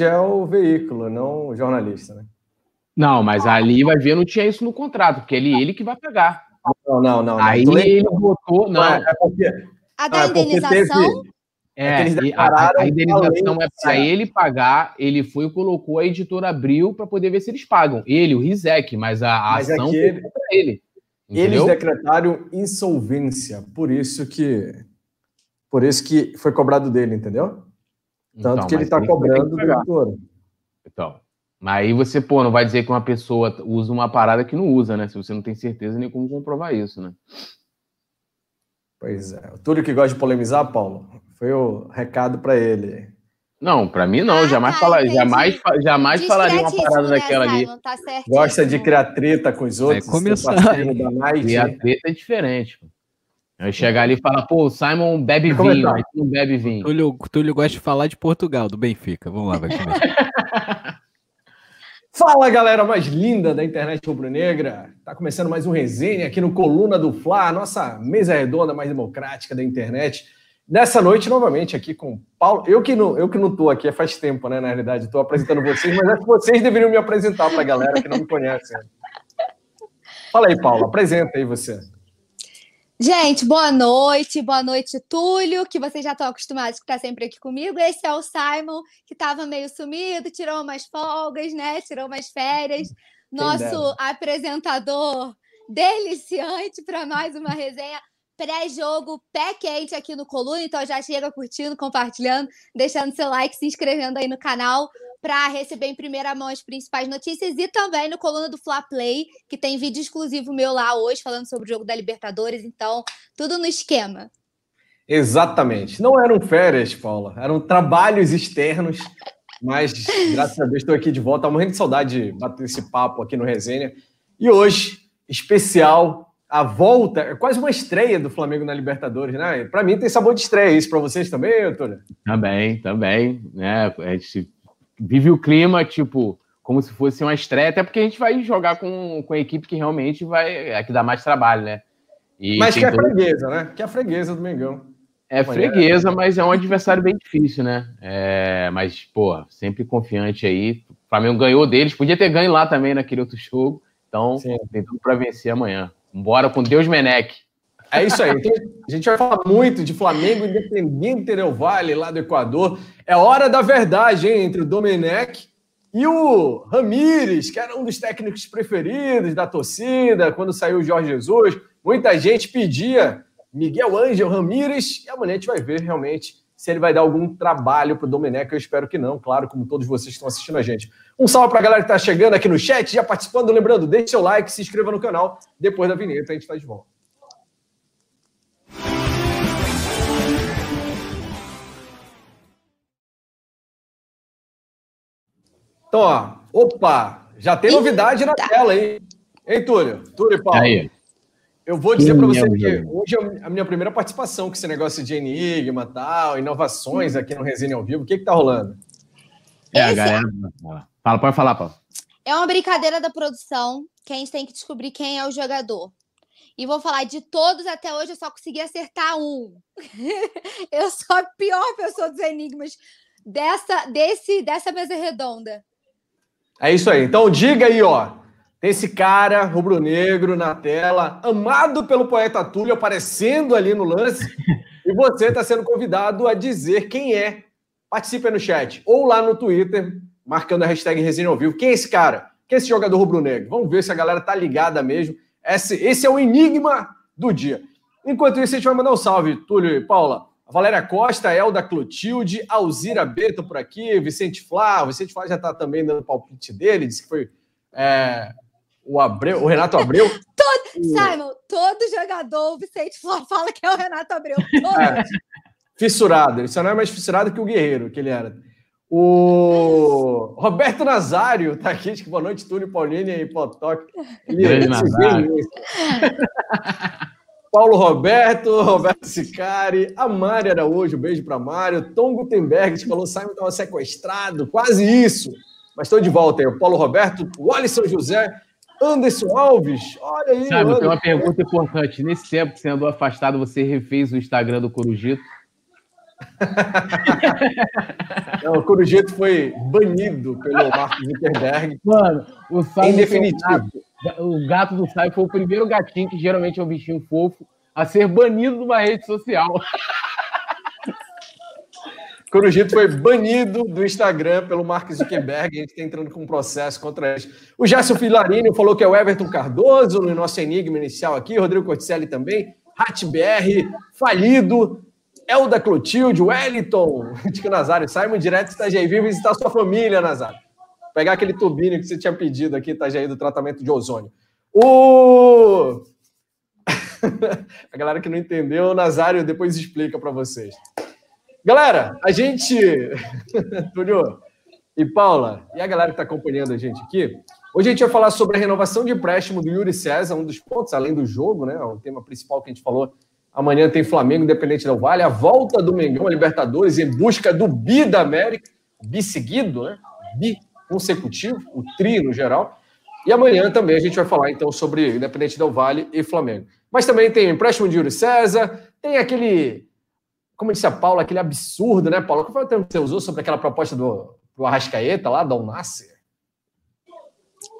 é o veículo, não o jornalista, né? Não, mas ali vai ver, não tinha isso no contrato, porque ele, ele que vai pagar. Não, não, não. Aí não. ele botou, não. É, é porque, A da é indenização, É, É eles a, a indenização é para ele pagar. Ele foi e colocou a editora Abril para poder ver se eles pagam. Ele, o Rizek, mas a, a Mas ação aqui foi ele- para ele. eles Entendeu? decretaram insolvência, por isso que por isso que foi cobrado dele, entendeu? Tanto Então, que ele está cobrando do editor. Então, mas aí você, pô, não vai dizer que uma pessoa usa uma parada que não usa, né? Se você não tem certeza nem como comprovar isso, né? Pois é. O Túlio que gosta de polemizar, Paulo, foi o recado para ele. Não, para mim não. Ah, jamais tá, fala, jamais, jamais falaria uma discretíssimo, parada né, daquela ali. Tá. Gosta de criar treta com os outros. começar. Nike. E a treta é diferente. Eu chegar ali e falar, pô, o Simon bebe Vai vinho, começar. a gente não bebe vinho. Túlio, Túlio gosta de falar de Portugal, do Benfica. Vamos lá, vai começar. Fala, galera mais linda da internet rubro-negra. Tá começando mais um resenha aqui no Coluna do Fla, a nossa mesa redonda mais democrática da internet. Nessa noite, novamente, aqui com o Paulo. Eu que não, eu que não tô aqui faz tempo, né? Na realidade, estou apresentando vocês, mas acho que vocês deveriam me apresentar para a galera que não me conhece. Fala aí, Paulo, apresenta aí você. Gente, boa noite, boa noite, Túlio, que vocês já estão acostumados que está sempre aqui comigo. Esse é o Simon, que estava meio sumido, tirou umas folgas, né? Tirou umas férias. Nosso apresentador deliciante para mais uma resenha pré-jogo, pé quente aqui no Coluna. Então já chega curtindo, compartilhando, deixando seu like, se inscrevendo aí no canal para receber em primeira mão as principais notícias e também no Coluna do Fla Play, que tem vídeo exclusivo meu lá hoje falando sobre o jogo da Libertadores, então tudo no esquema. Exatamente. Não eram férias, Paula, eram trabalhos externos, mas graças a Deus estou aqui de volta. Tô morrendo de saudade de bater esse papo aqui no Resenha. E hoje, especial, a volta, é quase uma estreia do Flamengo na Libertadores, né? Para mim tem sabor de estreia, isso para vocês também, Túlio? Também, também, né? A gente vive o clima, tipo, como se fosse uma estreia, até porque a gente vai jogar com, com a equipe que realmente vai, é que dá mais trabalho, né? E Mas que é todo- freguesa, né? Que é a freguesa do Mengão. É freguesa, mas é um adversário bem difícil, né? É, mas, pô, sempre confiante aí. O Flamengo ganhou deles, podia ter ganho lá também naquele outro jogo. Então, Sim. tem tudo para vencer amanhã. Bora com Deus Menec. É isso aí. Então, a gente vai falar muito de Flamengo Independente Del Vale, lá do Equador. É hora da verdade, hein, entre o Domenech e o Ramires, que era um dos técnicos preferidos da torcida quando saiu o Jorge Jesus. Muita gente pedia Miguel Ângel Ramires, e amanhã a gente vai ver realmente se ele vai dar algum trabalho para o Domenech. Eu espero que não, claro, como todos vocês que estão assistindo a gente. Um salve para a galera que está chegando aqui no chat, já participando. Lembrando, deixe seu like, se inscreva no canal. Depois da vinheta, a gente está de volta. Então, ó, opa, já tem novidade na tela aí. Hein, Túlio? Túlio e Paulo. Aí. Eu vou dizer para você o que hoje é a minha primeira participação com esse negócio de enigma tal, inovações aqui no Resenha ao Vivo. O que que tá rolando? É, a galera. Fala, pode falar, Paulo. É uma brincadeira da produção que a gente tem que descobrir quem é o jogador. E vou falar de todos até hoje, eu só consegui acertar um. eu sou a pior pessoa dos enigmas dessa, desse, dessa mesa redonda. É isso aí. Então diga aí, ó. Tem esse cara rubro-negro na tela, amado pelo poeta Túlio, aparecendo ali no lance. e você está sendo convidado a dizer quem é. Participe aí no chat ou lá no Twitter, marcando a hashtag Resenha ao Vivo. Quem é esse cara? Quem é esse jogador rubro-negro? Vamos ver se a galera tá ligada mesmo. Esse, esse é o enigma do dia. Enquanto isso, a gente vai mandar um salve, Túlio e Paula. A Valéria Costa, Elda Clotilde, Alzira Beta por aqui, Vicente Flá. O Vicente Flá já está também dando palpite dele, disse que foi é, o, Abreu, o Renato Abreu. O- Simon, todo jogador, o Vicente Flá fala que é o Renato Abreu. Todo. É, fissurado. Ele só não é mais fissurado que o Guerreiro, que ele era. O Roberto Nazário tá aqui, diz que boa noite, Túlio, Pauline e Potoc. Grande Nazário. Paulo Roberto, Roberto Sicari, a Mari Araújo, um beijo para Mário. Tom Gutenberg, que falou Simon estava sequestrado, quase isso. Mas estou de volta aí. O Paulo Roberto, o Alisson José, Anderson Alves, olha aí. Sabe, tem uma pergunta importante. Nesse tempo que você andou afastado, você refez o Instagram do Corujito? Não, o Corujito foi banido pelo Mark Zuckerberg. Mano, o Simon Em definitivo. O gato do Simon foi o primeiro gatinho, que geralmente é um bichinho fofo, a ser banido de uma rede social. Corujito foi banido do Instagram pelo Mark Zuckerberg. A gente está entrando com um processo contra eles. O Gerson Filarino falou que é o Everton Cardoso no nosso enigma inicial aqui. Rodrigo Corticelli também. RatBR, falido. Elda Clotilde, Wellington, Tico Nazário, Simon direto de Itajaí, vim visitar sua família, Nazário. Pegar aquele tubinho que você tinha pedido aqui, Itajaí, do tratamento de ozônio. O... a galera que não entendeu, o Nazário depois explica para vocês. Galera, a gente. Túlio e Paula, e a galera que está acompanhando a gente aqui, hoje a gente vai falar sobre a renovação de empréstimo do Yuri César, um dos pontos, além do jogo, né? O tema principal que a gente falou. Amanhã tem Flamengo, Independente do Vale, a volta do Mengão a Libertadores em busca do bi da América, bi seguido, né? Bi consecutivo, o tri no geral. E amanhã também a gente vai falar então sobre Independente do Vale e Flamengo. Mas também tem o empréstimo de Yuri César, tem aquele como disse a Paula, aquele absurdo, né, Paula? Qual foi o termo que você usou sobre aquela proposta do, do Arrascaeta lá, da Unácia?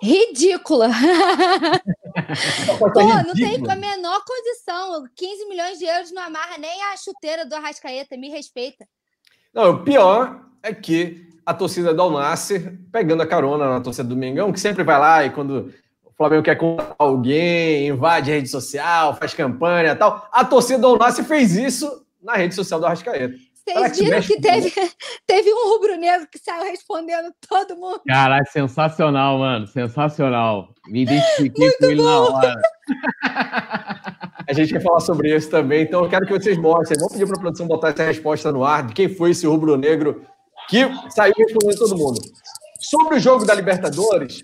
Ridícula. Pô, não tem a menor condição. 15 milhões de euros não amarra nem a chuteira do Arrascaeta. Me respeita. Não, o pior é que a torcida da Alnasser, pegando a carona na torcida do Mengão, que sempre vai lá e quando o Flamengo quer contratar alguém, invade a rede social, faz campanha e tal, a torcida do Alnasser fez isso na rede social do Arrascaeta. Vocês que viram que teve, teve um rubro-negro que saiu respondendo todo mundo. Caralho, sensacional, mano. Sensacional. Me identifiquei com ele na hora. A gente quer falar sobre isso também, então eu quero que vocês mostrem. Vamos pedir para a produção botar essa resposta no ar de quem foi esse rubro-negro que saiu respondendo todo mundo. Sobre o jogo da Libertadores,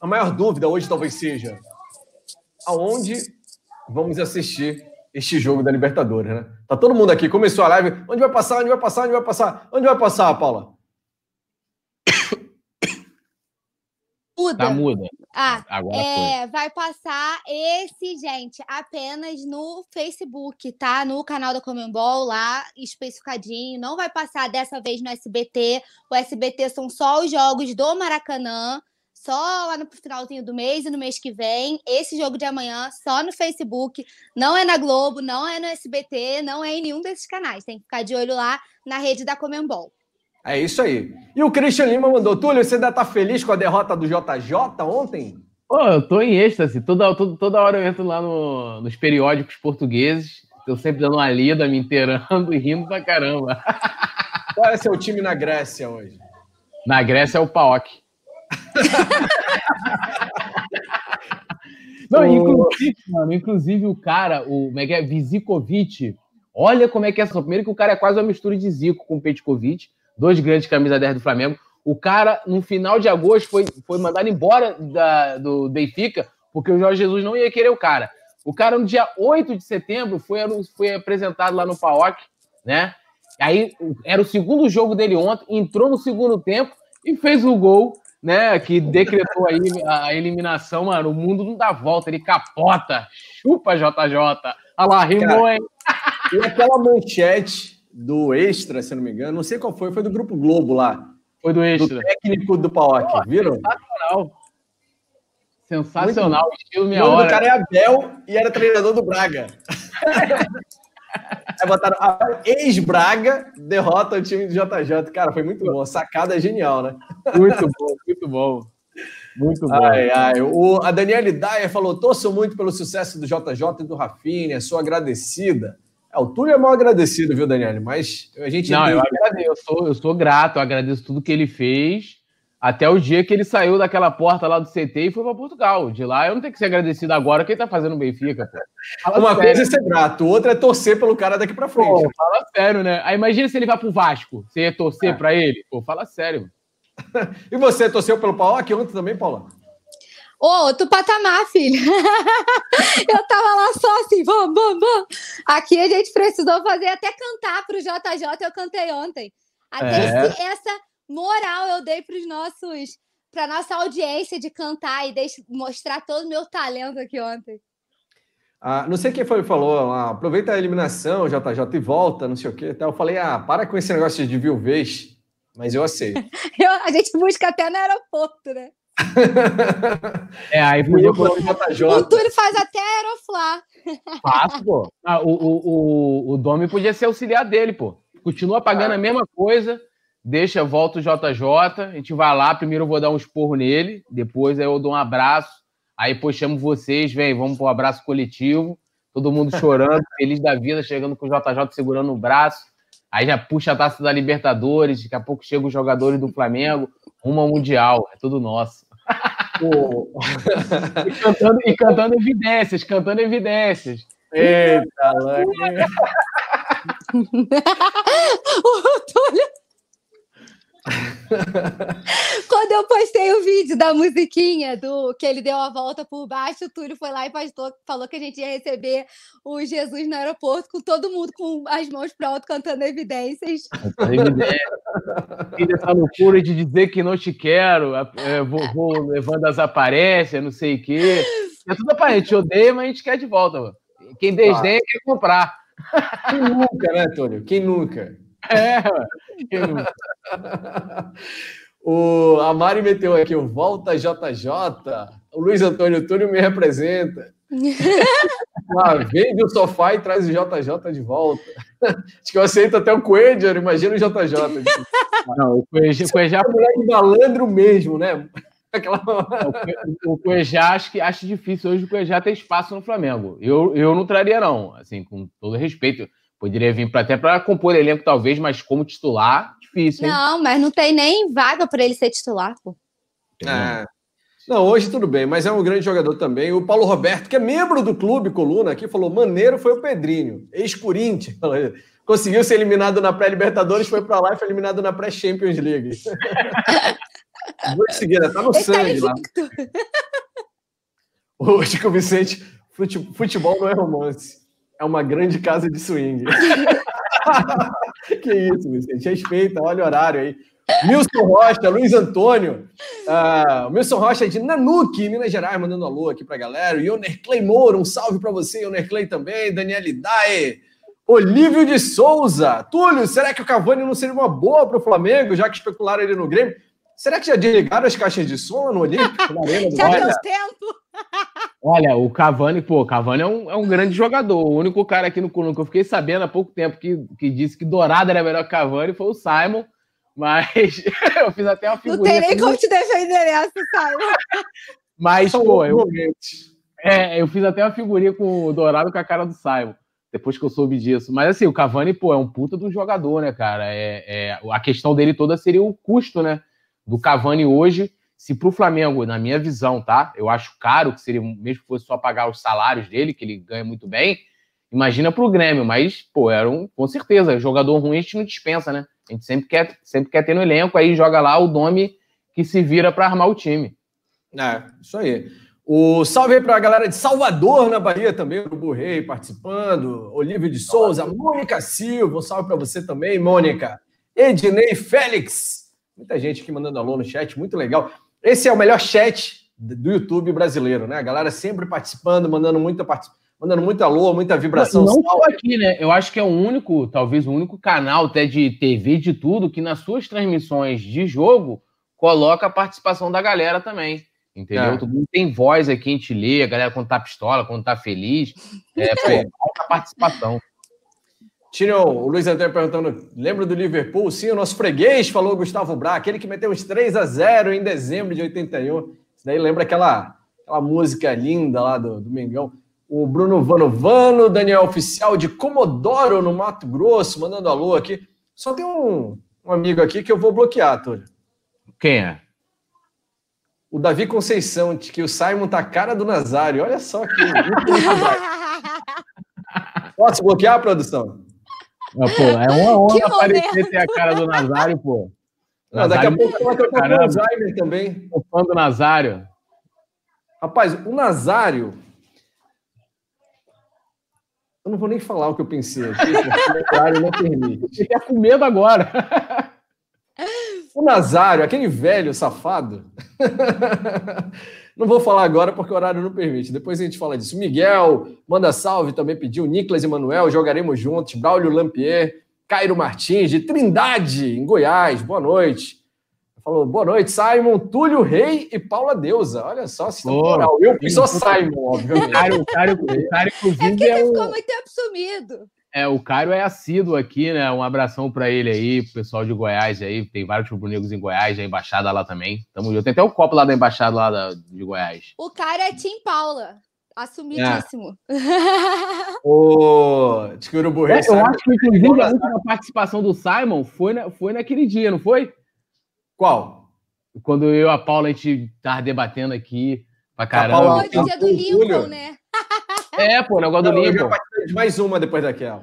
a maior dúvida hoje talvez seja aonde vamos assistir este jogo da Libertadores, né? Tá todo mundo aqui, começou a live. Onde vai passar? Onde vai passar? Onde vai passar? Onde vai passar, Paula? Muda. Tá muda. Ah, Agora foi. é, vai passar esse, gente, apenas no Facebook, tá? No canal da Comembol, lá, especificadinho. Não vai passar dessa vez no SBT. O SBT são só os jogos do Maracanã. Só lá no finalzinho do mês e no mês que vem. Esse jogo de amanhã, só no Facebook. Não é na Globo, não é no SBT, não é em nenhum desses canais. Tem que ficar de olho lá na rede da Comembol. É isso aí. E o Christian Lima mandou, Túlio, você ainda tá feliz com a derrota do JJ ontem? Pô, eu tô em êxtase. Toda, toda, toda hora eu entro lá no- nos periódicos portugueses. Tô sempre dando uma lida, me inteirando e rindo pra caramba. Qual é seu time na Grécia hoje? Na Grécia é o PAOK. Não, inclusive, mano, inclusive o cara, o é é? Vizikovic, olha como é que é essa. Primeiro que o cara é quase uma mistura de Zico com Petkovic, dois grandes camisas 10 do Flamengo. O cara, no final de agosto, foi, foi mandado embora da- do Benfica, porque o Jorge Jesus não ia querer o cara. O cara, no dia 8 de setembro, foi, foi apresentado lá no PAOK, né? Aí era o segundo jogo dele ontem, entrou no segundo tempo e fez o gol, né? Que decretou aí a eliminação, mano. O mundo não dá volta, ele capota. Chupa, JJ. Olha lá, rimou, hein? E aquela manchete do Extra, se não me engano, não sei qual foi, foi do Grupo Globo lá, Foi do do extra. técnico do Paok, viram? Sensacional. Sensacional. Estilo O minha nome hora. do cara é Abel e era treinador do Braga. Aí botaram Abel, ex-Braga, derrota o time do JJ. Cara, foi muito bom. A sacada é genial, né? Muito bom, muito bom. Muito bom. Ai, ai. O, a Daniele Dyer falou: torço muito pelo sucesso do JJ e do Rafinha, sou agradecida. É, o Túlio é mal agradecido, viu, Daniele? Mas a gente. Não, eu agradeço, eu sou, eu sou grato, eu agradeço tudo que ele fez. Até o dia que ele saiu daquela porta lá do CT e foi para Portugal. De lá eu não tenho que ser agradecido agora que ele tá fazendo o Benfica, pô. Fala Uma sério, coisa é ser grato, outra é torcer pelo cara daqui pra frente. pô, fala sério, né? Aí imagina se ele vai pro Vasco. Você ia torcer É. pra ele? Pô, fala sério. E você torceu pelo Paok ontem também, Paula? Ô, outro patamar, filho. eu tava lá só assim, vamos, vamos, vamos. Aqui a gente precisou fazer até cantar pro JJ, eu cantei ontem. Até É. esse- essa moral eu dei pros nossos, pra nossa audiência de cantar e deixa, mostrar todo o meu talento aqui ontem. Ah, não sei quem foi que falou, ah, aproveita a eliminação, JJ, e volta, não sei o quê. Então eu falei, ah, para com esse negócio de viuvez, mas eu aceito. Eu- a gente busca até no aeroporto, né? É, aí Podia botar O JJ. Túlio faz até aeroflá. Fácil, pô. Ah, o, o, o, o Domi podia ser auxiliar dele, pô. Continua pagando a mesma coisa, deixa, volta o JJ, a gente vai lá, primeiro eu vou dar um esporro nele, depois aí eu dou um abraço, aí depois chamo vocês, vem, vamos pro abraço coletivo, todo mundo chorando, feliz da vida, chegando com o JJ segurando o braço, aí já puxa a taça da Libertadores, daqui a pouco chegam os jogadores do Flamengo, rumo ao Mundial, é tudo nosso. E cantando, e cantando evidências, cantando evidências. Eita, Lani. o Túlio. Quando eu postei o vídeo da musiquinha do que ele deu a volta por baixo, o Túlio foi lá e postou, falou que a gente ia receber o Jesus no aeroporto com todo mundo com as mãos para alto cantando evidências. E dessa loucura de dizer que não te quero, é, vou, vou levando as aparências, não sei o quê. É tudo pra gente odeia, mas a gente quer de volta. mano. Quem desdenha quer comprar. Quem nunca, né, Túlio? Quem nunca? É, mano. O, a Mari meteu aqui o Volta JJ. O Luiz Antônio Túlio me representa. Ah, vende o sofá e traz o JJ de volta. Acho que eu aceito até o Coedger, imagina o JJ. Não, o Cuejá, o Cuejá, É moleque malandro mesmo, né? Aquela... o Cuejá acho, que, acho difícil hoje o Cuejá ter espaço no Flamengo. Eu, eu não traria, não. Assim, com todo respeito. Poderia vir pra, até para compor elenco, talvez, mas como titular, difícil, hein? Não, mas não tem nem vaga para ele ser titular, pô. É. Não, hoje tudo bem, mas é um grande jogador também. O Paulo Roberto, que é membro do clube Coluna aqui, falou: maneiro foi o Pedrinho, ex-Corinthians. Conseguiu ser eliminado na pré-Libertadores, foi para lá e foi eliminado na pré-Champions League. Duas seguidas, tá no Ele tá sangue lá. invicto. O Chico Vicente, fute- futebol não é romance. É uma grande casa de swing. que isso, Vicente. Respeita, olha o horário aí. Milson Rocha, Luiz Antônio. Ah, o Milson Rocha é de Nanuque, Minas Gerais, mandando alô aqui pra galera. O Ioner Clay Moura, um salve pra você, Ioner Clay também. Daniele Dae. Olívio de Souza. Túlio, será que o Cavani não seria uma boa pro Flamengo, já que especularam ele no Grêmio? Será que já desligaram as caixas de som no Olímpico, Já deu tempo. Olha, o Cavani, pô, o Cavani é um, é um grande jogador. O único cara aqui no Coluna que eu fiquei sabendo há pouco tempo que, que disse que Dourado era melhor que Cavani foi o Simon. Mas eu fiz até uma Não figurinha. tem nem com- como te defender essa, Simon. Mas, pô, eu, é, eu fiz até uma figurinha com o Dourado com a cara do Simon. Depois que eu soube disso. Mas assim, o Cavani, pô, é um puta do jogador, né, cara? É, é- a questão dele toda seria o custo, né? Do Cavani hoje. Se pro Flamengo, na minha visão, tá? Eu acho caro, que seria, mesmo que fosse só pagar os salários dele, que ele ganha muito bem. Imagina pro Grêmio, mas, pô, era um, com certeza, jogador ruim a gente não dispensa, né? A gente sempre quer, sempre quer ter no elenco, aí joga lá o nome que se vira para armar o time. É, isso aí. O salve aí para a galera de Salvador, na Bahia também, o Urubu Rei participando, Olívio de Souza, Mônica Silva, um salve para você também, Mônica. Ednei Félix, muita gente aqui mandando alô no chat, muito legal. Esse é o melhor chat do YouTube brasileiro, né? A galera sempre participando, mandando muita participação. Mandando muito alô, muita vibração. Não salve. só aqui, né? Eu acho que é o único, talvez o único canal até de TV de tudo que nas suas transmissões de jogo coloca a participação da galera também. Entendeu? É. Todo mundo tem voz aqui, a gente lê, a galera quando tá pistola, quando tá feliz. É, pô, alta participação. Tino, o Luiz Antônio perguntando: lembra do Liverpool? Sim, o nosso freguês falou Gustavo Bra, aquele que meteu uns 3 a 0 em dezembro de 81. Isso daí lembra aquela, aquela música linda lá do, do Mengão. O Bruno Vanovano, Daniel Oficial de Comodoro, no Mato Grosso, mandando alô aqui. Só tem um, um amigo aqui que eu vou bloquear, Túlio. Quem é? O Davi Conceição, de que o Simon tá a cara do Nazário. Olha só que. Posso bloquear, produção? Ah, pô, é uma honra Que aparecer momento. ter a cara do Nazário, pô. Não, daqui a pouco que eu tô com Caramba. Alzheimer também. Sou fã do Nazário. Rapaz, o Nazário. Eu não vou nem falar o que eu pensei aqui, porque o horário não permite. Ele tá com medo agora. O Nazário, aquele velho safado, Não vou falar agora porque o horário não permite. Depois a gente fala disso. Miguel, manda salve, também pediu. Nicolas Emanuel, jogaremos juntos. Braulio Lampier, Cairo Martins, de Trindade, em Goiás. Boa noite. Falou, boa noite, Simon, Túlio Rei e Paula Deusa. Olha só, se moral. Eu que sou Simon, obviamente. O Cairo, o Cairo, o Cairo, inclusive, é porque ele é ficou muito tempo sumido. É, o Cairo é assíduo aqui, né? Um abração para ele aí, pro pessoal de Goiás aí. Tem vários rubro-negros em Goiás, a embaixada lá também. Tamo junto. Tem até o um copo lá da embaixada lá da, de Goiás. O Cairo é Tim Paula. Assumidíssimo. É. o Tchurubu é, Eu acho que, inclusive, a última participação do Simon foi, na, foi naquele dia, não foi? Qual? Quando eu e a Paula, a gente tava debatendo aqui pra caramba. A Paula, dia do Lincoln, né? É, pô, o negócio do Lincoln. De mais uma depois daquela.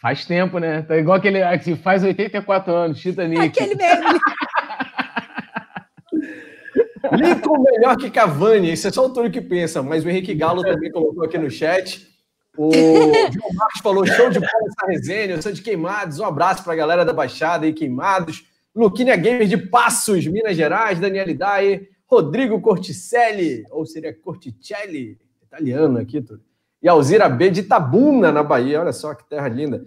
Faz tempo, né? Tá igual aquele que faz 84 anos, Titanic. Aquele mesmo. Lincoln melhor que Cavani, isso é só o Túlio que pensa, mas o Henrique Galo também colocou aqui no chat. O João Marcos falou: show de bola essa resenha, eu sou de Queimados. Um abraço para a galera da Baixada e Queimados. Luquinha Gamer de Passos, Minas Gerais, Daniel Dai, Rodrigo Corticelli, ou seria Corticelli, italiano aqui, tudo. E Alzira B de Tabuna, na Bahia. Olha só que terra linda.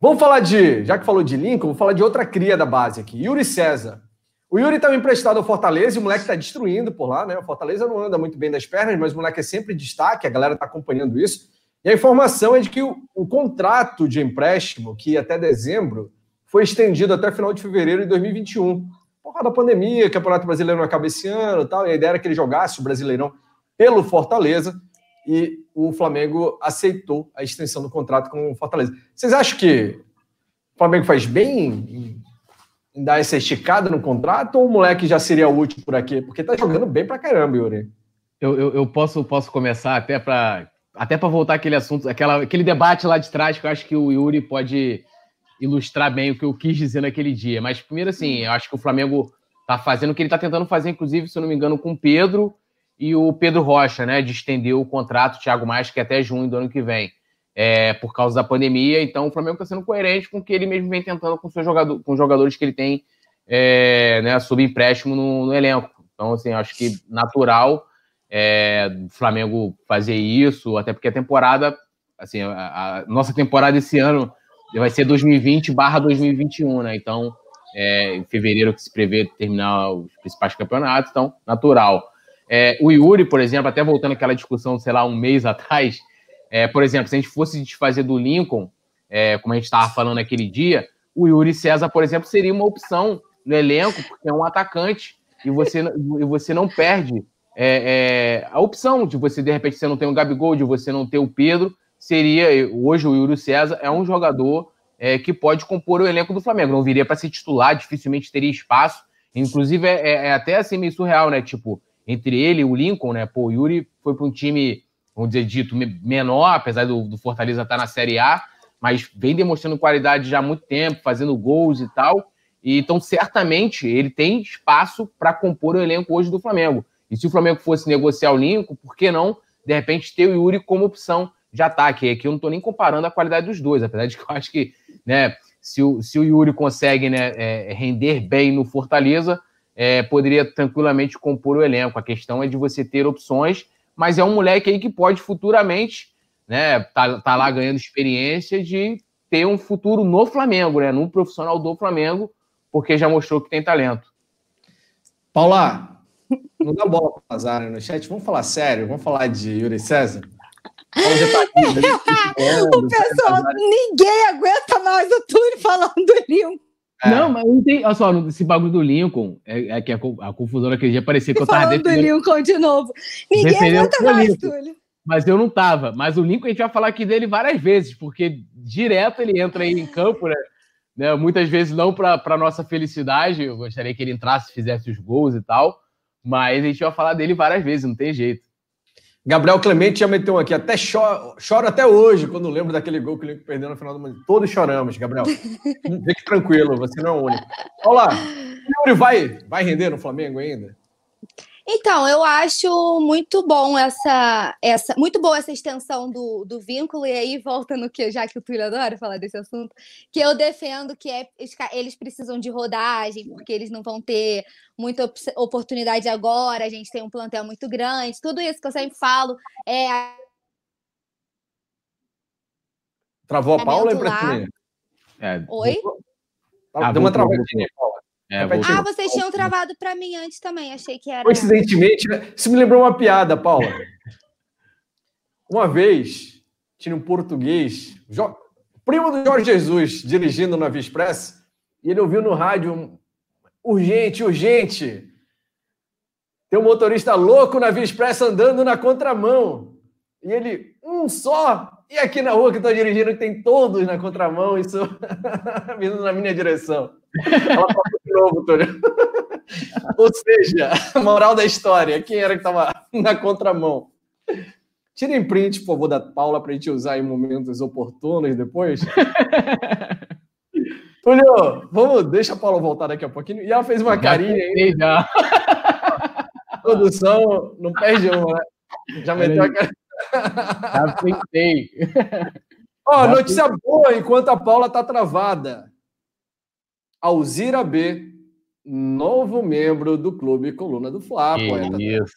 Vamos falar de, já que falou de Lincoln, vou falar de outra cria da base aqui, Yuri César. O Yuri estava emprestado ao Fortaleza e o moleque está destruindo por lá, né? O Fortaleza não anda muito bem das pernas, mas o moleque é sempre destaque, a galera está acompanhando isso. E a informação é de que o, o contrato de empréstimo, que até dezembro, foi estendido até final de fevereiro de 2021. Por causa da pandemia, o Campeonato Brasileiro não acaba esse ano e tal, e a ideia era que ele jogasse o Brasileirão pelo Fortaleza e o Flamengo aceitou a extensão do contrato com o Fortaleza. Vocês acham que o Flamengo faz bem em, dar essa esticada no contrato ou o moleque já seria útil por aqui? Porque tá jogando bem pra caramba, Yuri. Eu, eu, eu posso, posso começar até para até voltar aquele assunto, aquela, aquele debate lá de trás que eu acho que o Yuri pode ilustrar bem o que eu quis dizer naquele dia. Mas primeiro assim, eu acho que o Flamengo tá fazendo o que ele tá tentando fazer, inclusive, se eu não me engano, com o Pedro e o Pedro Rocha, né, de estender o contrato, Thiago Mais, que é até junho do ano que vem, é, por causa da pandemia. Então, o Flamengo está sendo coerente com o que ele mesmo vem tentando com, seu jogador, com os jogadores que ele tem é, né, sob empréstimo no, no, elenco. Então, assim, acho que natural é, o Flamengo fazer isso, até porque a temporada, assim, a, a nossa temporada esse ano vai ser 2020 barra 2021, né? Então, é, em fevereiro que se prevê terminar os principais campeonatos, então, natural. É, o Yuri, por exemplo, até voltando àquela discussão, sei lá, um mês atrás, é, por exemplo, se a gente fosse desfazer do Lincoln, é, como a gente estava falando aquele dia, o Yuri César, por exemplo, seria uma opção no elenco, porque é um atacante e você, e você não perde é, é, a opção de você, de repente, você não tem o Gabigol, de você não ter o Pedro, seria, hoje o Yuri César é um jogador é, que pode compor o elenco do Flamengo, não viria para ser titular, dificilmente teria espaço, inclusive é, é até assim meio surreal, né, tipo, entre ele e o Lincoln, né? Pô, o Yuri foi para um time, vamos dizer, dito menor, apesar do, do Fortaleza estar tá na Série A, mas vem demonstrando qualidade já há muito tempo, fazendo gols e tal. E, então, certamente, ele tem espaço para compor o elenco hoje do Flamengo. E se o Flamengo fosse negociar o Lincoln, por que não, de repente, ter o Yuri como opção de ataque? Aqui eu não estou nem comparando a qualidade dos dois, apesar de que eu acho que, né, se o, se o Yuri consegue né, é, render bem no Fortaleza, é, poderia tranquilamente compor o elenco. A questão é de você ter opções, mas é um moleque aí que pode futuramente, né, tá, tá lá ganhando experiência de ter um futuro no Flamengo, né, no profissional do Flamengo, porque já mostrou que tem talento. Paula, não dá bola para azar no chat. Vamos falar sério, vamos falar de Yuri César. Tá aqui, né? o pessoal, ninguém aguenta mais o Túlio falando do. É. Não, mas não tem. Olha só, esse bagulho do Lincoln, é, é que a, a, confusão naquele dia parecia que eu tava dentro. do Lincoln de novo. Ninguém aguenta mais. Túlio. Mas eu não tava. Mas o Lincoln a gente vai falar aqui dele várias vezes, porque direto ele entra aí em campo, né? né? Muitas vezes não para nossa felicidade. Eu gostaria que ele entrasse, fizesse os gols e tal. Mas a gente vai falar dele várias vezes, não tem jeito. Gabriel Clemente já meteu aqui, até choro, choro até hoje quando lembro daquele gol que o Lincoln perdeu no final do mundo. Todos choramos, Gabriel. Fique tranquilo, você não é o único. Olha lá, o Yuri vai, vai render no Flamengo ainda? Então, eu acho muito bom essa, essa muito boa essa extensão do, do vínculo, e aí volta no que, já que o Túlio adora falar desse assunto, que eu defendo que é, eles precisam de rodagem, porque eles não vão ter muita oportunidade agora, a gente tem um plantel muito grande, tudo isso que eu sempre falo é. Travou a Paula, hein, é, Oi? Ah, Deu uma travadinha, Paula. É, ah, vocês tinham travado para mim antes também, achei que era. Coincidentemente, né? Isso me lembrou uma piada, Paula. Uma vez, tinha um português, jo... primo do Jorge Jesus, dirigindo na Via Express, e ele ouviu no rádio: urgente, urgente. Tem um motorista louco na Via Express andando na contramão. E ele, um só. E aqui na rua que estou dirigindo, tem todos na contramão, isso vindo na minha direção. Ela passou de novo, Túlio. Ou seja, moral da história, quem era que estava na contramão? Tirem print, por favor, da Paula para a gente usar em momentos oportunos depois. Túlio, vamos, deixa a Paula voltar daqui a pouquinho. E ela fez uma carinha aí. Produção, não perde uma, né? Já meteu a cara. Já. Ó, oh, notícia boa enquanto a Paula tá travada. Alzira B, novo membro do Clube Coluna do Fla. Isso.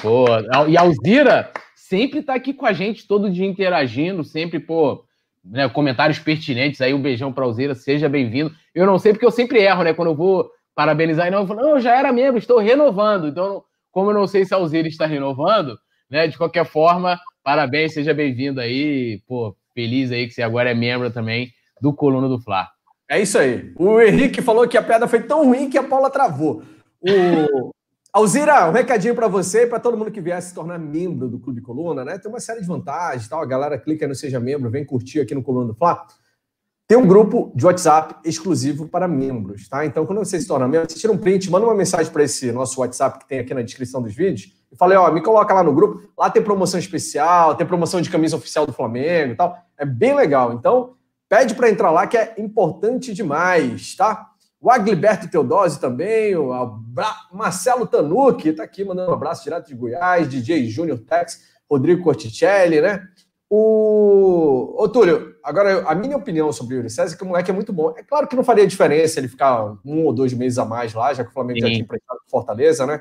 Pô, e a Alzira sempre tá aqui com a gente, todo dia interagindo, sempre, pô, né, comentários pertinentes aí, um beijão pra Alzira, seja bem-vindo. Eu não sei porque eu sempre erro, né, quando eu vou parabenizar, e não, eu falo, não, eu já era membro, estou renovando. Então, como eu não sei se a Alzira está renovando, né, de qualquer forma, parabéns, seja bem-vindo aí, pô, feliz aí que você agora é membro também do Coluna do Fla. É isso aí. O Henrique falou que a piada foi tão ruim que a Paula travou. O Alzira, um recadinho para você e para todo mundo que vier se tornar membro do Clube Coluna, né? Tem uma série de vantagens, tal. A galera clica no seja membro, vem curtir aqui no Coluna do Fla. Tem um grupo de WhatsApp exclusivo para membros, tá? Então, quando você se torna membro, você tira um print, manda uma mensagem para esse nosso WhatsApp que tem aqui na descrição dos vídeos e falei, ó, me coloca lá no grupo. Lá tem promoção especial, tem promoção de camisa oficial do Flamengo e tal. É bem legal. Então, Pede para entrar lá que é importante demais, tá? O Agliberto Teodose também, o Marcelo Tanucci está aqui mandando um abraço direto de Goiás, DJ Júnior Tex, Rodrigo Corticelli, né? O... Ô, Túlio, agora a minha opinião sobre o Yuri César é que o moleque é muito bom. É claro que não faria diferença ele ficar um ou dois meses a mais lá, já que o Flamengo Sim. já tinha emprestado Fortaleza, né?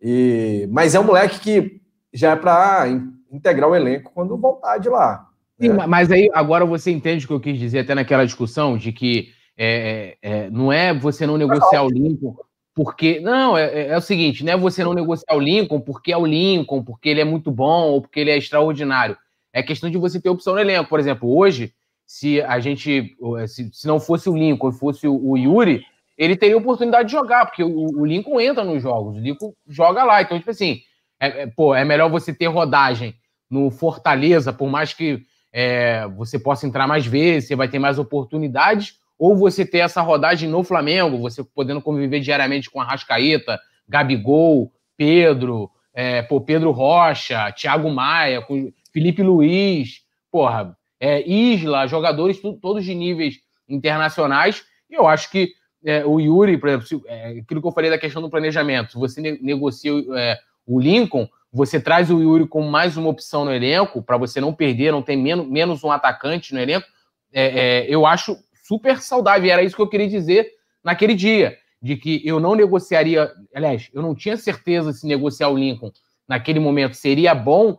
E... Mas é um moleque que já é para integrar o elenco quando voltar de lá. Sim, é. mas aí agora você entende o que eu quis dizer até naquela discussão de que é, é, é não é você não negociar o Lincoln porque. Não, é, é, é, o seguinte, não é você não negociar o Lincoln porque é o Lincoln, porque ele é muito bom ou porque ele é extraordinário. É questão de você ter opção no elenco. Por exemplo, hoje, se a gente. Se, se não fosse o Lincoln, fosse o, Yuri, ele teria oportunidade de jogar, porque o, o, Lincoln entra nos jogos, o Lincoln joga lá. Então, tipo assim, é, pô, é melhor você ter rodagem no Fortaleza, por mais que é, você possa entrar mais vezes, você vai ter mais oportunidades, ou você ter essa rodagem no Flamengo, você podendo conviver diariamente com a Rascaeta, Gabigol, Pedro, é, pô, Pedro Rocha, Thiago Maia, com Felipe Luiz, porra, é, Isla, jogadores todos de níveis internacionais. E eu acho que é, o Yuri, por exemplo, se, é, aquilo que eu falei da questão do planejamento, se você ne negocia é, o Lincoln, você traz o Yuri como mais uma opção no elenco, para você não perder, não ter menos, menos um atacante no elenco. É, é, eu acho super saudável. E era isso que eu queria dizer naquele dia, de que eu não negociaria. Aliás, eu não tinha certeza se negociar o Lincoln naquele momento seria bom,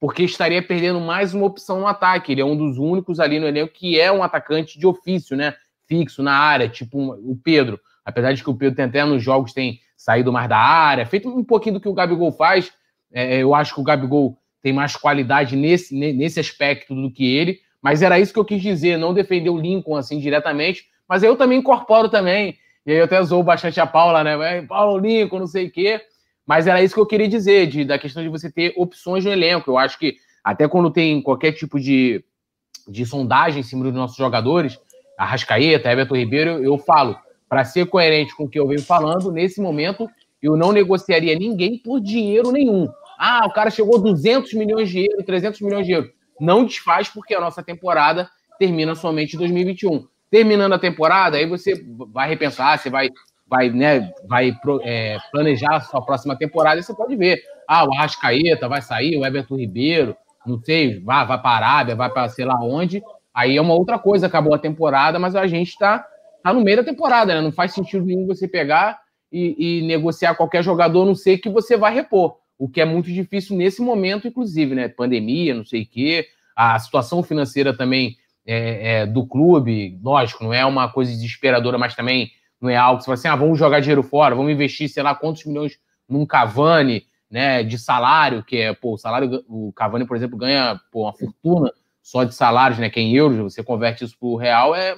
porque estaria perdendo mais uma opção no ataque. Ele é um dos únicos ali no elenco que é um atacante de ofício, né? Fixo na área, tipo o Pedro. Apesar de que o Pedro tem até nos jogos tem saído mais da área, feito um pouquinho do que o Gabigol faz, é, eu acho que o Gabigol tem mais qualidade nesse, nesse aspecto do que ele, mas era isso que eu quis dizer, não defender o Lincoln assim diretamente, mas eu também incorporo também, e aí eu até zoou bastante a Paula, né? Paulo Lincoln, não sei o quê, mas era isso que eu queria dizer, de, da questão de você ter opções no elenco. Eu acho que até quando tem qualquer tipo de, de sondagem em cima dos nossos jogadores, a Rascaeta, Everton Ribeiro, eu, eu falo, para ser coerente com o que eu venho falando, nesse momento eu não negociaria ninguém por dinheiro nenhum. Ah, o cara chegou a 200 milhões de euros, 300 milhões de euros. Não desfaz porque a nossa temporada termina somente em 2021. Terminando a temporada, aí você vai repensar, você vai vai, né, vai é, planejar a sua próxima temporada, e você pode ver. Ah, o Arrascaeta vai sair, o Everton Ribeiro, não sei, vai, vai para a Arábia, vai para sei lá onde. Aí é uma outra coisa, acabou a temporada, mas a gente está tá no meio da temporada, né? Não faz sentido nenhum você pegar e, e negociar qualquer jogador, não sei que você vai repor. O que é muito difícil nesse momento, inclusive, né? Pandemia, não sei o quê, a situação financeira também é, é, do clube, lógico, não é uma coisa desesperadora, mas também não é algo que você fala assim, ah, vamos jogar dinheiro fora, vamos investir, sei lá, quantos milhões num Cavani, né, de salário, que é, pô, o salário, o Cavani, por exemplo, ganha, pô, uma fortuna só de salários, né, que é em euros, você converte isso pro real, é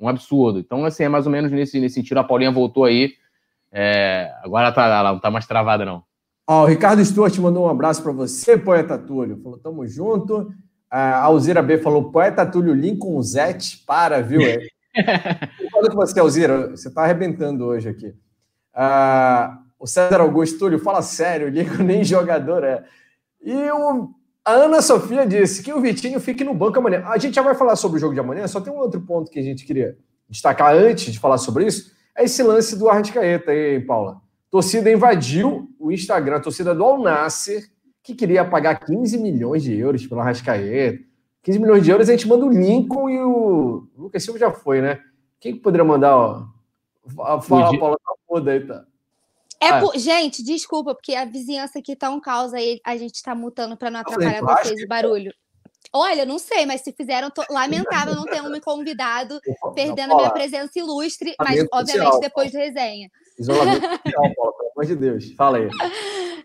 um absurdo. Então, assim, é mais ou menos nesse, nesse sentido, a Paulinha voltou aí, é, agora tá, ela não tá mais travada, não. Ó, o Ricardo Stuart mandou um abraço para você, poeta Túlio, falou, tamo junto. A Alzira B falou: poeta Túlio Lincoln Zete, para, viu? Concordo com você, Alzira, você está arrebentando hoje aqui. Uh, o César Augusto Túlio, fala sério, Lincoln nem jogador é. E o, a Ana Sofia disse que o Vitinho fique no banco amanhã. A gente já vai falar sobre o jogo de amanhã, só tem um outro ponto que a gente queria destacar antes de falar sobre isso: é esse lance do Arrascaeta aí, Paula. Torcida invadiu o Instagram, torcida do Al Nasser que queria pagar 15 milhões de euros pelo Arrascaeta. 15 milhões de euros, a gente manda o Lincoln e o, o Lucas Silva já foi, né? Quem que poderia mandar, ó? Fala, Paula, tá foda aí, tá? É ah. por... Gente, desculpa, porque a vizinhança aqui tá um caos aí, a gente tá mutando para não atrapalhar vocês o barulho. Olha, não sei, mas se fizeram, tô... lamentável não ter um me convidado, perdendo a minha presença ilustre, mas obviamente depois de resenha. Isolamento social, pelo amor de Deus. Fala aí.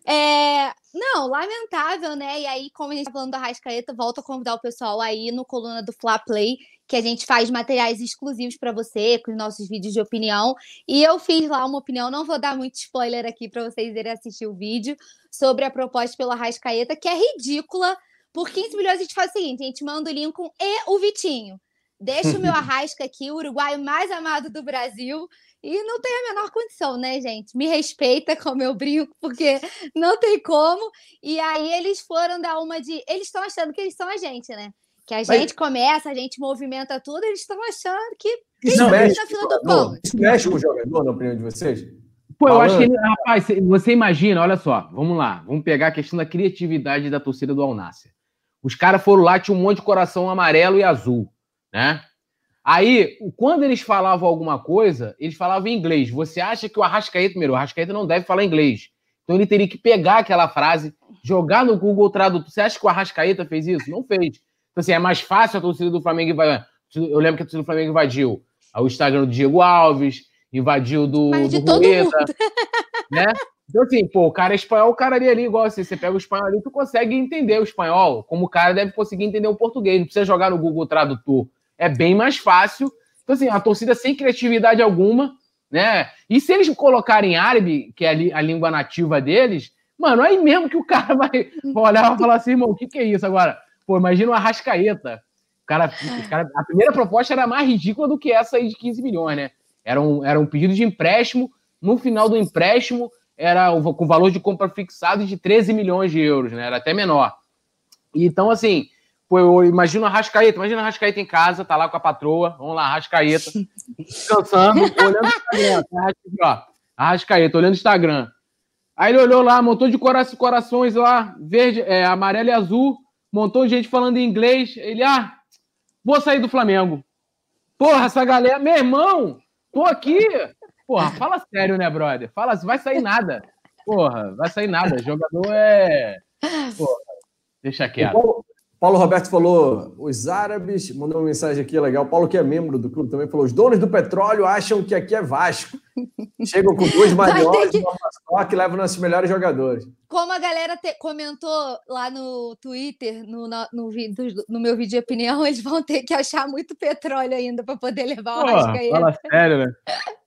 É, não, lamentável, né? E aí, como a gente tá falando da Rascaeta, volto a convidar o pessoal aí no coluna do Fla Play, que a gente faz materiais exclusivos para você, com os nossos vídeos de opinião. E eu fiz lá uma opinião, não vou dar muito spoiler aqui para vocês irem assistir o vídeo, sobre a proposta pela Rascaeta, que é ridícula. Por 15 milhões a gente faz o seguinte: a gente manda o Lincoln e o Vitinho. Deixa o meu arrasca aqui, o uruguaio mais amado do Brasil. E não tem a menor condição, né, gente? Me respeita como eu brinco, porque não tem como. E aí eles foram dar uma de. Eles estão achando que eles são a gente, né? Que a gente Mas... começa, a gente movimenta tudo, eles estão achando que. Isso mexe, na fila do pão. Isso mexe com o jogador, na opinião de vocês? Pô, eu acho que ele, rapaz, você imagina, olha só, vamos lá, vamos pegar a questão da criatividade da torcida do Alnácia. Os caras foram lá, tinha um monte de coração amarelo e azul, né? Aí, quando eles falavam alguma coisa, eles falavam em inglês. Você acha que o Arrascaeta, primeiro, o Arrascaeta não deve falar inglês. Então ele teria que pegar aquela frase, jogar no Google Tradutor. Você acha que o Arrascaeta fez isso? Não fez. Então, assim, é mais fácil a torcida do Flamengo invadir. Eu lembro que a torcida do Flamengo invadiu o Instagram do Diego Alves, invadiu do, do Rueda, né? Então, assim, pô, o cara é espanhol, o cara ali, ali igual assim, você pega o espanhol ali, tu consegue entender o espanhol, como o cara deve conseguir entender o português. Não precisa jogar no Google Tradutor é bem mais fácil. Então, assim, a torcida sem criatividade alguma, né? E se eles colocarem árabe, que é a, língua nativa deles, mano, aí mesmo que o cara vai, olhar e falar assim, irmão, o que, que é isso agora? Pô, imagina uma rascaeta. O cara, cara, a primeira proposta era mais ridícula do que essa aí de 15 milhões, né? Era um, era um pedido de empréstimo. No final do empréstimo, era com valor de compra fixado de 13 milhões de euros, né? Era até menor. Então, assim, Pô, eu imagino a Rascaeta, imagina a Rascaeta em casa, tá lá com a patroa, vamos lá, Rascaeta, descansando, olhando o Instagram, tá? a Rascaeta, olhando o Instagram. Aí ele olhou lá, montou de corações lá, verde, é, amarelo e azul, montou gente falando em inglês. Ele, ah, vou sair do Flamengo. Porra, essa galera, meu irmão, tô aqui. Porra, fala sério, né, brother? Fala, vai sair nada. Porra, vai sair nada. Jogador é. Porra, deixa quieto. Paulo Roberto falou: os árabes, mandou uma mensagem aqui legal. Paulo, que é membro do clube, também falou: os donos do petróleo acham que aqui é Vasco. Chegam com duas maiores que... só que levam nossos melhores jogadores. Como a galera te... comentou lá no Twitter, no, no, no, no, meu vídeo de opinião, eles vão ter que achar muito petróleo ainda para poder levar o Arrascaeta. Fala sério, né?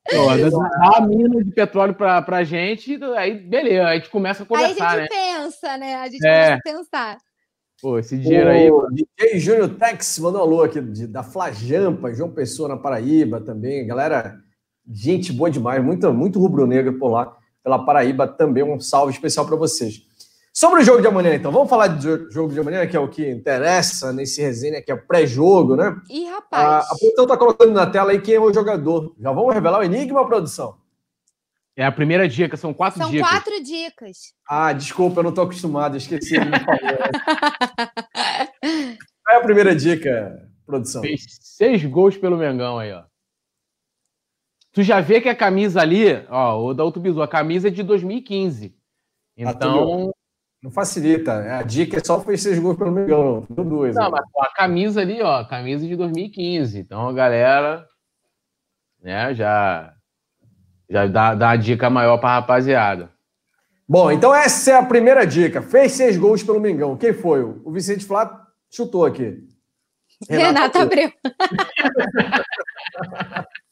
Pô, a mina de petróleo pra, pra gente, aí beleza, aí a gente começa a conversar, Aí a gente né? pensa, né? A gente é. começa a pensar. Pô, esse dinheiro aí. O DJ Júnior Tex mandou um alô aqui de, da Flajampa, João Pessoa na Paraíba também. Galera, gente boa demais, muito, muito rubro-negro por lá, pela Paraíba também. Um salve especial para vocês. Sobre o jogo de amanhã, então, vamos falar do jogo de amanhã, que é o que interessa nesse resenha, que é pré-jogo, né? Ih, rapaz. A, a produção tá colocando na tela aí quem é o jogador. Já vamos revelar o enigma, produção? É a primeira dica, são quatro São dicas. quatro dicas. Ah, desculpa, eu não tô acostumado, esqueci. Ele. Qual é a primeira dica, produção? Fez seis gols pelo Mengão aí, ó. Tu já vê que a camisa ali, ó, o da Bizu, a camisa é de 2015. Então. Não facilita. A dica é só fez seis gols pelo Mengão. Deu dois. Não, né? mas a camisa ali, ó, a camisa de 2015. Então a galera, né, já, já dá, dá a dica maior pra rapaziada. Bom, então essa é a primeira dica. Fez seis gols pelo Mengão. Quem foi? O Vicente Flá chutou aqui. Renata Abreu.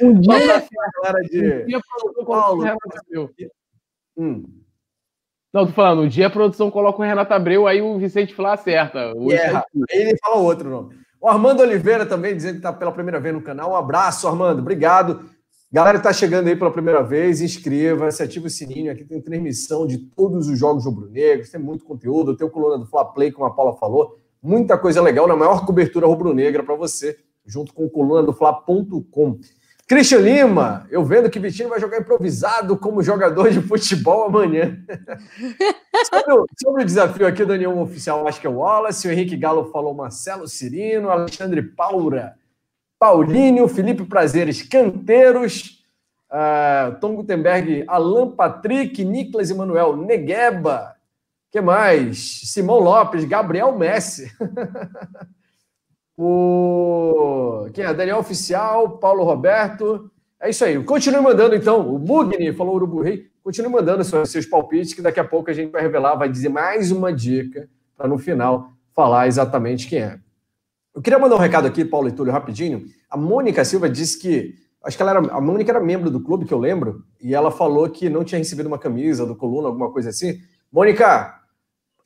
Um dia, Galera de... um dia a produção coloca Paulo. o Renato Abreu. Hum. Não, tô falando, um dia a produção coloca o Renato Abreu, aí o Vicente Flá acerta. O erra. Aí ele fala outro nome. O Armando Oliveira também dizendo que está pela primeira vez no canal. Um abraço, Armando. Obrigado. Galera está chegando aí pela primeira vez, inscreva-se, ativa o sininho. Aqui tem transmissão de todos os jogos rubro-negros, tem muito conteúdo. Tem o coluna do Fla Play, como a Paula falou. Muita coisa legal na maior cobertura rubro-negra para você, junto com o coluna do Fla.com. Christian Lima, eu vendo que Vitinho vai jogar improvisado como jogador de futebol amanhã. sobre, o, sobre o desafio aqui, Daniel Oficial, acho que é o Wallace, o Henrique Galo falou Marcelo Cirino, Alexandre Paura, Paulinho, Felipe Prazeres, Canteiros, uh, Tom Gutenberg, Alan Patrick, Niklas Emanuel, Negueba, que mais? Simão Lopes, Gabriel Messi. o quem é? Daniel Oficial, Paulo Roberto. É isso aí. Continue mandando, então. O Mugni falou Urubu Rei. Continue mandando seus, seus palpites, que daqui a pouco a gente vai revelar, vai dizer mais uma dica para no final falar exatamente quem é. Eu queria mandar um recado aqui, Paulo e Túlio, rapidinho. A Mônica Silva disse que. Acho que ela era. A Mônica era membro do clube, que eu lembro, e ela falou que não tinha recebido uma camisa do Coluna, alguma coisa assim. Mônica,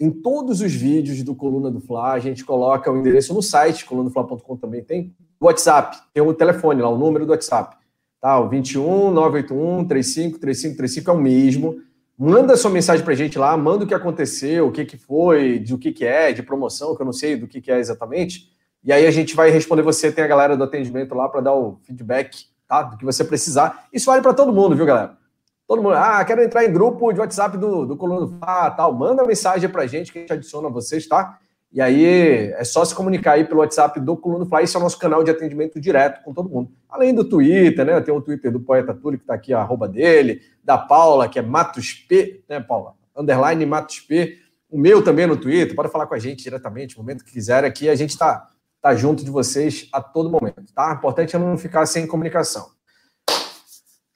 em todos os vídeos do Coluna do Fla, a gente coloca o endereço no site, colunadofla.com também tem, o WhatsApp, tem o telefone lá, o número do WhatsApp. Tá, o 21 981 35 35 35 é o mesmo. Manda sua mensagem pra gente lá, manda o que aconteceu, o que, que foi, de o que, que é, de promoção, que eu não sei do que, que é exatamente. E aí a gente vai responder você, tem a galera do atendimento lá para dar o feedback, tá? Do que você precisar. Isso vale para todo mundo, viu, galera? Todo mundo, ah, quero entrar em grupo de WhatsApp do, do Coluna Fla, tal. Manda mensagem pra gente que a gente adiciona vocês, tá? E aí é só se comunicar aí pelo WhatsApp do Coluna Fla. Esse é o nosso canal de atendimento direto com todo mundo. Além do Twitter, né? Tem o Twitter do Poeta Túlio, que tá aqui, a arroba dele, da Paula, que é Matos P, né, Paula? Underline Matos P. O meu também no Twitter, pode falar com a gente diretamente, no momento que quiser aqui. A gente tá, tá junto de vocês a todo momento, tá? O importante é não ficar sem comunicação.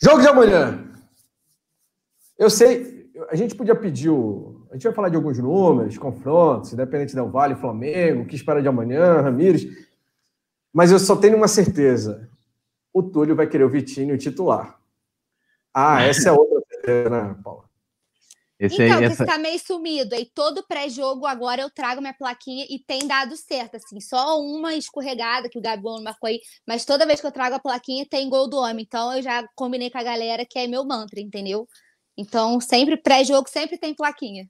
Jogo de amanhã. Eu sei, a gente podia pedir o. A gente vai falar de alguns números, confrontos, Independente Del Vale, Flamengo, o que espera de amanhã, Ramires. Mas eu só tenho uma certeza: o Túlio vai querer o Vitinho titular. Ah, essa é outra certeza, né, Paula? Esse então, aí, que essa... você tá meio sumido. Aí todo pré-jogo agora eu trago minha plaquinha e tem dado certo, assim. Só uma escorregada que o Gabigol não marcou aí. Mas toda vez que eu trago a plaquinha tem gol do homem. Então eu já combinei com a galera que é meu mantra, entendeu? Então, sempre pré-jogo, sempre tem plaquinha.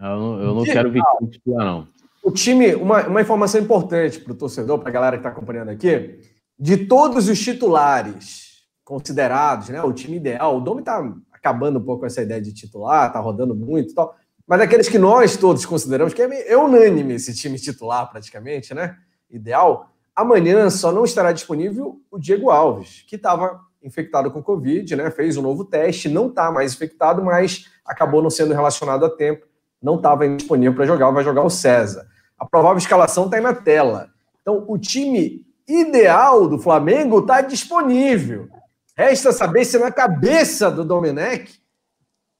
Eu não, eu não quero Vitinho titular, não. O time, uma, uma informação importante para o torcedor, para a galera que está acompanhando aqui, de todos os titulares considerados, né, o time ideal, o Domi está acabando um pouco essa ideia de titular, está rodando muito e tal, mas aqueles que nós todos consideramos que é, é unânime esse time titular praticamente, né, ideal, amanhã só não estará disponível o Diego Alves, que estava infectado com Covid, né? Fez um novo teste, não está mais infectado, mas acabou não sendo relacionado a tempo, não estava disponível para jogar, vai jogar o César. A provável escalação está aí na tela. Então, o time ideal do Flamengo está disponível. Resta saber se na cabeça do Domenech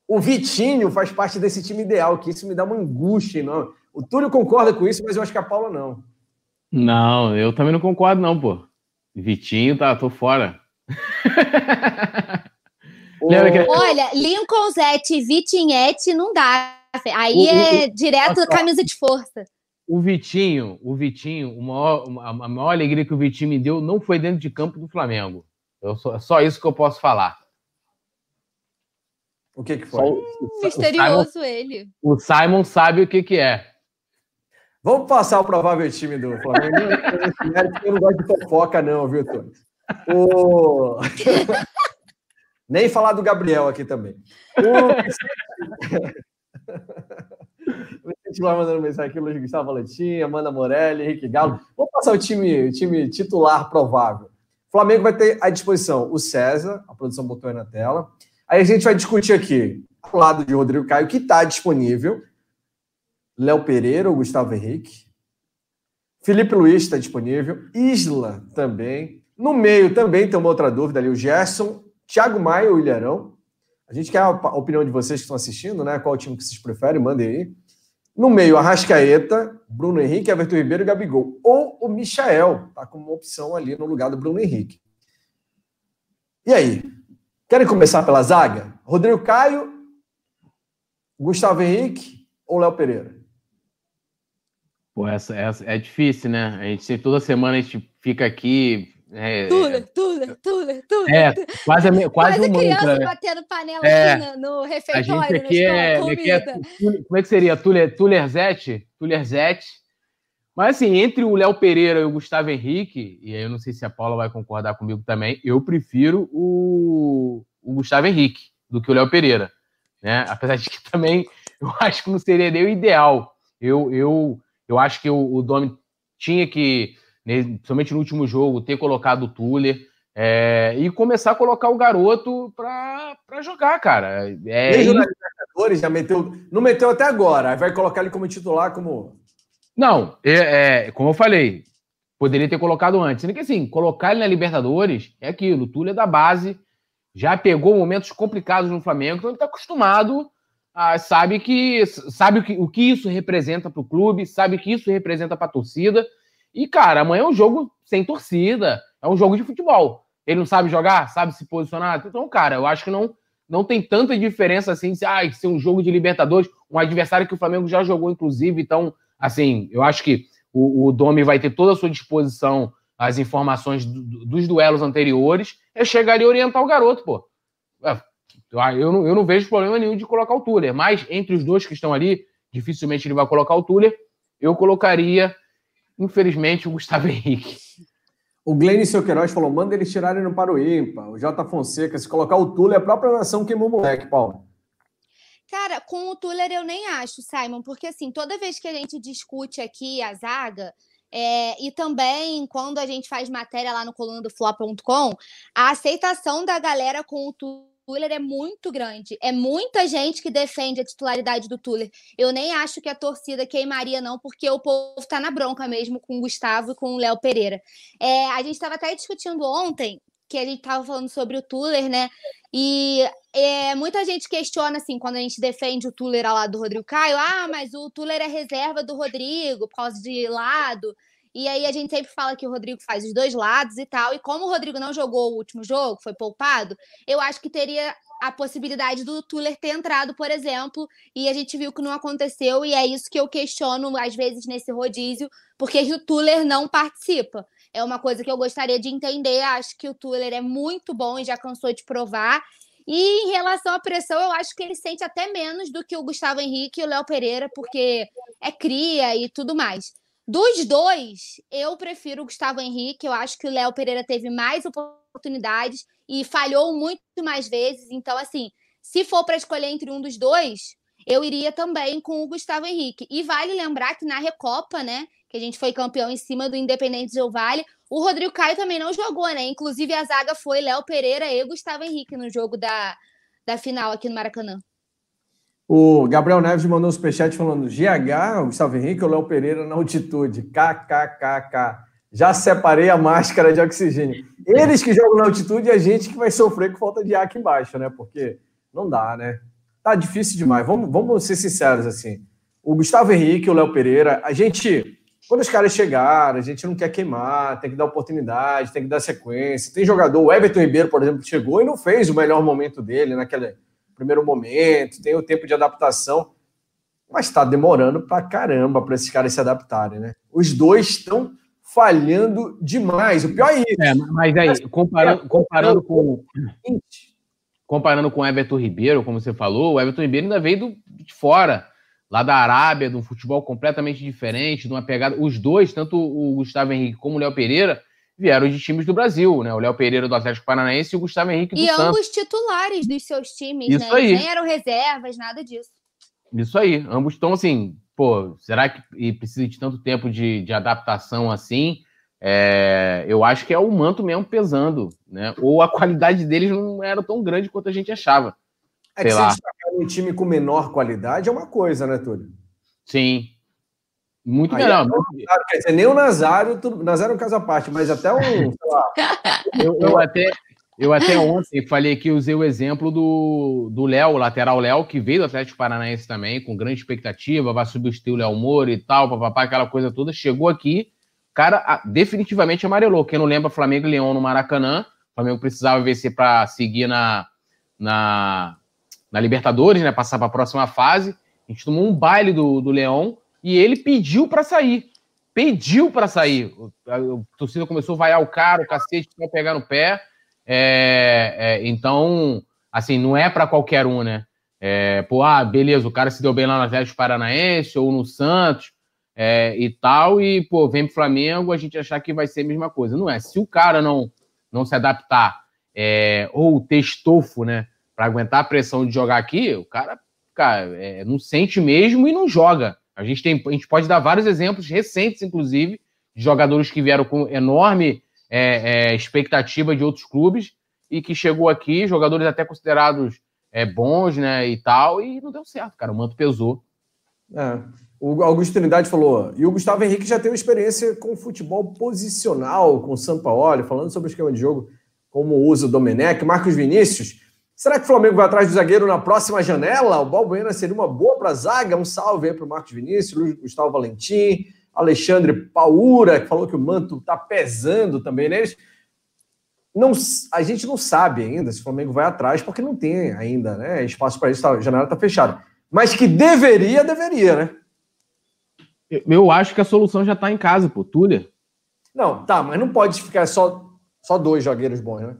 o Vitinho faz parte desse time ideal, que isso me dá uma angústia enorme. O Túlio concorda com isso, mas eu acho que a Paula não. Não, eu também não concordo, não, pô. Vitinho, tá, tô fora. Que... Olha, Lincoln Zete e Vitinhete não dá. Aí o, é o, direto a, camisa de força. O Vitinho, o Vitinho, o maior, a maior alegria que o Vitinho me deu não foi dentro de campo do Flamengo. Eu só, só isso que eu posso falar. O que, que foi? Hum, misterioso Simon, ele. O Simon sabe o que, que é. Vamos passar o provável time do Flamengo. eu não gosto de fofoca, não, viu, Tony? O... Nem falar do Gabriel aqui também. O Vicente vai mandando mensagem aqui, Luiz Gustavo Valentim, Amanda Morelli, Henrique Galo. Vamos passar o time, o time titular provável. Flamengo vai ter à disposição o César, a produção botou aí na tela. Aí a gente vai discutir aqui, ao lado de Rodrigo Caio, que está disponível. Léo Pereira ou Gustavo Henrique. Felipe Luiz está disponível. Isla também. No meio também tem uma outra dúvida ali, o Gerson Thiago Maia ou Ilharão? A gente quer a opinião de vocês que estão assistindo, né? Qual time que vocês preferem? Mandem aí. No meio, Arrascaeta, Bruno Henrique, Everton Ribeiro e Gabigol. Ou o Michael, tá como uma opção ali no lugar do Bruno Henrique. E aí? Querem começar pela zaga? Rodrigo Caio, Gustavo Henrique ou Léo Pereira? Pô, essa, essa é difícil, né? A gente toda semana a gente fica aqui é, Tuller, Tuller, Tuller, Tuller. É, quase, quase, quase um criança mantra, né? batendo panela é, aqui no, no refeitório. A gente aqui é, aqui é, Como é que seria? Tuller, Tullerzete? Tullerzete. Mas assim, entre o Léo Pereira e o Gustavo Henrique, e aí eu não sei se a Paula vai concordar comigo também, eu prefiro o, o Gustavo Henrique do que o Léo Pereira. Né? Apesar de que também eu acho que não seria nem o ideal. Eu, eu, eu acho que o, o Domi tinha que principalmente no último jogo, ter colocado o Tuller é, e começar a colocar o garoto para jogar, cara. É, Desde na Libertadores já meteu, não meteu até agora, vai colocar ele como titular, como. Não, é, é, como eu falei, poderia ter colocado antes. Sendo que assim, colocar ele na Libertadores é aquilo, o Tuller é da base, já pegou momentos complicados no Flamengo, então ele está acostumado. A, sabe que sabe o que, o que isso representa para o clube, sabe o que isso representa para a torcida. E, cara, amanhã é um jogo sem torcida, é um jogo de futebol. Ele não sabe jogar, sabe se posicionar. Então, cara, eu acho que não, não tem tanta diferença assim se ah, ser um jogo de Libertadores, um adversário que o Flamengo já jogou, inclusive. Então, assim, eu acho que o, o Domi vai ter toda a sua disposição as informações do, dos duelos anteriores. É chegar ali e orientar o garoto, pô. É, eu não, eu não vejo problema nenhum de colocar o Tuller, mas entre os dois que estão ali, dificilmente ele vai colocar o Tuller. Eu colocaria infelizmente, o Gustavo Henrique. O Glenn Queiroz falou: manda eles tirarem no para o ímpar. O J. Fonseca, se colocar o Tuller, a própria nação queimou o moleque, Paulo. Cara, com o Tuller eu nem acho, Simon, porque assim, toda vez que a gente discute aqui a zaga, é, e também quando a gente faz matéria lá no coluna do Flop.com, a aceitação da galera com o Tuller Tuller é muito grande. É muita gente que defende a titularidade do Tuller. Eu nem acho que a torcida queimaria, não, porque o povo tá na bronca mesmo com o Gustavo e com o Léo Pereira. É, a gente estava até discutindo ontem que a gente estava falando sobre o Tuller, né? E é, muita gente questiona, assim, quando a gente defende o Tuller ao lado do Rodrigo Caio, ah, mas o Tuller é reserva do Rodrigo por causa de lado. E aí a gente sempre fala que o Rodrigo faz os dois lados e tal. E como o Rodrigo não jogou o último jogo, foi poupado, eu acho que teria a possibilidade do Tuller ter entrado, por exemplo, e a gente viu que não aconteceu, e é isso que eu questiono às vezes nesse rodízio, porque o Tuller não participa. É uma coisa que eu gostaria de entender. Acho que o Tuller é muito bom e já cansou de provar. E em relação à pressão, eu acho que ele sente até menos do que o Gustavo Henrique e o Léo Pereira, porque é cria e tudo mais. Dos dois, eu prefiro o Gustavo Henrique. Eu acho que o Léo Pereira teve mais oportunidades e falhou muito mais vezes. Então, assim, se for para escolher entre um dos dois, eu iria também com o Gustavo Henrique. E vale lembrar que na Recopa, né, que a gente foi campeão em cima do Independente Del Vale, o Rodrigo Caio também não jogou, né? Inclusive a zaga foi Léo Pereira e Gustavo Henrique no jogo da, da final aqui no Maracanã. O Gabriel Neves mandou um superchat falando GH, o Gustavo Henrique ou Léo Pereira na altitude. KKKK. Já separei a máscara de oxigênio. Eles que jogam na altitude e a gente que vai sofrer com falta de ar aqui embaixo, né? Porque não dá, né? Tá difícil demais. Vamos, vamos ser sinceros assim. O Gustavo Henrique, o Léo Pereira, a gente, quando os caras chegaram, a gente não quer queimar, tem que dar oportunidade, tem que dar sequência. Tem jogador, o Everton Ribeiro, por exemplo, chegou e não fez o melhor momento dele naquela primeiro momento, tem o tempo de adaptação, mas está demorando para caramba para esses caras se adaptarem, né? Os dois estão falhando demais. O pior é isso. É, mas aí, comparando, comparando com comparando com o Everton Ribeiro, como você falou, o Everton Ribeiro ainda veio do, de fora, lá da Arábia, de um futebol completamente diferente, de uma pegada. Os dois, tanto o Gustavo Henrique como o Léo Pereira, vieram de times do Brasil, né? O Léo Pereira do Atlético Paranaense e o Gustavo Henrique do e Santos. E ambos titulares dos seus times, Isso né? Aí. Eles nem eram reservas, nada disso. Isso aí. Ambos estão assim, pô, será que precisa de tanto tempo de, de adaptação assim? É, eu acho que é o manto mesmo pesando, né? Ou a qualidade deles não era tão grande quanto a gente achava. É que se destacar um time com menor qualidade é uma coisa, né, Túlio? Sim. Muito Aí, melhor. É, quer dizer, nem o Nazário, tudo, Nazário é um caso à parte, mas até um, sei lá. eu, eu, até, eu até ontem falei que usei o exemplo do Léo, o lateral Léo, que veio do Atlético Paranaense também, com grande expectativa, vai substituir o Léo Moura e tal, papapá, aquela coisa toda. Chegou aqui, cara definitivamente amarelou. Quem não lembra, Flamengo e Leão no Maracanã. O Flamengo precisava vencer para seguir na, na, na Libertadores, né? Passar para a próxima fase. A gente tomou um baile do, do Leão e ele pediu para sair. Pediu para sair. A, a, torcida começou a vaiar o cara, o cacete, para pegar no pé. É, é, então, assim, não é para qualquer um, né? É, pô, ah, beleza, o cara se deu bem lá no Atlético Paranaense ou no Santos é, e tal, e, pô, vem pro Flamengo, a gente achar que vai ser a mesma coisa. Não é. Se o cara não, não se adaptar é, ou ter estofo, né, para aguentar a pressão de jogar aqui, o cara, cara é, não sente mesmo e não joga. A gente, tem, a gente pode dar vários exemplos recentes, inclusive, de jogadores que vieram com enorme é, é, expectativa de outros clubes e que chegou aqui, jogadores até considerados é, bons, né, e tal, e não deu certo, cara. O manto pesou. É. O Augusto Trindade falou, e o Gustavo Henrique já tem uma experiência com futebol posicional, com o Sampaoli, falando sobre o esquema de jogo, como usa o Domenech, Marcos Vinícius. Será que o Flamengo vai atrás do zagueiro na próxima janela? O Balbuena seria uma boa para a zaga. Um salve aí para o Marcos Vinícius, Luiz Gustavo Valentim, Alexandre Paura, que falou que o manto está pesando também neles. Não, a gente não sabe ainda se o Flamengo vai atrás, porque não tem ainda né, espaço para isso, a janela está fechada. Mas que deveria, deveria, né? Eu acho que a solução já está em casa, pô. Túlia. Não, tá, mas não pode ficar só, só dois zagueiros bons, né?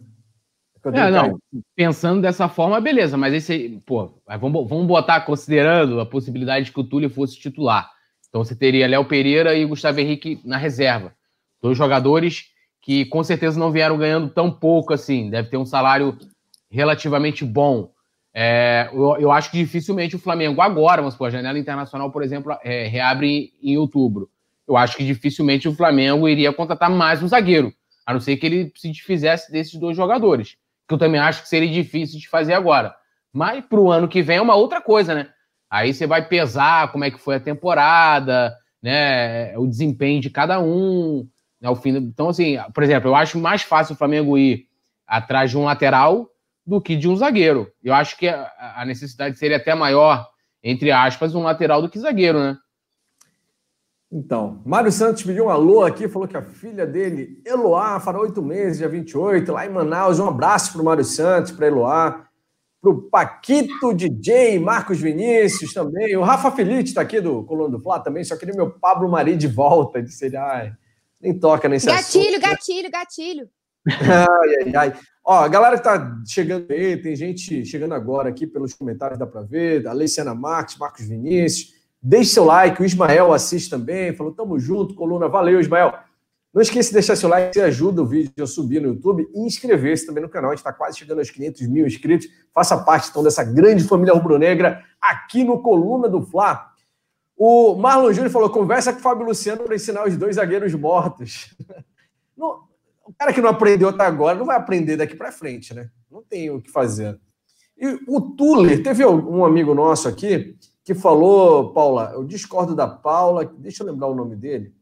É, não, pensando dessa forma, beleza, mas esse, pô, vamos, vamos botar considerando a possibilidade de que o Túlio fosse titular. Então você teria Léo Pereira e Gustavo Henrique na reserva. Dois jogadores que com certeza não vieram ganhando tão pouco assim, deve ter um salário relativamente bom. É, eu, eu, acho que dificilmente o Flamengo agora, mas pô, a janela internacional, por exemplo, é, reabre em, em outubro. Eu acho que dificilmente o Flamengo iria contratar mais um zagueiro, a não ser que ele se desfizesse desses dois jogadores, que eu também acho que seria difícil de fazer agora. Mas para o ano que vem é uma outra coisa, né? Aí você vai pesar como é que foi a temporada, né? O desempenho de cada um. Né, o fim do... Então, assim, por exemplo, eu acho mais fácil o Flamengo ir atrás de um lateral do que de um zagueiro. Eu acho que a necessidade seria até maior, entre aspas, um lateral do que zagueiro, né? Então, Mário Santos pediu um alô aqui, falou que a filha dele, Eloá, fará oito meses, dia 28, lá em Manaus. Um abraço para o Mário Santos, para Eloá, para o Paquito DJ, Marcos Vinícius também. O Rafa Felite está aqui do Coluna do Flá também, só queria meu Pablo Mari de volta. Disse ele, ai, nem toca nesse gatilho, assunto. Gatilho, gatilho, gatilho. ai, ai, ai. Ó, a galera que tá chegando aí, tem gente chegando agora aqui pelos comentários, dá para ver. A Leiciana Marques, Marcos Vinícius. Deixe seu like, o Ismael assiste também, falou, tamo junto, coluna, valeu, Ismael. Não esqueça de deixar seu like, você ajuda o vídeo a subir no YouTube e inscrever-se também no canal, a gente está quase chegando aos 500 mil inscritos. Faça parte, então, dessa grande família rubro-negra aqui no Coluna do Fla. O Marlon Júnior falou, conversa com o Fábio Luciano para ensinar os dois zagueiros mortos. Não, o cara que não aprendeu até agora não vai aprender daqui para frente, né? Não tem o que fazer. E o Tuller, teve um amigo nosso aqui que falou, Paula, eu discordo da Paula, deixa eu lembrar o nome dele.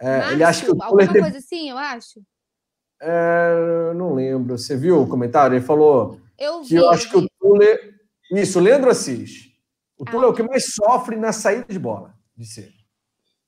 É, Márcio, ele acha que o alguma teve... coisa assim, eu acho. É, não lembro. Você viu o comentário? Ele falou eu vi, que eu acho que o Tuller. Isso, Leandro Assis. O Tuller ah, é o que mais sofre na saída de bola, de ser.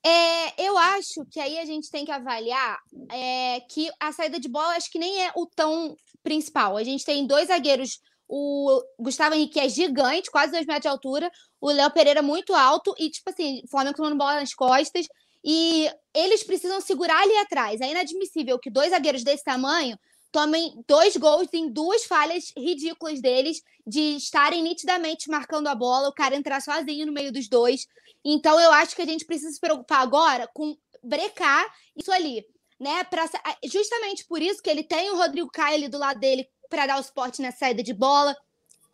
É, eu acho que aí a gente tem que avaliar é, que a saída de bola acho que nem é o tão principal. A gente tem dois zagueiros, o Gustavo Henrique é gigante, quase dois metros de altura, o Léo Pereira muito alto e, tipo assim, o Flamengo tomando bola nas costas e eles precisam segurar ali atrás. É inadmissível que dois zagueiros desse tamanho tomem dois gols em duas falhas ridículas deles de estarem nitidamente marcando a bola, o cara entrar sozinho no meio dos dois. Então eu acho que a gente precisa se preocupar agora com brecar isso ali. né? Pra, justamente por isso que ele tem o Rodrigo Caio ali do lado dele para dar o suporte na saída de bola.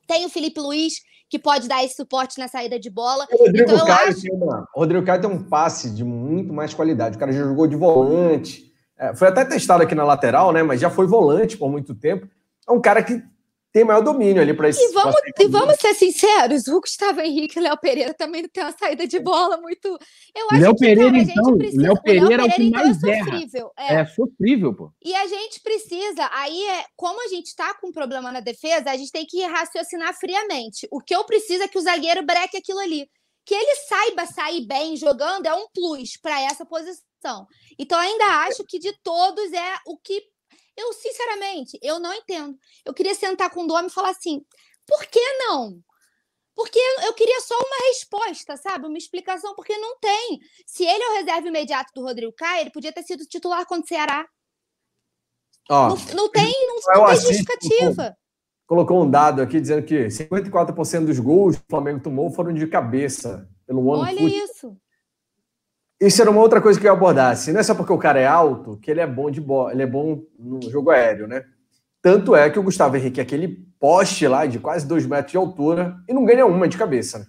Tem o Felipe Luiz, que pode dar esse suporte na saída de bola. O Rodrigo, então, Caio, acho... tem uma, o Rodrigo Caio tem um passe de muito mais qualidade. O cara já jogou de volante. É, foi até testado aqui na lateral, né? Mas já foi volante por muito tempo. É um cara que tem maior domínio ali para esse. E vamos, e vamos ser sinceros, o Gustavo Henrique e o Léo Pereira também não tem uma saída de bola muito. Eu acho Léo que Pereira, cara, então, precisa... Léo Pereira, Léo Pereira é o que então, mais é sofrível. É. é. sofrível, pô. E a gente precisa, aí é, como a gente está com um problema na defesa, a gente tem que raciocinar friamente. O que eu preciso é que o zagueiro breque aquilo ali. Que ele saiba sair bem jogando é um plus para essa posição. Então, ainda acho que de todos é o que eu, sinceramente, eu não entendo. Eu queria sentar com o Dom e falar assim: por que não? Porque eu queria só uma resposta, sabe? Uma explicação, porque não tem. Se ele é o reserva imediato do Rodrigo Caio, ele podia ter sido titular contra o Ceará. Oh, não, não, tem, não, não tem justificativa. Colocou um dado aqui dizendo que 54% dos gols que o Flamengo tomou foram de cabeça pelo One Olha isso. Isso era uma outra coisa que eu abordasse. Não é só porque o cara é alto que ele é bom de bola, ele é bom no jogo aéreo, né? Tanto é que o Gustavo Henrique é aquele poste lá de quase dois metros de altura e não ganha uma de cabeça. Né?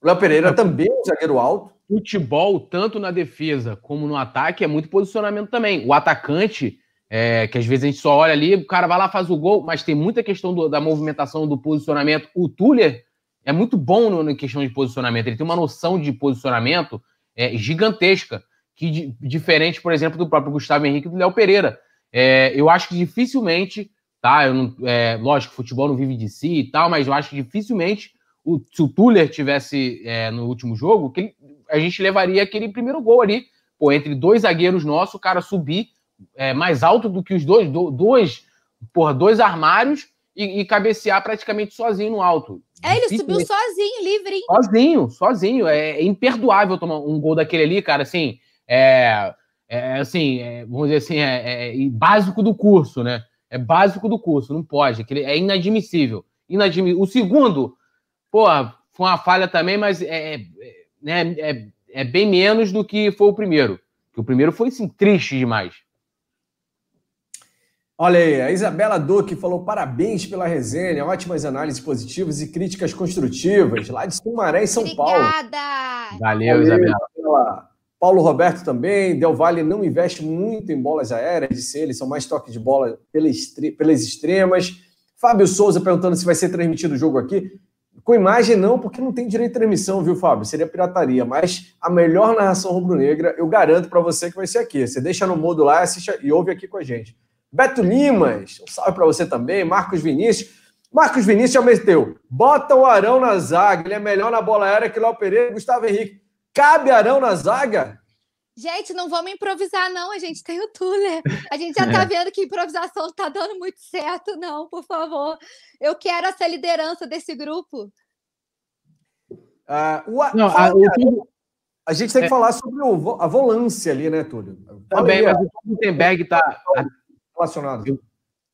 O Léo Pereira também é um zagueiro alto. Futebol, tanto na defesa como no ataque, é muito posicionamento também. O atacante, é, que às vezes a gente só olha ali, o cara vai lá faz o gol, mas tem muita questão do, da movimentação, do posicionamento. O Tuller é muito bom no, na questão de posicionamento. Ele tem uma noção de posicionamento é, gigantesca, que diferente, por exemplo, do próprio Gustavo Henrique e do Léo Pereira. É, eu acho que dificilmente, tá? Eu não, é, lógico, futebol não vive de si e tal, mas eu acho que dificilmente o, se o Tuller tivesse é, no último jogo, que ele, a gente levaria aquele primeiro gol ali, pô, entre dois zagueiros nossos, o cara subir é, mais alto do que os dois, do, dois, porra, dois armários e, e cabecear praticamente sozinho no alto. É, ele subiu sozinho, livre. Hein? Sozinho, sozinho. É, é, imperdoável tomar um gol daquele ali, cara. Assim, é, é assim, é, vamos dizer assim, é, é, básico do curso, né? É básico do curso, não pode. É inadmissível. inadmissível. O segundo, pô, foi uma falha também, mas é, é, né, é, é bem menos do que foi o primeiro. Que o primeiro foi, assim, triste demais. Olha aí, a Isabela Duque falou parabéns pela resenha, ótimas análises positivas e críticas construtivas, lá de Sumaré, em São Obrigada. Paulo. Obrigada! Valeu, Isabela. Paulo Roberto também, Del Valle não investe muito em bolas aéreas, disse ele, são mais toques de bola pelas extremas. Fábio Souza perguntando se vai ser transmitido o jogo aqui. Com imagem não, porque não tem direito de transmissão, viu, Fábio? Seria pirataria, mas a melhor narração rubro-negra, eu garanto para você que vai ser aqui. Você deixa no modo lá assiste, e ouve aqui com a gente. Beto Limas, um salve para você também. Marcos Vinícius. Marcos Vinícius já meteu. Bota o Arão na zaga. Ele é melhor na bola aérea que o Léo Pereira e Gustavo Henrique. Cabe Arão na zaga? Gente, não vamos improvisar, não. A gente tem o Tuller. A gente já tá é. vendo que improvisação não tá dando muito certo, não, por favor. Eu quero essa liderança desse grupo. Ah, o, não, a, o, a, gente tem que é. falar sobre o, a volância ali, né, Túlio? Também, mas o Gutenberg tá relacionado. Eu,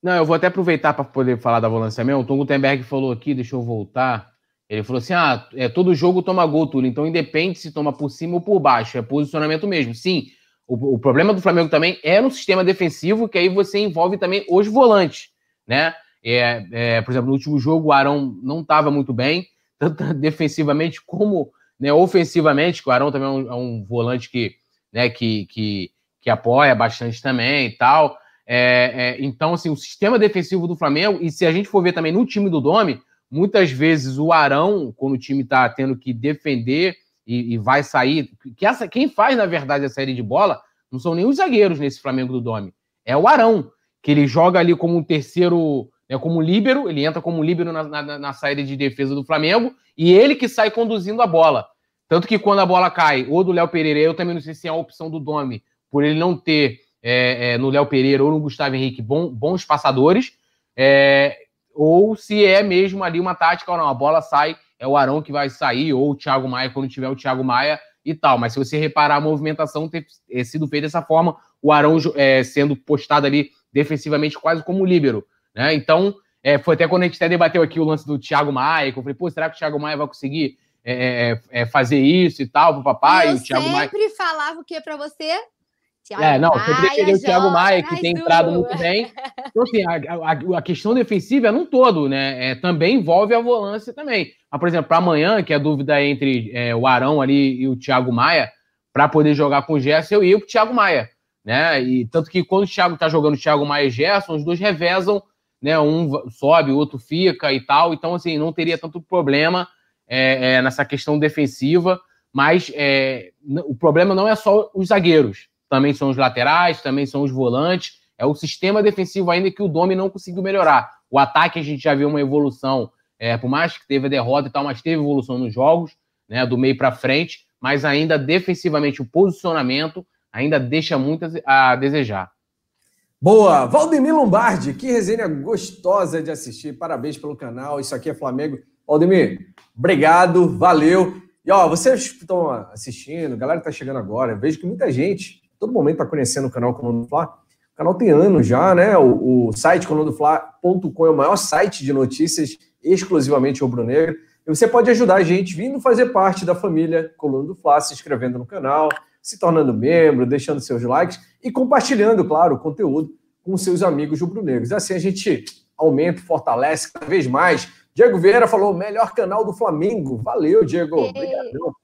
não, eu vou até aproveitar para poder falar da volância mesmo. O Tom Gutenberg falou aqui, deixa eu voltar. Ele falou assim: ah, é, todo jogo toma gol, Túlio, então independe se toma por cima ou por baixo, é posicionamento mesmo. Sim, o, o, problema do Flamengo também é no sistema defensivo, que aí você envolve também os volantes, né? É, é, por exemplo, no último jogo o Arão não estava muito bem, tanto defensivamente como né, ofensivamente, que o Arão também é um, é um volante que, né, que, que, que apoia bastante também e tal. É, é, então, assim, o sistema defensivo do Flamengo, e se a gente for ver também no time do Domi, muitas vezes o Arão, quando o time está tendo que defender e, e, vai sair, que essa, quem faz, na verdade, a série de bola não são nem os zagueiros nesse Flamengo do Domi, é o Arão, que ele joga ali como um terceiro, né, como líbero, ele entra como líbero na, na, na saída de defesa do Flamengo, e ele que sai conduzindo a bola. Tanto que quando a bola cai, ou do Léo Pereira, eu também não sei se é a opção do Domi, por ele não ter é, é, no Léo Pereira ou no Gustavo Henrique bom, bons passadores, é, ou se é mesmo ali uma tática ou não, a bola sai, é o Arão que vai sair, ou o Thiago Maia quando tiver o Thiago Maia e tal. Mas se você reparar a movimentação ter, ter sido feita dessa forma, o Arão é, sendo postado ali defensivamente quase como líbero. Né? Então, é, foi até quando a gente até debateu aqui o lance do Thiago Maia, que eu falei, pô, será que o Thiago Maia vai conseguir é, é, é fazer isso e tal pro papai? Eu o Thiago sempre Maia... falava o que para você? Thiago é, não, Maia, você preferiu o Thiago Maia, que tem entrado muito bem. Então, assim, a, a- a questão defensiva é num todo, né? É, também envolve a volância também. Mas, por exemplo, para amanhã, que a dúvida é entre é, o Arão ali e o Thiago Maia, para poder jogar com o Gerson, eu ia pro Thiago Maia, né? E tanto que quando o Thiago tá jogando o Thiago Maia e Gerson, os dois revezam, né? Um sobe, o outro fica e tal. Então, assim, não teria tanto problema é, é, nessa questão defensiva, mas é, o problema não é só os zagueiros, também são os laterais, também são os volantes, é o sistema defensivo ainda que o Domi não conseguiu melhorar. O ataque a gente já viu uma evolução, é, por mais que teve a derrota e tal, mas teve evolução nos jogos, né, do meio para frente, mas ainda defensivamente o posicionamento ainda deixa muito a desejar. Boa! Valdemir Lombardi, que resenha gostosa de assistir. Parabéns pelo canal. Isso aqui é Flamengo. Valdemir, obrigado, valeu. E ó, vocês que estão assistindo, galera que tá chegando agora, vejo que muita gente, todo momento tá conhecendo o canal Coluna do Fla. O canal tem anos já, né? O, o site colunadofla.com é o maior site de notícias exclusivamente rubro-negro. E você pode ajudar a gente vindo fazer parte da família Coluna do Fla, se inscrevendo no canal, se tornando membro, deixando seus likes e compartilhando, claro, o conteúdo com seus amigos rubro-negros. Assim a gente aumenta, fortalece cada vez mais. Diego Vieira falou, melhor canal do Flamengo. Valeu, Diego. Obrigadão.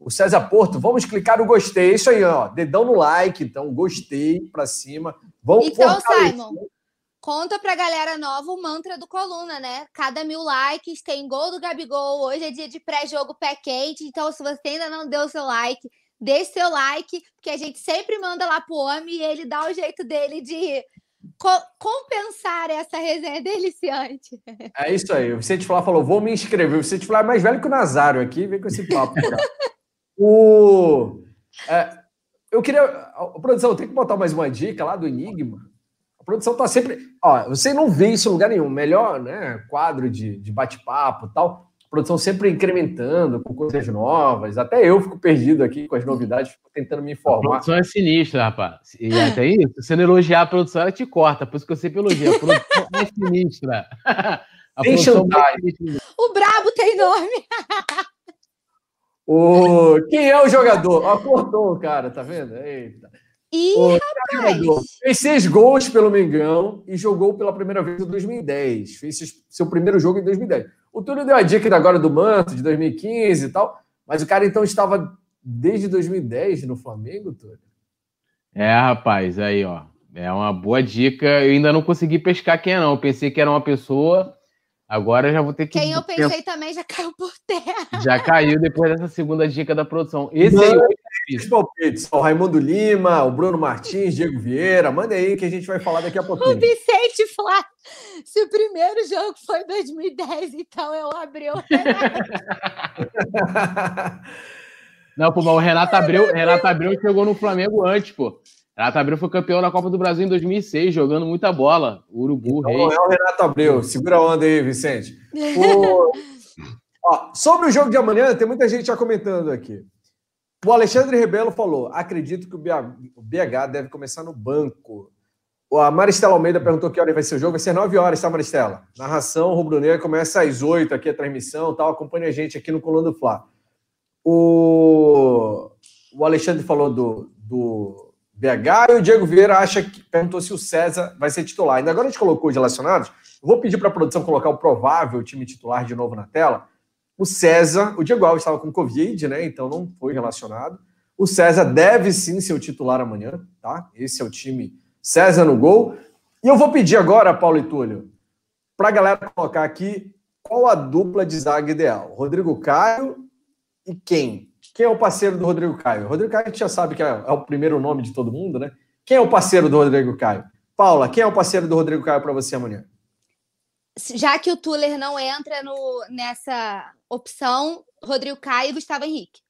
O César Porto, vamos clicar no gostei. É Isso aí, ó. Dedão no like, então, gostei pra cima. Vamos Então, fortalecer. Simon, conta pra galera nova o mantra do Coluna, né? Cada mil likes tem gol do Gabigol. Hoje é dia de pré-jogo pé quente. Então, se você ainda não deu seu like, deixe seu like, porque a gente sempre manda lá pro homem e ele dá o jeito dele de co- compensar essa resenha deliciante. É isso aí. O Vicente Flá falou: vou me inscrever. O Vicente Flá é mais velho que o Nazário aqui, vem com esse papo. o, é, eu queria. A, a produção, tem que botar mais uma dica lá do Enigma. A produção tá sempre. Ó, você não vê isso em lugar nenhum. Melhor, né? Quadro de, de bate-papo e tal. A produção sempre incrementando com coisas novas. Até eu fico perdido aqui com as novidades, fico tentando me A informar. produção é sinistra, rapaz. E até isso, se você não elogiar a produção, ela te corta. Por isso que eu sempre elogio. A produção é sinistra. A produção chantagem. é sinistra. O Brabo tem nome. O, quem é o jogador? Ó, cortou o cara, tá vendo? Eita. Ih, Ô, rapaz. jogador. Fez seis gols pelo Mengão e jogou pela primeira vez em 2010. Fez seu primeiro jogo em 2010. O Túlio deu a dica agora do Manto, de 2015 e tal, mas o cara então estava desde 2010 no Flamengo, Túlio? É, rapaz, aí, ó. É uma boa dica. Eu ainda não consegui pescar quem é, não. Eu pensei que era uma pessoa. Agora já vou ter que. Quem eu pensei também já caiu por terra. Já caiu depois dessa segunda dica da produção. Esse aí, Manda Os palpites. O Raimundo Lima, o Bruno Martins, Diego Vieira. Manda aí que a gente vai falar daqui a O pouquinho. Vicente Flá. Se o primeiro jogo foi em 2010, então eu abri o Não, pô, mas o Renato Abreu, Renato Abreu chegou no Flamengo antes, pô. Renato Abreu foi campeão da Copa do Brasil em 2006, jogando muita bola. Urubu, Então, rei. é o Renato Abreu. Segura a onda aí, Vicente. O- Ó, sobre o jogo de amanhã, tem muita gente já comentando aqui. O Alexandre Rebelo falou: acredito que o BH deve começar no banco. A Maristela Almeida perguntou que hora vai ser o jogo. Vai ser 9 horas, tá, Maristela? Narração rubro-negra começa às 8 aqui a transmissão tal. Acompanha a gente aqui no Coluna do Fla. O, o Alexandre falou do, do BH e o Diego Vieira acha que perguntou se o César vai ser titular. Ainda agora a gente colocou os relacionados. Eu vou pedir para a produção colocar o provável time titular de novo na tela. O César, o Diego Alves estava com Covid, né? Então não foi relacionado. O César deve sim ser o titular amanhã, tá? Esse é o time César no gol. E eu vou pedir agora, Paulo e Túlio, para a galera colocar aqui qual a dupla de zaga ideal. Rodrigo Caio e quem? Quem é o parceiro do Rodrigo Caio? Rodrigo Caio a gente já sabe que é, é o primeiro nome de todo mundo, né? Quem é o parceiro do Rodrigo Caio? Paula, quem é o parceiro do Rodrigo Caio para você amanhã? Já que o Tuller não entra no, nessa opção, Rodrigo Caio e Gustavo Henrique.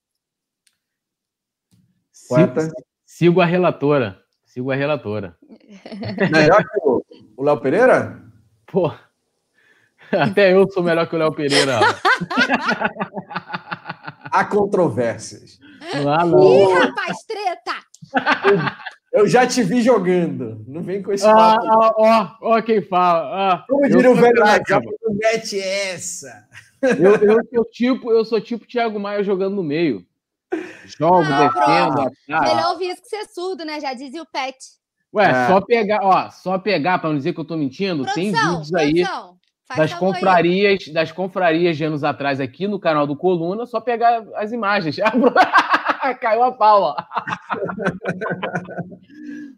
Sigo, sigo a relatora. Sigo a relatora. Melhor que o o Léo Pereira? Pô, até eu sou melhor que o Léo Pereira. Há controvérsias. Lá Ih, não. rapaz, treta! Eu já te vi jogando. Não vem com esse Ah, papo. ah, ó, ó quem fala. Ah, Como eu diria o sou velho não mete essa. eu, eu sou tipo, eu sou tipo Thiago Maia jogando no meio. Jogo, Ah, defendo, ataque. Melhor ouvir isso que ser surdo, né? Já dizia o Pet. Ué, É. só pegar, ó, só pegar, pra não dizer que eu tô mentindo, tem Produção, vídeos aí produção. Faz das favor aí. confrarias, das confrarias de anos atrás aqui no canal do Coluna, só pegar as imagens. Caiu a pau,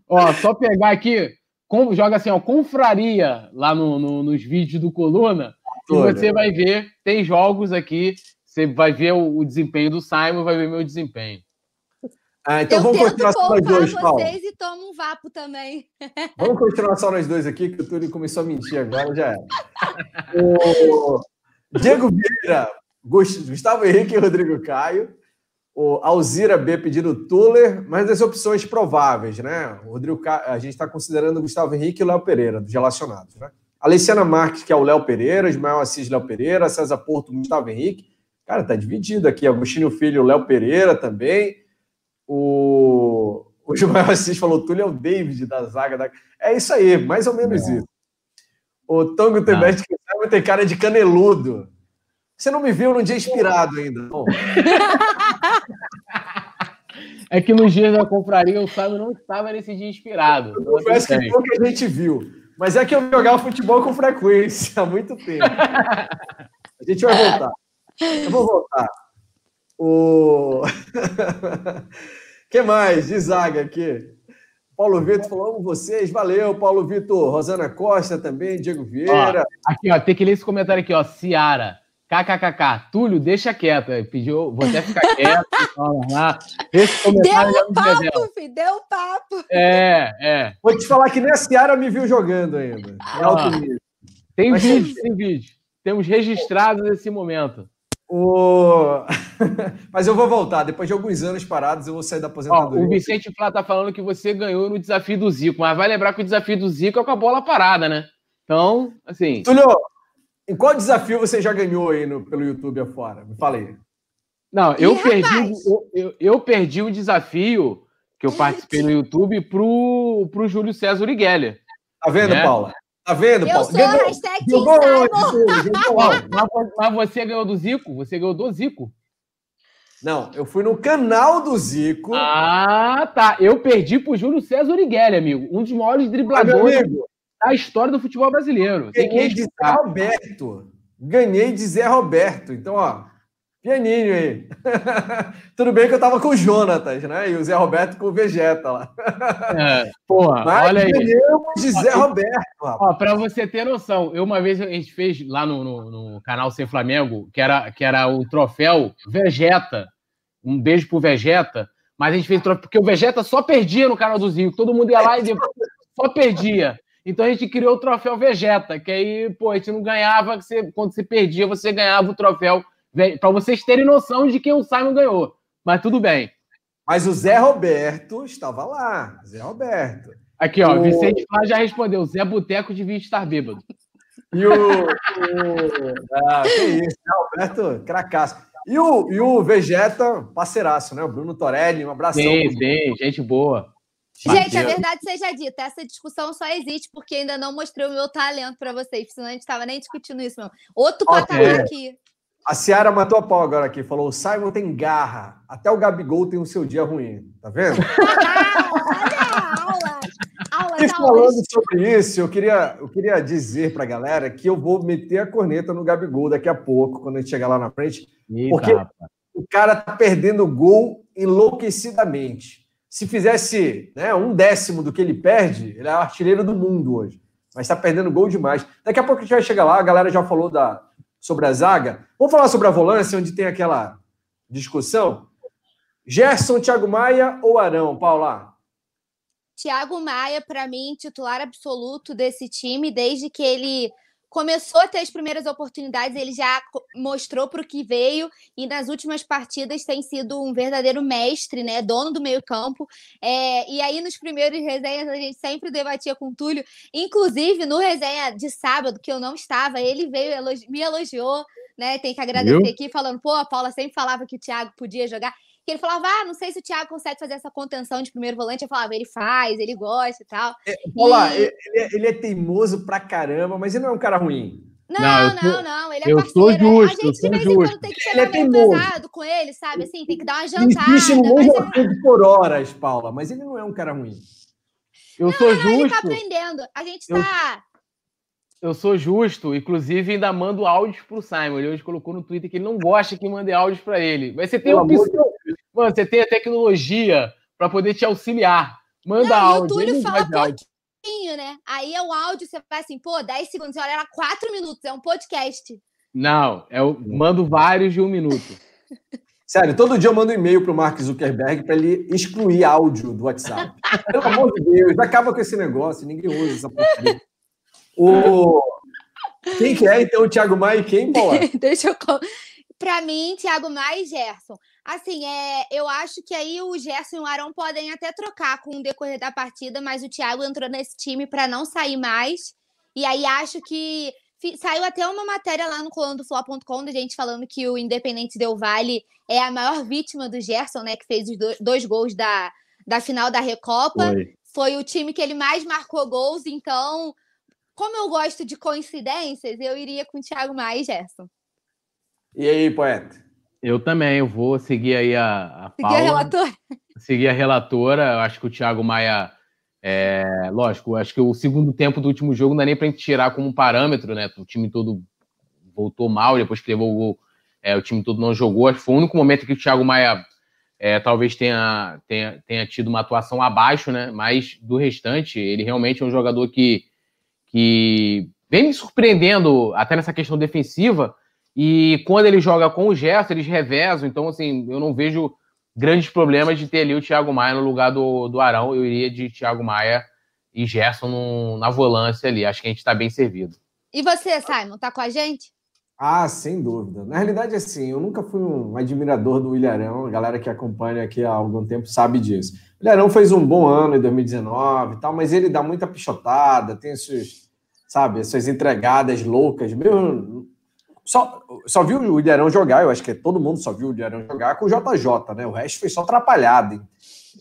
ó. só pegar aqui, com- joga assim, ó, confraria lá no, no- nos vídeos do Coluna, e você vai ver, tem jogos aqui, você vai ver o, o desempenho do Simon, vai ver meu desempenho. Ah, então Eu vamos continuar só nós dois, Paulo. vocês e tomo um vapo também. Vamos continuar só nós dois aqui, que o Túlio começou a mentir agora, já era. O Diego Vieira, Gus- Gustavo Henrique e Rodrigo Caio. O Alzira B pedindo Tuller, mas das opções prováveis, né? O Rodrigo Caio, a gente está considerando o Gustavo Henrique e o Léo Pereira, dos relacionados, né? Alessiana Marques, que é o Léo Pereira, Ismael Assis, Léo Pereira, César Porto, Gustavo Henrique. Cara, tá dividido aqui. Agostinho Filho, Léo Pereira também. O, o Ismael Assis falou: Túlio é o David da zaga. Da... É isso aí, mais ou menos É. isso. O Tango Tebete que sabe, tem cara de caneludo. Você não me viu num dia inspirado ainda. não? É que nos dias da confraria o Simon não estava nesse dia inspirado. Eu confesso que pouca gente viu. Mas é que eu jogava futebol com frequência há muito tempo. A gente vai voltar. Eu vou voltar. O. que mais? De zaga aqui. Paulo Vitor falou: amo vocês. Valeu, Paulo Vitor. Rosana Costa também, Diego Vieira. Aqui, ó, tem que ler esse comentário aqui, ó. Ciara. KKKK. Túlio, deixa quieto. Pediu, vou até ficar quieto. Esse Deu comentário já um me revela. papo, filho. Deu um papo. É, é. Vou te falar que nem a Ciara me viu jogando ainda. Nível. Tem Mas- vídeo, tem vídeo. Temos registrados esse momento. O... Mas eu vou voltar. Depois de alguns anos parados, eu vou sair da Ó, aposentadoria. o Vicente Flá tá falando que você ganhou no desafio do Zico, mas vai lembrar que o desafio do Zico é com a bola parada, né? Então, assim, Túlio, em qual desafio você já ganhou aí no- pelo YouTube afora? Me fala aí. não, eu Ih, perdi, o- eu, eu perdi o desafio que eu participei no YouTube pro, pro Júlio César Uriguelia. Tá vendo, É. Paula? Tá vendo, Eu Paula? sou hashtag Jogou? Jogou mas, vo- mas você ganhou do Zico? Você ganhou do Zico? Não, eu fui no canal do Zico. Ah, tá. Eu perdi pro Júlio César Urigueli, amigo. Um dos maiores dribladores da história do futebol brasileiro. Tem que ganhei de Zé. Roberto. Ganhei de Zé Roberto. Então, ó, pianinho aí. Tudo bem que eu tava com o Jonatas, né? E o Zé Roberto com o Vegeta lá. É, porra, Mas olha aí. de Zé Roberto. Ó, pra você ter noção, eu uma vez a gente fez lá no, no, no canal Sem Flamengo, que era, que era o troféu Vegeta. Um beijo pro Vegeta. Mas a gente fez troféu, porque o Vegeta só perdia no canal do Zico. Todo mundo ia lá e depois só perdia. Então a gente criou o troféu Vegeta, que aí, pô, a gente não ganhava, você- quando você perdia, você ganhava o troféu. Pra vocês terem noção de quem o Simon ganhou. Mas tudo bem. Mas o Zé Roberto estava lá. Zé Roberto. Aqui, ó, O- Vicente Flá já respondeu. Zé Boteco devia estar bêbado. E o. o ah, que isso, Zé Roberto, cracaço. E o, e o Vegeta, parceiraço, né? O Bruno Torelli, um abração. Sim, sim, gente boa. Gente, a Parceiro. verdade seja dita, essa discussão só existe porque ainda não mostrei o meu talento pra vocês, senão a gente tava nem discutindo isso, meu. Outro Ok. patamar aqui. A Ciara matou a pau agora aqui, falou: o Simon tem garra. Até o Gabigol tem o seu dia ruim. Tá vendo? Ah, olha, aula. Aula, E tá falando sobre isso, eu queria, eu queria dizer pra galera que eu vou meter a corneta no Gabigol daqui a pouco, quando a gente chegar lá na frente. Eita, Porque- rapaz. O cara tá perdendo gol enlouquecidamente. Se fizesse né, um décimo do que ele perde, ele é o artilheiro do mundo hoje. Mas tá perdendo gol demais. Daqui a pouco a gente vai chegar lá, a galera já falou da, sobre a zaga. Vamos falar sobre a volância, onde tem aquela discussão? Gerson, Thiago Maia ou Arão, Paula? Thiago Maia, para mim, titular absoluto desse time, desde que ele começou a ter as primeiras oportunidades, ele já mostrou para o que veio e nas últimas partidas tem sido um verdadeiro mestre, né? Dono do meio-campo. É, e aí, nos primeiros resenhas, a gente sempre debatia com o Túlio, inclusive no resenha de sábado, que eu não estava, ele veio, me elogiou, né? Tem que agradecer Viu? aqui, falando, pô, a Paula sempre falava que o Thiago podia jogar que ele falava, ah, não sei se o Thiago consegue fazer essa contenção de primeiro volante. Eu falava, ele faz, ele gosta e tal. Paula, E- ele, ele é- ele é teimoso pra caramba, mas ele não é um cara ruim. Não, Não, eu não, sou- não, ele é eu parceiro. sou é- justo, a gente de sou vez em justo. quando tem que Ele é meio teimoso. pesado com ele, sabe? Assim, tem que dar uma Ele jantada. no Mas mesmo é- assunto por horas, Paula, mas ele não é um cara ruim. Eu sou ele tá justo. aprendendo. A gente Eu- tá. Eu sou justo, inclusive ainda mando áudios pro Simon. Ele hoje colocou no Twitter que ele não gosta que mande áudios para ele. Mas você tem Pelo opção. Mano, você tem a tecnologia para poder te auxiliar. Manda Não, e o áudio. Túlio fala áudio. pouquinho, né? Aí é o áudio, você vai assim, pô, 10 segundos. Você olha, era 4 minutos, é um podcast. Não, eu mando vários de um minuto. Sério, todo dia eu mando um e-mail pro Mark Zuckerberg para ele excluir áudio do WhatsApp. Pelo amor de Deus, acaba com esse negócio, ninguém usa essa porcaria. O... Quem que é, então, o Thiago Maia e quem, Paula? Deixa eu. Pra mim, Thiago Maia e Gerson. Assim, é, eu acho que aí o Gerson e o Arão podem até trocar com o decorrer da partida, mas o Thiago entrou nesse time para não sair mais. E aí acho que fi- saiu até uma matéria lá no coluna do Fla.com da gente falando que o Independente Del Vale é a maior vítima do Gerson, né? Que fez os do- dois gols da, da final da Recopa. Foi. Foi o time que ele mais marcou gols, então, como eu gosto de coincidências, eu iria com o Thiago Maia e Gerson. E aí, poeta? Eu também, eu vou seguir aí a, a Seguir a Paula. relatora. seguir a relatora. Eu acho que o Thiago Maia, é, lógico, acho que o segundo tempo do último jogo não dá nem para a gente tirar como parâmetro, né? O time todo voltou mal, depois que levou o gol, é, o time todo não jogou. Acho que foi o único momento que o Thiago Maia é, talvez tenha, tenha, tenha tido uma atuação abaixo, né? Mas do restante, ele realmente é um jogador que, que vem me surpreendendo até nessa questão defensiva. E quando ele joga com o Gerson, eles revezam. Então, assim, eu não vejo grandes problemas de ter ali o Thiago Maia no lugar do, do Arão. Eu iria de Thiago Maia e Gerson no- na volância ali. Acho que a gente está bem servido. E você, Simon, tá com a gente? Ah, sem dúvida. Na realidade, assim, eu nunca fui um admirador do Ilharão. A galera que acompanha aqui há algum tempo sabe disso. O Ilharão fez um bom ano em 2019 e tal, mas ele dá muita pichotada, tem esses, sabe, essas entregadas loucas. Mesmo, só, só viu o Ilharão jogar, eu acho que todo mundo só viu o Ilharão jogar com o JJ, né? O resto foi só atrapalhado. hein?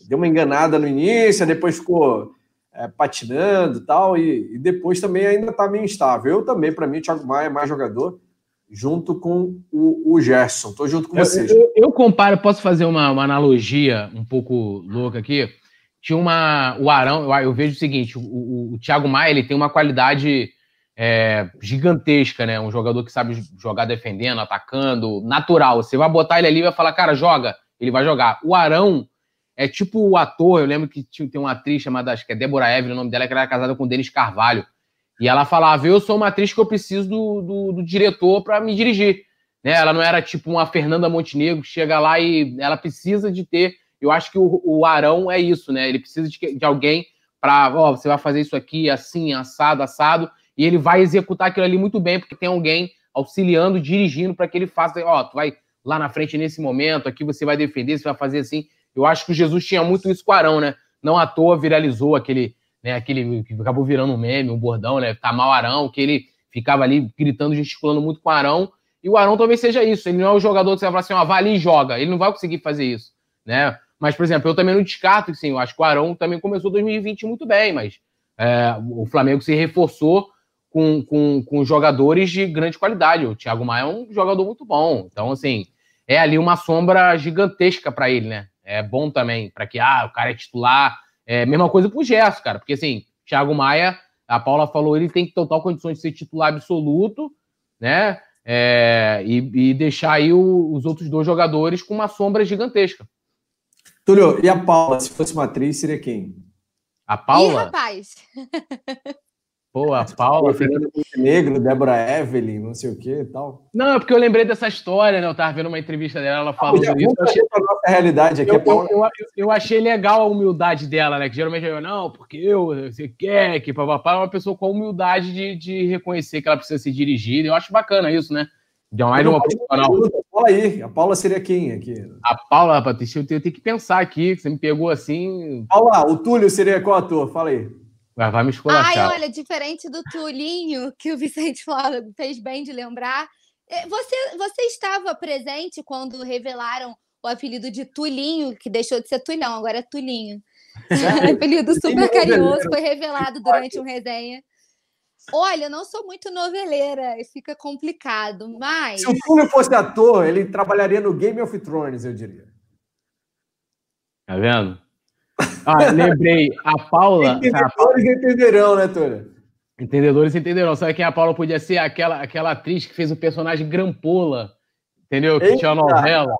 Deu uma enganada no início, depois ficou é, patinando e tal, e, e depois também ainda está meio instável. Eu também, para mim, o Thiago Maia é mais jogador, junto com o, o Gerson. Estou junto com Eu, vocês. eu- eu comparo, posso fazer uma, uma analogia um pouco louca aqui? Tinha uma. O Arão, eu, eu vejo o seguinte: o, o, o Thiago Maia ele tem uma qualidade é, gigantesca, né? Um jogador que sabe jogar defendendo, atacando, natural. Você vai botar ele ali e vai falar, cara, joga, ele vai jogar. O Arão é tipo o ator, eu lembro que tinha, tem uma atriz chamada, acho que é Débora Evelyn, o nome dela, que era casada com o Denis Carvalho. E ela falava: Eu sou uma atriz que eu preciso do, do, do diretor para me dirigir. Né? Ela não era tipo uma Fernanda Montenegro que chega lá e ela precisa de ter. Eu acho que o, o Arão é isso, né? Ele precisa de, de alguém para, ó, você vai fazer isso aqui, assim, assado, assado, e ele vai executar aquilo ali muito bem, porque tem alguém auxiliando, dirigindo para que ele faça, ó, tu vai lá na frente nesse momento, aqui você vai defender, você vai fazer assim. Eu acho que o Jesus tinha muito isso com Arão, né? Não à toa viralizou aquele, né, aquele que acabou virando um meme, um bordão, né? Tá mal Arão, que ele ficava ali gritando, gesticulando muito com o Arão. E o Arão talvez seja isso. Ele não é o jogador que você vai falar assim, ó, vai ali e joga. Ele não vai conseguir fazer isso, né? Mas, por exemplo, eu também não descarto que sim, eu acho que o Arão também começou 2020 muito bem, mas é, o Flamengo se reforçou com, com, com jogadores de grande qualidade. O Thiago Maia é um jogador muito bom. Então, assim, é ali uma sombra gigantesca para ele, né? É bom também, para que, ah, o cara é titular. É mesma coisa pro Gerson, cara, porque assim, Thiago Maia, a Paula falou, ele tem total condições de ser titular absoluto, né? É, e, e deixar aí o- os outros dois jogadores com uma sombra gigantesca. Túlio, e a Paula, se fosse uma atriz, seria quem? A Ih, Paula, rapaz. pô, a Paula. Fernando Montenegro, Débora Evelyn, não sei o que e tal. Não, é porque eu lembrei dessa história, né? Eu tava vendo uma entrevista dela, ela falando Já isso. Eu achei, para nossa realidade aqui. eu, a Paula, eu- eu- eu achei legal a humildade dela, né? Que geralmente eu, não, porque eu, você quer, que papapá, é uma pessoa com a humildade de, de reconhecer que ela precisa ser dirigida. Eu acho bacana isso, né? De mais de uma profissional. Fala aí, a Paula seria quem aqui? A Paula, rapaz, deixa eu ter, eu tenho que pensar aqui, você me pegou assim, Paula, o Túlio seria qual ator? Fala aí. Vai, vai me Ai, esculachar. olha, diferente do Tulinho, que o Vicente fez bem de lembrar. eh, Você, você estava presente quando revelaram o apelido de Tulinho, que deixou de ser Tulhão, agora é Tulinho. Um apelido super Tulinho carinhoso, foi revelado durante um resenha. Olha, eu não sou muito noveleira e fica complicado, mas. Se o Túlio fosse ator, ele trabalharia no Game of Thrones, eu diria. Tá vendo? Ah, lembrei. A Paula. Entendedores entenderão, né, Túlio? Entendedores entenderão. Sabe quem a Paula podia ser? Aquela, aquela atriz que fez o personagem Grampola. Entendeu? Que Eita. tinha a novela.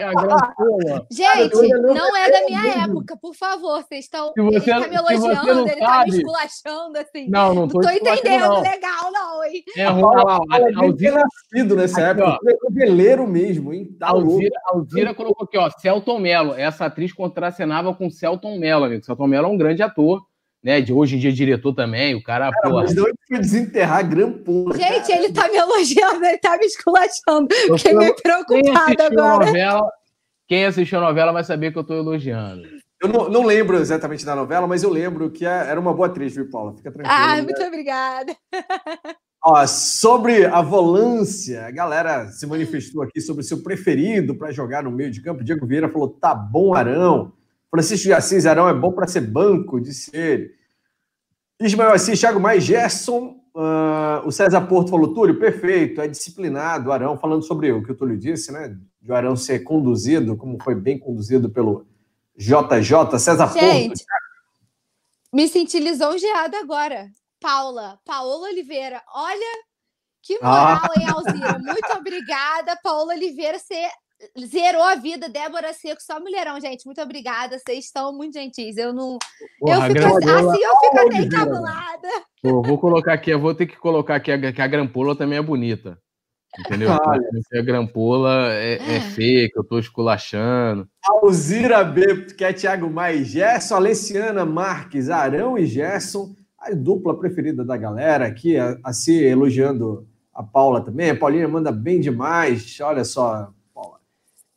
É. Gente, Cara, não é da minha época, por favor. Vocês estão. Se você- ele tá me elogiando, não ele tá me esculachando, assim. Não, não Não tô, esculachando, entendendo não. legal, não, hein? É A ruim. Paula, Alzira, nascido nessa Aqui, época. ó. Ele é noveleiro mesmo, hein? Tá. Alzira, Alzira colocou aqui, ó, Celton Mello. Essa atriz contracenava com Celton Mello, amigo. Celton Mello é um grande ator, né? De hoje em dia diretor também. O cara, pô. Mas de onde foi desenterrar grampura? Gente, ele tá me elogiando, ele tá me esculachando. Fiquei meio Quem preocupada assistiu, a agora. novela, quem assistiu a novela vai saber que eu tô elogiando. Eu não, não lembro exatamente da novela, mas eu lembro que é- era uma boa atriz, viu, Paula? Fica tranquila. Ah, né? muito obrigada. Ó, sobre a volância, a galera se manifestou aqui sobre o seu preferido para jogar no meio de campo. Diego Vieira falou: tá bom, Arão. Francisco de Assis, Arão é bom para ser banco, disse ele. Ismael Assis, Thiago Mais, Gerson. ah, o César Porto falou: Túlio, perfeito, é disciplinado. Arão, falando sobre o que o Túlio disse, né? De o Arão ser conduzido, como foi bem conduzido pelo JJ. César Porto. Gente, me senti lisonjeada agora. Paula, Paola Oliveira, olha que moral, hein, Alzira? Muito obrigada, Paola Oliveira, você zerou a vida. Débora Seco, só mulherão, gente. Muito obrigada, vocês estão muito gentis. Eu não. Porra, eu a fico assim, eu fico até encabulada. Pô, vou colocar aqui, eu vou ter que colocar aqui a- que a grampola também é bonita. Entendeu? Porque a grampola é, é feia, que eu tô esculachando. Alzira B, que é Thiago Mais, Gerson, Alessiana Marques, Arão e Gerson, a dupla preferida da galera aqui, a, a se elogiando a Paula também. A Paulinha manda bem demais. Olha só,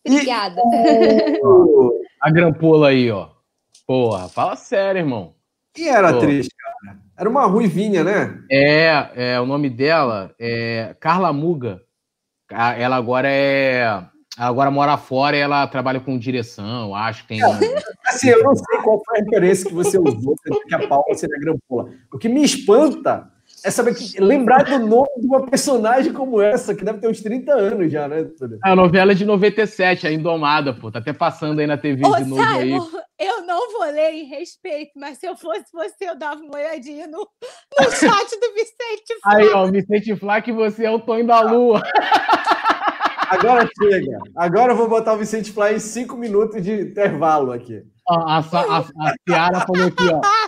E Obrigada. o- A grampola aí, ó. Porra, fala sério, irmão. Quem era a atriz, cara? Era uma ruivinha, né? É, é, o nome dela é Carla Muga. Ela agora é. ela Agora mora fora e ela trabalha com direção, acho que tem. Assim, eu não sei qual foi a referência que você usou dizer que a Paula seria grampola. O que me espanta é saber que lembrar do nome de uma personagem como essa, que deve ter uns 30 anos já, né? Túlio? A novela é de 97, a Indomada, pô. Tá até passando aí na TV Ô, de novo aí. Simon, eu não vou ler em respeito, mas se eu fosse você, eu dava uma olhadinha no, no chat do Vicente. Aí, ó, o Vicente Flá, que você é o Tonho da Lua. Agora chega. Agora eu vou botar o Vicente Fly em cinco minutos de intervalo aqui. Ó, A, a, a Ciara falou aqui, ó.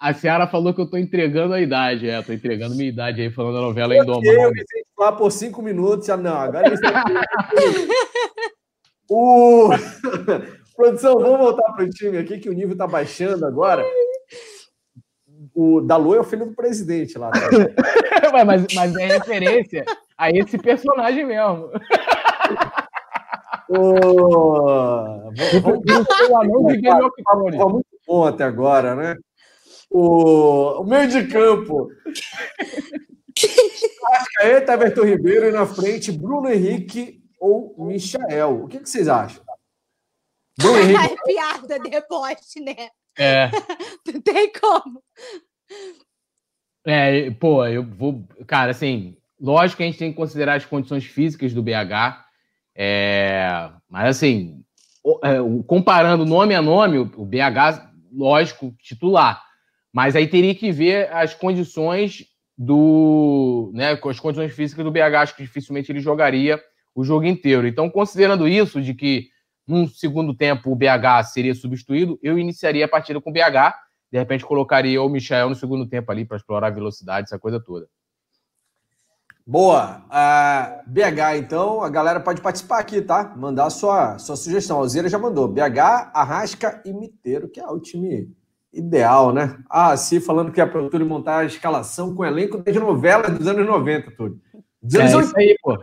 A Ciara falou que eu tô entregando a idade. É, tô entregando minha idade aí, falando da novela Eu o Indomada. Vicente Fly por cinco minutos. Não, agora está O... Produção, vamos voltar para o time aqui, que o nível está baixando agora. O Dalu é o filho do presidente lá. tá? Mas, mas é referência a esse personagem mesmo. O... Vamos, O anão de Game of Thrones. Tá muito bom até agora, né? O, o meio de campo. Arrascaeta, Everton Ribeiro e na frente Bruno Henrique ou Michael. O que, que vocês acham? Bruno Henrique. Ai, piada, deboche, né? É, Não tem como. é, pô, eu vou. Cara, assim, lógico que a gente tem que considerar as condições físicas do BH. É, mas, assim, é, comparando nome a nome, o BH, lógico, titular. Mas aí teria que ver as condições do. Né, as condições físicas do BH. Acho que dificilmente ele jogaria o jogo inteiro. Então, considerando isso, de que num segundo tempo o BH seria substituído, eu iniciaria a partida com o BH. De repente, colocaria o Michel no segundo tempo ali para explorar a velocidade, essa coisa toda. Boa. Ah, BH, então, a galera pode participar aqui, tá? Mandar sua, sua sugestão. A Alzira já mandou. BH, Arrasca e Miteiro, que é o time ideal, né? Ah, sim, falando que é para o Túlio montar a escalação com elenco de novela dos anos 90, Túlio. Dos É anos isso aí, pô.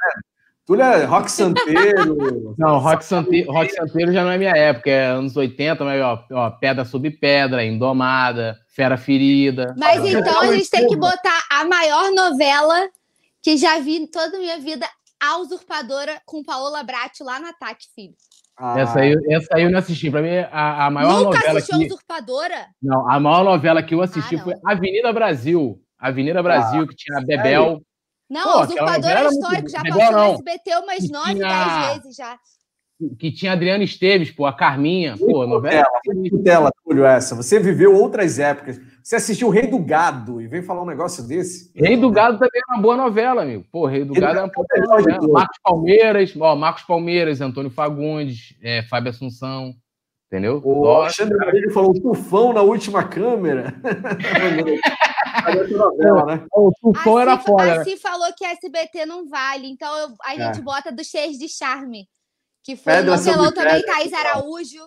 Túlio é rock santeiro. Não, rock, Sante... rock Santeiro já não é minha época, é anos 80, mas ó, ó, Pedra sobre Pedra, Indomada, Fera Ferida. Mas Ah, então a gente tem que botar a maior novela que já vi em toda a minha vida, A Usurpadora, com Paola Bratti lá no ataque, filho. Ah, Essa, aí, essa aí eu não assisti. Pra mim, a, a maior Nunca novela assistiu A que. Usurpadora? Não, a maior novela que eu assisti Ah, foi Avenida Brasil. Avenida Brasil, ah, que tinha a Bebel. Não, Pô, usurpador é histórico, já Bebel, passou no SBT umas 9, 10 vezes já que tinha Adriano Esteves, pô, a Carminha, pô, novela. Tela, Túlio, essa. Você viveu outras épocas. Você assistiu o Rei do Gado e vem falar um negócio desse? Rei do Gado também é uma boa novela, amigo. Pô, Rei do Rei Gado é uma boa novela. Marcos Palmeiras, ó, Marcos Palmeiras, Antônio Fagundes, é, Fábio Assunção. Entendeu? O Alexandre Marinho falou tufão na última câmera. novela, né? O tufão era foda. A né? falou que SBT não vale, então eu, a é. gente é. bota do Cheios de Charme. Que foi novelão também, Thaís Araújo.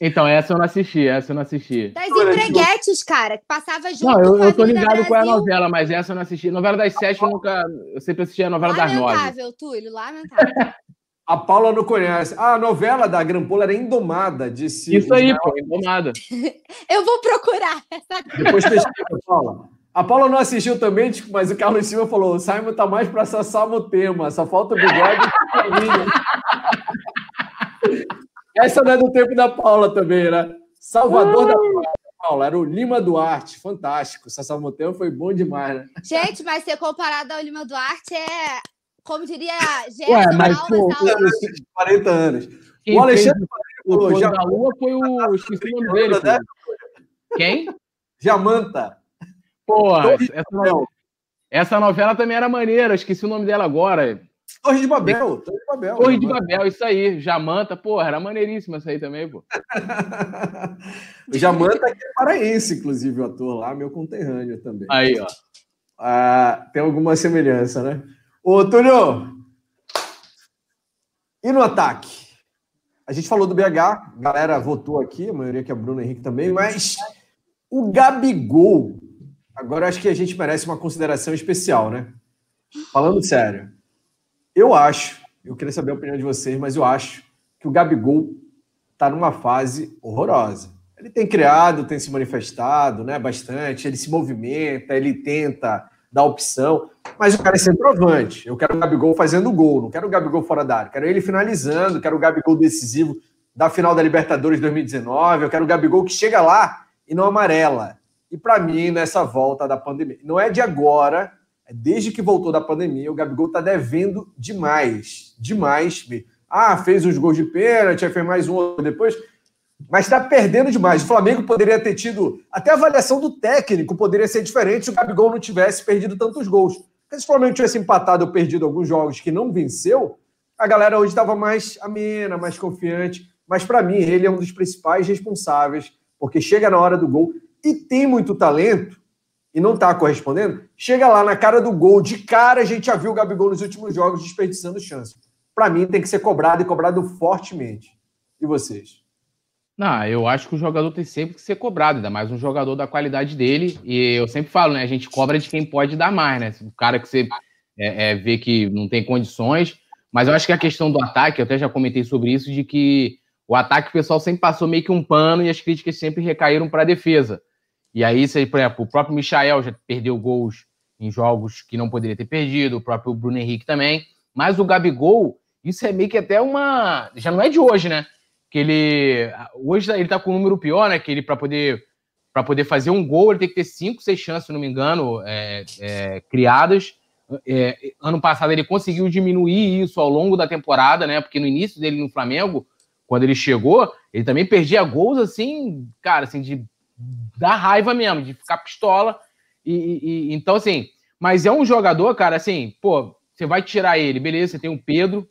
Então, essa eu não assisti, essa eu não assisti. Das empreguetes, cara, que passava junto não, eu, com a eu tô ligado com a novela, mas essa eu não assisti. Novela das sete eu nunca. Eu sempre assisti a novela lamentável, das nove. Lamentável, Túlio, lamentável. a Paula não conhece. Ah, a novela da Grampola era Indomada, disse. Isso aí, pô, Indomada. eu vou procurar. Depois pesquisa, Paula. A Paula não assistiu também, tipo, mas o Carlos Silva falou: o Simon tá mais pra Sassamo tema, só falta o bigode Essa não é do tempo da Paula também, né? Salvador da Paula, era o Lima Duarte, fantástico. Sassamo tema foi bom demais, né? Gente, mas ser comparado ao Lima Duarte é, como diria, Gerson mas, pô, 40 anos. Quem o Alexandre o já... da Lua foi o. Esqueci o nome dele. Né? Quem? Jamanta. Porra, essa novela, essa novela também era maneira, esqueci o nome dela agora. Torre de Babel. Torre de Babel. Torre de Babel, isso aí. Jamanta, porra, era maneiríssima essa aí também, pô. o Jamanta é paraense, inclusive, o ator lá, meu conterrâneo também. Aí, ó. Ah, tem alguma semelhança, né? Ô, Túlio, e no ataque? A gente falou do BH, a galera votou aqui, a maioria que é Bruno Henrique também, mas o Gabigol Agora acho que a gente merece uma consideração especial, né? Falando sério, eu acho, eu queria saber a opinião de vocês, mas eu acho que o Gabigol está numa fase horrorosa. Ele tem criado, tem se manifestado, né, bastante, ele se movimenta, ele tenta dar opção, mas o cara é centroavante. Eu quero o Gabigol fazendo gol, não quero o Gabigol fora da área, quero ele finalizando, quero o Gabigol decisivo da final da Libertadores 2019, eu quero o Gabigol que chega lá e não amarela. E para mim, nessa volta da pandemia, não é de agora, desde que voltou da pandemia, o Gabigol está devendo demais. Demais. Ah, fez os gols de pênalti, fez mais um outro depois. Mas está perdendo demais. O Flamengo poderia ter tido. Até a avaliação do técnico poderia ser diferente se o Gabigol não tivesse perdido tantos gols. Porque se o Flamengo tivesse empatado ou perdido alguns jogos que não venceu, a galera hoje estava mais amena, mais confiante. Mas para mim, ele é um dos principais responsáveis, porque chega na hora do gol e tem muito talento e não está correspondendo, chega lá na cara do gol, de cara a gente já viu o Gabigol nos últimos jogos desperdiçando chance. Para mim tem que ser cobrado e cobrado fortemente. E vocês? Não, eu acho que o jogador tem sempre que ser cobrado, ainda mais um jogador da qualidade dele. E eu sempre falo, né? A gente cobra de quem pode dar mais, né? O cara que você é, é, vê que não tem condições. Mas eu acho que a questão do ataque, eu até já comentei sobre isso, de que o ataque o pessoal sempre passou meio que um pano e as críticas sempre recaíram para a defesa. E aí, você, por exemplo, o próprio Michael já perdeu gols em jogos que não poderia ter perdido, o próprio Bruno Henrique também. Mas o Gabigol, isso é meio que até uma. Já não é de hoje, né? Que ele. Hoje ele tá com um número pior, né? Que ele, para poder, para poder fazer um gol, ele tem que ter cinco, seis chances, se não me engano, é, é, criadas. É, ano passado ele conseguiu diminuir isso ao longo da temporada, né? Porque no início dele no Flamengo, quando ele chegou, ele também perdia gols assim, cara, assim, de dá raiva mesmo, de ficar pistola. E, e, então, assim, mas é um jogador, cara, assim, pô, você vai tirar ele, beleza, você tem o Pedro.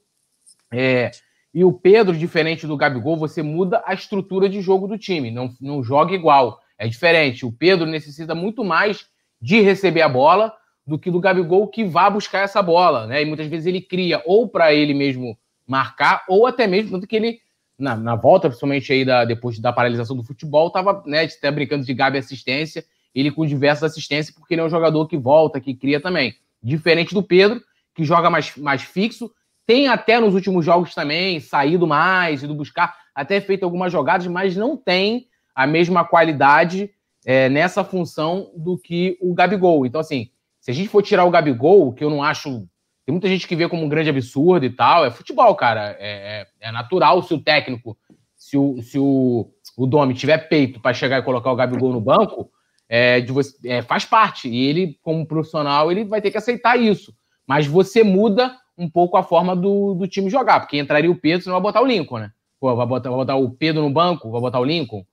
É, e o Pedro, diferente do Gabigol, você muda a estrutura de jogo do time, não, não joga igual. É diferente. O Pedro necessita muito mais de receber a bola do que do Gabigol que vá buscar essa bola, né? E muitas vezes ele cria ou para ele mesmo marcar, ou até mesmo tanto que ele na, na volta, principalmente aí da, depois da paralisação do futebol, tava né, até brincando de Gabi assistência, ele com diversas assistências, porque ele é um jogador que volta, que cria também. Diferente do Pedro, que joga mais, mais fixo, tem até nos últimos jogos também saído mais, ido buscar, até feito algumas jogadas, mas não tem a mesma qualidade é, nessa função do que o Gabigol. Então, assim, se a gente for tirar o Gabigol, que eu não acho tem muita gente que vê como um grande absurdo e tal. É futebol, cara. É, é, é natural se o técnico, se o, se o, o Domi tiver peito para chegar e colocar o Gabigol no banco, é, de você, é, faz parte. E ele, como profissional, ele vai ter que aceitar isso. Mas você muda um pouco a forma do, do time jogar, porque entraria o Pedro, você não vai botar o Lincoln, né? Pô, vai botar, vai botar o Pedro no banco, vai botar o Lincoln,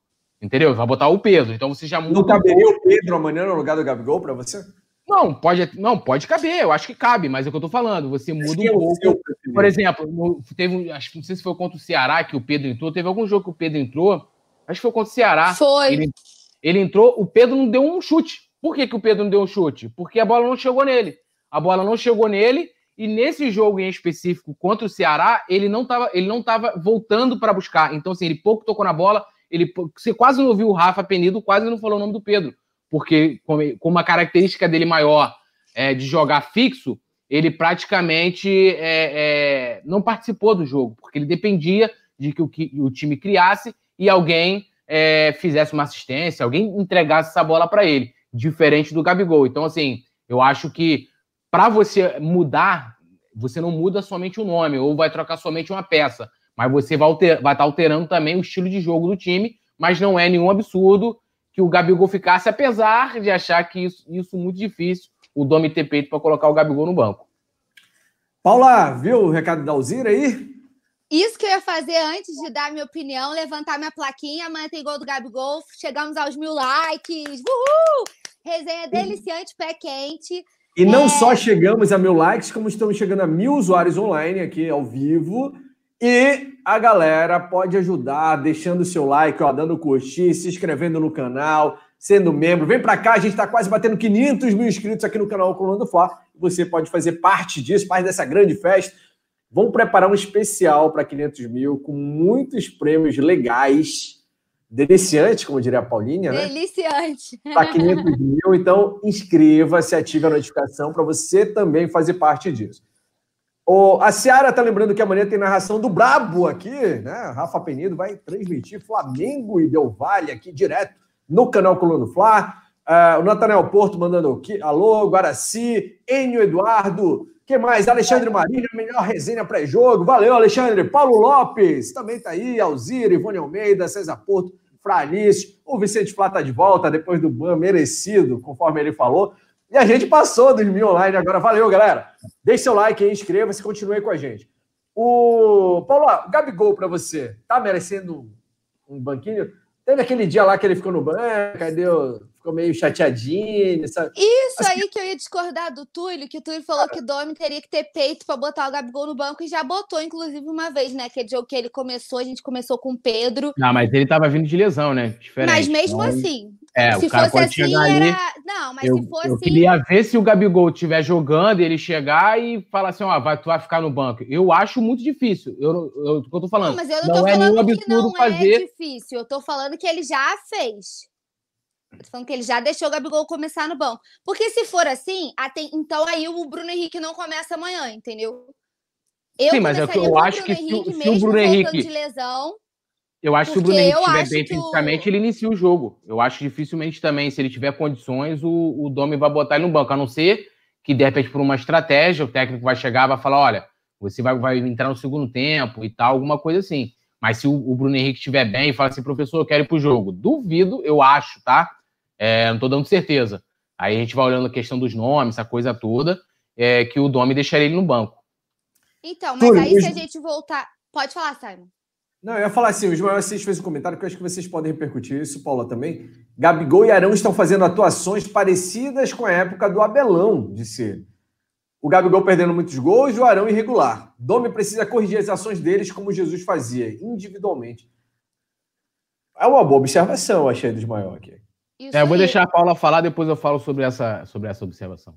entendeu? Vai botar o Pedro. Então você já muda. Não caberia o Pedro amanhã no lugar do Gabigol para você? Não, pode, não, pode caber, eu acho que cabe, mas é o que eu tô falando. Você muda um pouco. Por exemplo, teve, acho que não sei se foi contra o Ceará que o Pedro entrou, teve algum jogo que o Pedro entrou, acho que foi contra o Ceará. Foi. Ele, ele entrou, o Pedro não deu um chute. Por que, que o Pedro não deu um chute? Porque a bola não chegou nele. A bola não chegou nele e nesse jogo em específico contra o Ceará, ele não estava ele não tava voltando para buscar. Então assim, ele pouco tocou na bola, ele você quase não ouviu o Rafa Penido, quase não falou o nome do Pedro porque com uma característica dele maior é, de jogar fixo, ele praticamente é, é, não participou do jogo, porque ele dependia de que o, que o time criasse e alguém é, fizesse uma assistência, alguém entregasse essa bola para ele, diferente do Gabigol. Então, assim, eu acho que para você mudar, você não muda somente o nome ou vai trocar somente uma peça, mas você vai estar vai tá alterando também o estilo de jogo do time, mas não é nenhum absurdo que o Gabigol ficasse, apesar de achar que isso, isso muito difícil, o Domi ter peito para colocar o Gabigol no banco. Paula, viu o recado da Alzira aí? Isso que eu ia fazer antes de dar minha opinião, levantar minha plaquinha, amanhã tem gol do Gabigol, chegamos aos mil likes, uhul! Resenha deliciante, pé quente. E não é... só chegamos a mil likes, como estamos chegando a mil usuários online aqui ao vivo. E a galera pode ajudar deixando o seu like, ó, dando curtir, se inscrevendo no canal, sendo membro. Vem para cá, a gente está quase batendo 500 mil inscritos aqui no canal Coluna do Fla. Você pode fazer parte disso, parte dessa grande festa. Vamos preparar um especial para 500 mil com muitos prêmios legais, deliciantes, como diria a Paulinha, né? Deliciante. Para 500 mil. Então, inscreva-se, ative a notificação para você também fazer parte disso. O, a Seara tá lembrando que amanhã tem narração do Brabo aqui, né? Rafa Penido vai transmitir Flamengo e Del Valle aqui direto no canal Coluna Fla. Uh, o Natanel Porto mandando aqui, alô, Guaraci, Enio Eduardo, que mais? Alexandre Marinho, melhor resenha pré-jogo. Valeu, Alexandre. Paulo Lopes, também tá aí. Alzira, Ivone Almeida, César Porto, Fralice. O Vicente Flá tá de volta depois do ban merecido, conforme ele falou. E a gente passou dos mil online agora. Valeu, galera. Deixe seu like aí, inscreva-se e continue com a gente. O Paulo, o Gabigol para você, tá merecendo um banquinho? Teve aquele dia lá que ele ficou no banco, cadê o ficou meio chateadinho. Sabe? Isso Acho aí que... eu ia discordar do Túlio, que o Túlio falou que o Domi teria que ter peito para botar o Gabigol no banco e já botou, inclusive, uma vez, né? Aquele jogo que ele começou, a gente começou com o Pedro. Não, mas ele tava vindo de lesão, né? Diferente. Mas mesmo então... assim. É, se o cara fosse assim, era. Ali, não, mas eu, se fosse. Eu queria ver se o Gabigol estiver jogando, ele chegar e falar assim: ó, vai, tu vai ficar no banco. Eu acho muito difícil. Eu, eu, eu tô falando. Não, mas eu não, não tô é falando que não fazer... é difícil. Eu tô falando que ele já fez. Tô falando que ele já deixou o Gabigol começar no banco. Porque se for assim, até, então aí o Bruno Henrique não começa amanhã, entendeu? Eu Sim, mas é eu, eu acho que se, se o Bruno Henrique. De lesão, eu acho que o Bruno Henrique estiver bem fisicamente, o... ele inicia o jogo. Eu acho dificilmente também, se ele tiver condições, o, o Domi vai botar ele no banco, a não ser que, de repente, por uma estratégia, o técnico vai chegar e vai falar: olha, você vai, vai entrar no segundo tempo e tal, alguma coisa assim. Mas se o, o Bruno Henrique estiver bem e fala assim, professor, eu quero ir pro jogo. Duvido, eu acho, tá? É, não tô dando certeza. Aí a gente vai olhando a questão dos nomes, essa coisa toda, é, que o Domi deixaria ele no banco. Então, mas aí se a gente voltar. Pode falar, Simon. Não, eu ia falar assim, o Ismael Assis fez um comentário que eu acho que vocês podem repercutir isso, Paula, também. Gabigol e Arão estão fazendo atuações parecidas com a época do Abelão, disse ele. O Gabigol perdendo muitos gols e o Arão irregular. Domi precisa corrigir as ações deles como Jesus fazia, individualmente. É uma boa observação, eu achei, do Ismael aqui. É, eu vou deixar a Paula falar, depois eu falo sobre essa, sobre essa observação.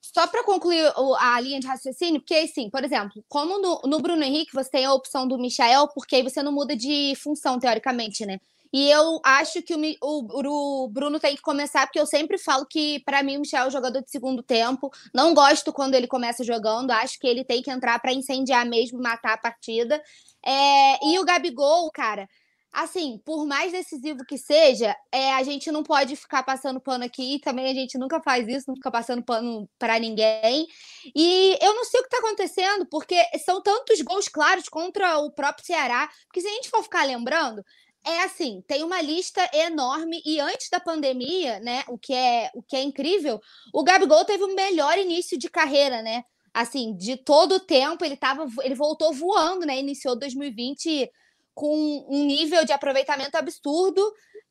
Só para concluir a linha de raciocínio, porque assim, por exemplo, como no, no, Bruno Henrique você tem a opção do Michael, porque aí você não muda de função, teoricamente, né? E eu acho que o, o, o Bruno tem que começar, porque eu sempre falo que, para mim, o Michel é o jogador de segundo tempo. Não gosto quando ele começa jogando, acho que ele tem que entrar para incendiar mesmo, matar a partida. É, e o Gabigol, cara, assim, por mais decisivo que seja, é, a gente não pode ficar passando pano aqui. Também a gente nunca faz isso, não fica passando pano para ninguém. E eu não sei o que está acontecendo, porque são tantos gols claros contra o próprio Ceará. Porque se a gente for ficar lembrando, é assim, tem uma lista enorme e antes da pandemia, né, o que é o que é incrível, o Gabigol teve o melhor início de carreira, né? Assim, de todo o tempo, ele tava, ele voltou voando, né? Iniciou 2020 com um nível de aproveitamento absurdo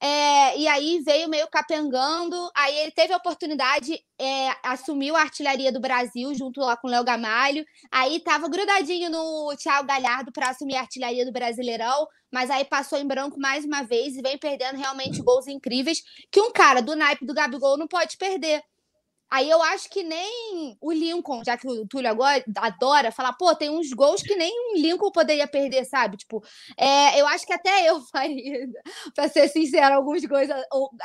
é, e aí veio meio capengando. Aí ele teve a oportunidade, é, assumiu a artilharia do Brasil junto lá com o Léo Gamalho. Aí tava grudadinho no Thiago Galhardo para assumir a artilharia do Brasileirão, mas aí passou em branco mais uma vez e vem perdendo realmente gols incríveis que um cara do naipe do Gabigol não pode perder. Aí eu acho que nem o Lincoln, já que o Túlio agora adora falar, pô, tem uns gols que nem um Lincoln poderia perder, sabe? Tipo, é, eu acho que até eu faria, pra ser sincero, alguns gols,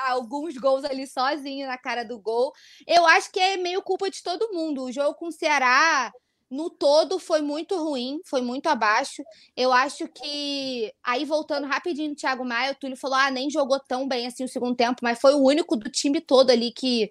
alguns gols ali sozinho na cara do gol. Eu acho que é meio culpa de todo mundo. O jogo com o Ceará, no todo, foi muito ruim, foi muito abaixo. Eu acho que. Aí, voltando rapidinho no Thiago Maia, o Túlio falou: ah, nem jogou tão bem assim o segundo tempo, mas foi o único do time todo ali que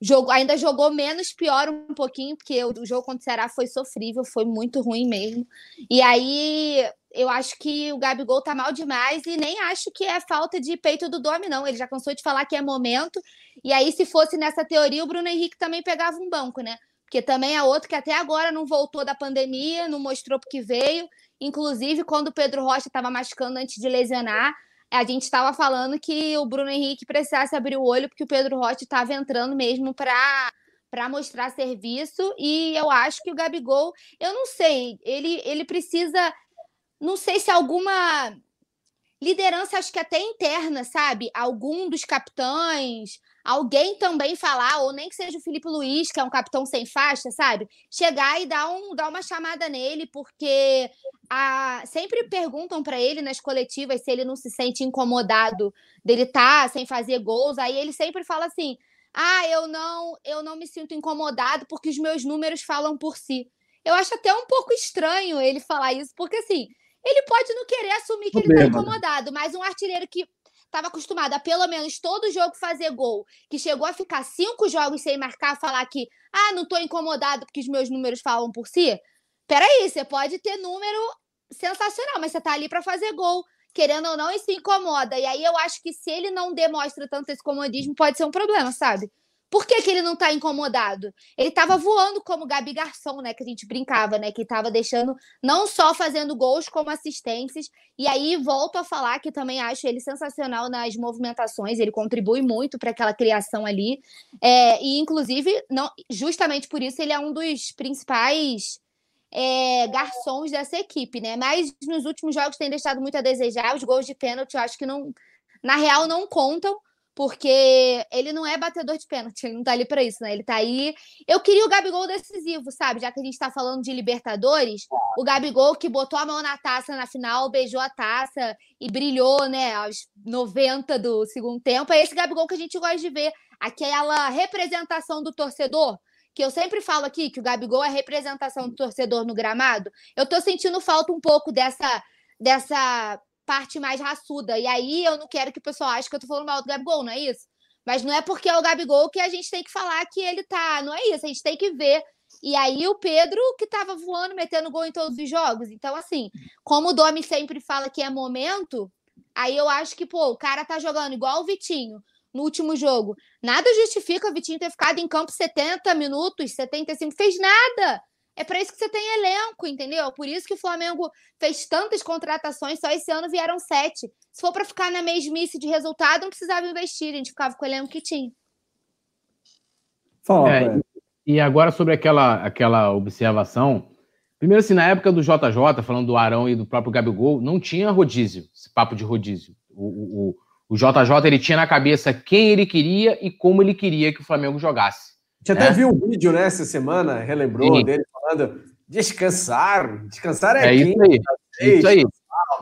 Jogou, ainda jogou menos, pior um pouquinho, porque o, o jogo contra o Ceará foi sofrível, foi muito ruim mesmo. E aí eu acho que o Gabigol tá mal demais e nem acho que é falta de peito do Domi, não. Ele já cansou de falar que é momento. E aí, se fosse nessa teoria, o Bruno Henrique também pegava um banco, né? Porque também é outro que até agora não voltou da pandemia, não mostrou porque veio. Inclusive, quando o Pedro Rocha estava machucando antes de lesionar, a gente estava falando que o Bruno Henrique precisasse abrir o olho, porque o Pedro Rocha estava entrando mesmo para para mostrar serviço e eu acho que o Gabigol, eu não sei, ele ele precisa não sei se alguma liderança acho que até interna, sabe? Algum dos capitães, alguém também falar, ou nem que seja o Felipe Luiz, que é um capitão sem faixa, sabe? Chegar e dar, um, dar uma chamada nele, porque a, sempre perguntam para ele nas coletivas se ele não se sente incomodado dele estar tá sem fazer gols. Aí ele sempre fala assim: "Ah, eu não, eu não me sinto incomodado porque os meus números falam por si". Eu acho até um pouco estranho ele falar isso, porque assim, ele pode não querer assumir que ele está incomodado, mas um artilheiro que estava acostumado a pelo menos todo jogo fazer gol, que chegou a ficar cinco jogos sem marcar, falar que, ah, não estou incomodado porque os meus números falam por si. Peraí, você pode ter número sensacional, mas você tá ali para fazer gol, querendo ou não, se incomoda. E aí eu acho que se ele não demonstra tanto esse comodismo, pode ser um problema, sabe? Por que, que ele não tá incomodado? Ele tava voando como Gabi Garçom, né? Que a gente brincava, né? Que tava deixando, não só fazendo gols, como assistências. E aí volto a falar que também acho ele sensacional nas movimentações, ele contribui muito para aquela criação ali. É, e, inclusive, não, justamente por isso, ele é um dos principais é, garçons dessa equipe, né? Mas nos últimos jogos tem deixado muito a desejar. Os gols de pênalti, eu acho que não, na real, não contam porque ele não é batedor de pênalti, ele não tá ali para isso, né? Ele tá aí. Eu queria o Gabigol decisivo, sabe? Já que a gente tá falando de Libertadores, o Gabigol que botou a mão na taça na final, beijou a taça e brilhou, né, aos 90 do segundo tempo. É esse Gabigol que a gente gosta de ver, aquela representação do torcedor. Que eu sempre falo aqui que o Gabigol é representação do torcedor no gramado. Eu tô sentindo falta um pouco dessa, dessa parte mais raçuda. E aí eu não quero que o pessoal ache que eu tô falando mal do Gabigol, não é isso? Mas não é porque é o Gabigol que a gente tem que falar que ele tá. Não é isso, a gente tem que ver. E aí o Pedro, que tava voando, metendo gol em todos os jogos. Então, assim, como o Domi sempre fala que é momento, aí eu acho que, pô, o cara tá jogando igual o Vitinho no último jogo. Nada justifica o Vitinho ter ficado em campo 70 minutos, 75, fez nada. É para isso que você tem elenco, entendeu? Por isso que o Flamengo fez tantas contratações, só esse ano vieram sete. Se for para ficar na mesmice de resultado, não precisava investir, a gente ficava com o elenco que tinha. Fala, é, e agora sobre aquela, aquela observação. Primeiro, assim, na época do JJ, falando do Arão e do próprio Gabigol, não tinha rodízio, esse papo de rodízio. O, o, o JJ ele tinha na cabeça quem ele queria e como ele queria que o Flamengo jogasse. A gente até é. viu um vídeo né, essa semana, relembrou Sim. dele falando descansar. Descansar é, é isso aí. É isso aí.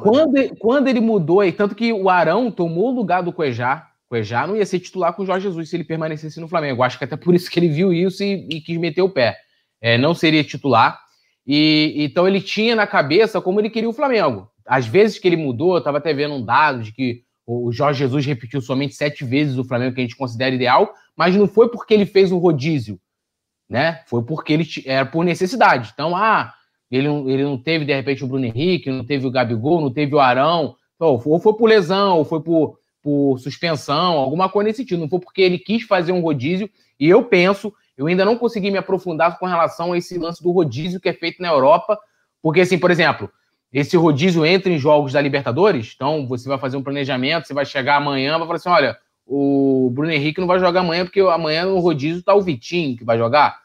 Quando, quando ele mudou aí, tanto que o Arão tomou o lugar do Cuejá, Cuejá não ia ser titular com o Jorge Jesus se ele permanecesse no Flamengo. Acho que até por isso que ele viu isso e, e quis meter o pé. É, não seria titular. E então ele tinha na cabeça como ele queria o Flamengo. Às vezes que ele mudou, eu estava até vendo um dado de que o Jorge Jesus repetiu somente sete vezes o Flamengo que a gente considera ideal, mas não foi porque ele fez um rodízio, né? Foi porque ele era por necessidade. Então, ah, ele, ele não teve, de repente, o Bruno Henrique, não teve o Gabigol, não teve o Arão, Ou foi por lesão, ou foi por, por suspensão, alguma coisa nesse sentido. Não foi porque ele quis fazer um rodízio. E eu penso, eu ainda não consegui me aprofundar com relação a esse lance do rodízio que é feito na Europa. Porque, assim, por exemplo, esse rodízio entra em jogos da Libertadores, então você vai fazer um planejamento, você vai chegar amanhã, vai falar assim: olha, o Bruno Henrique não vai jogar amanhã, porque amanhã no rodízio tá o Vitinho que vai jogar.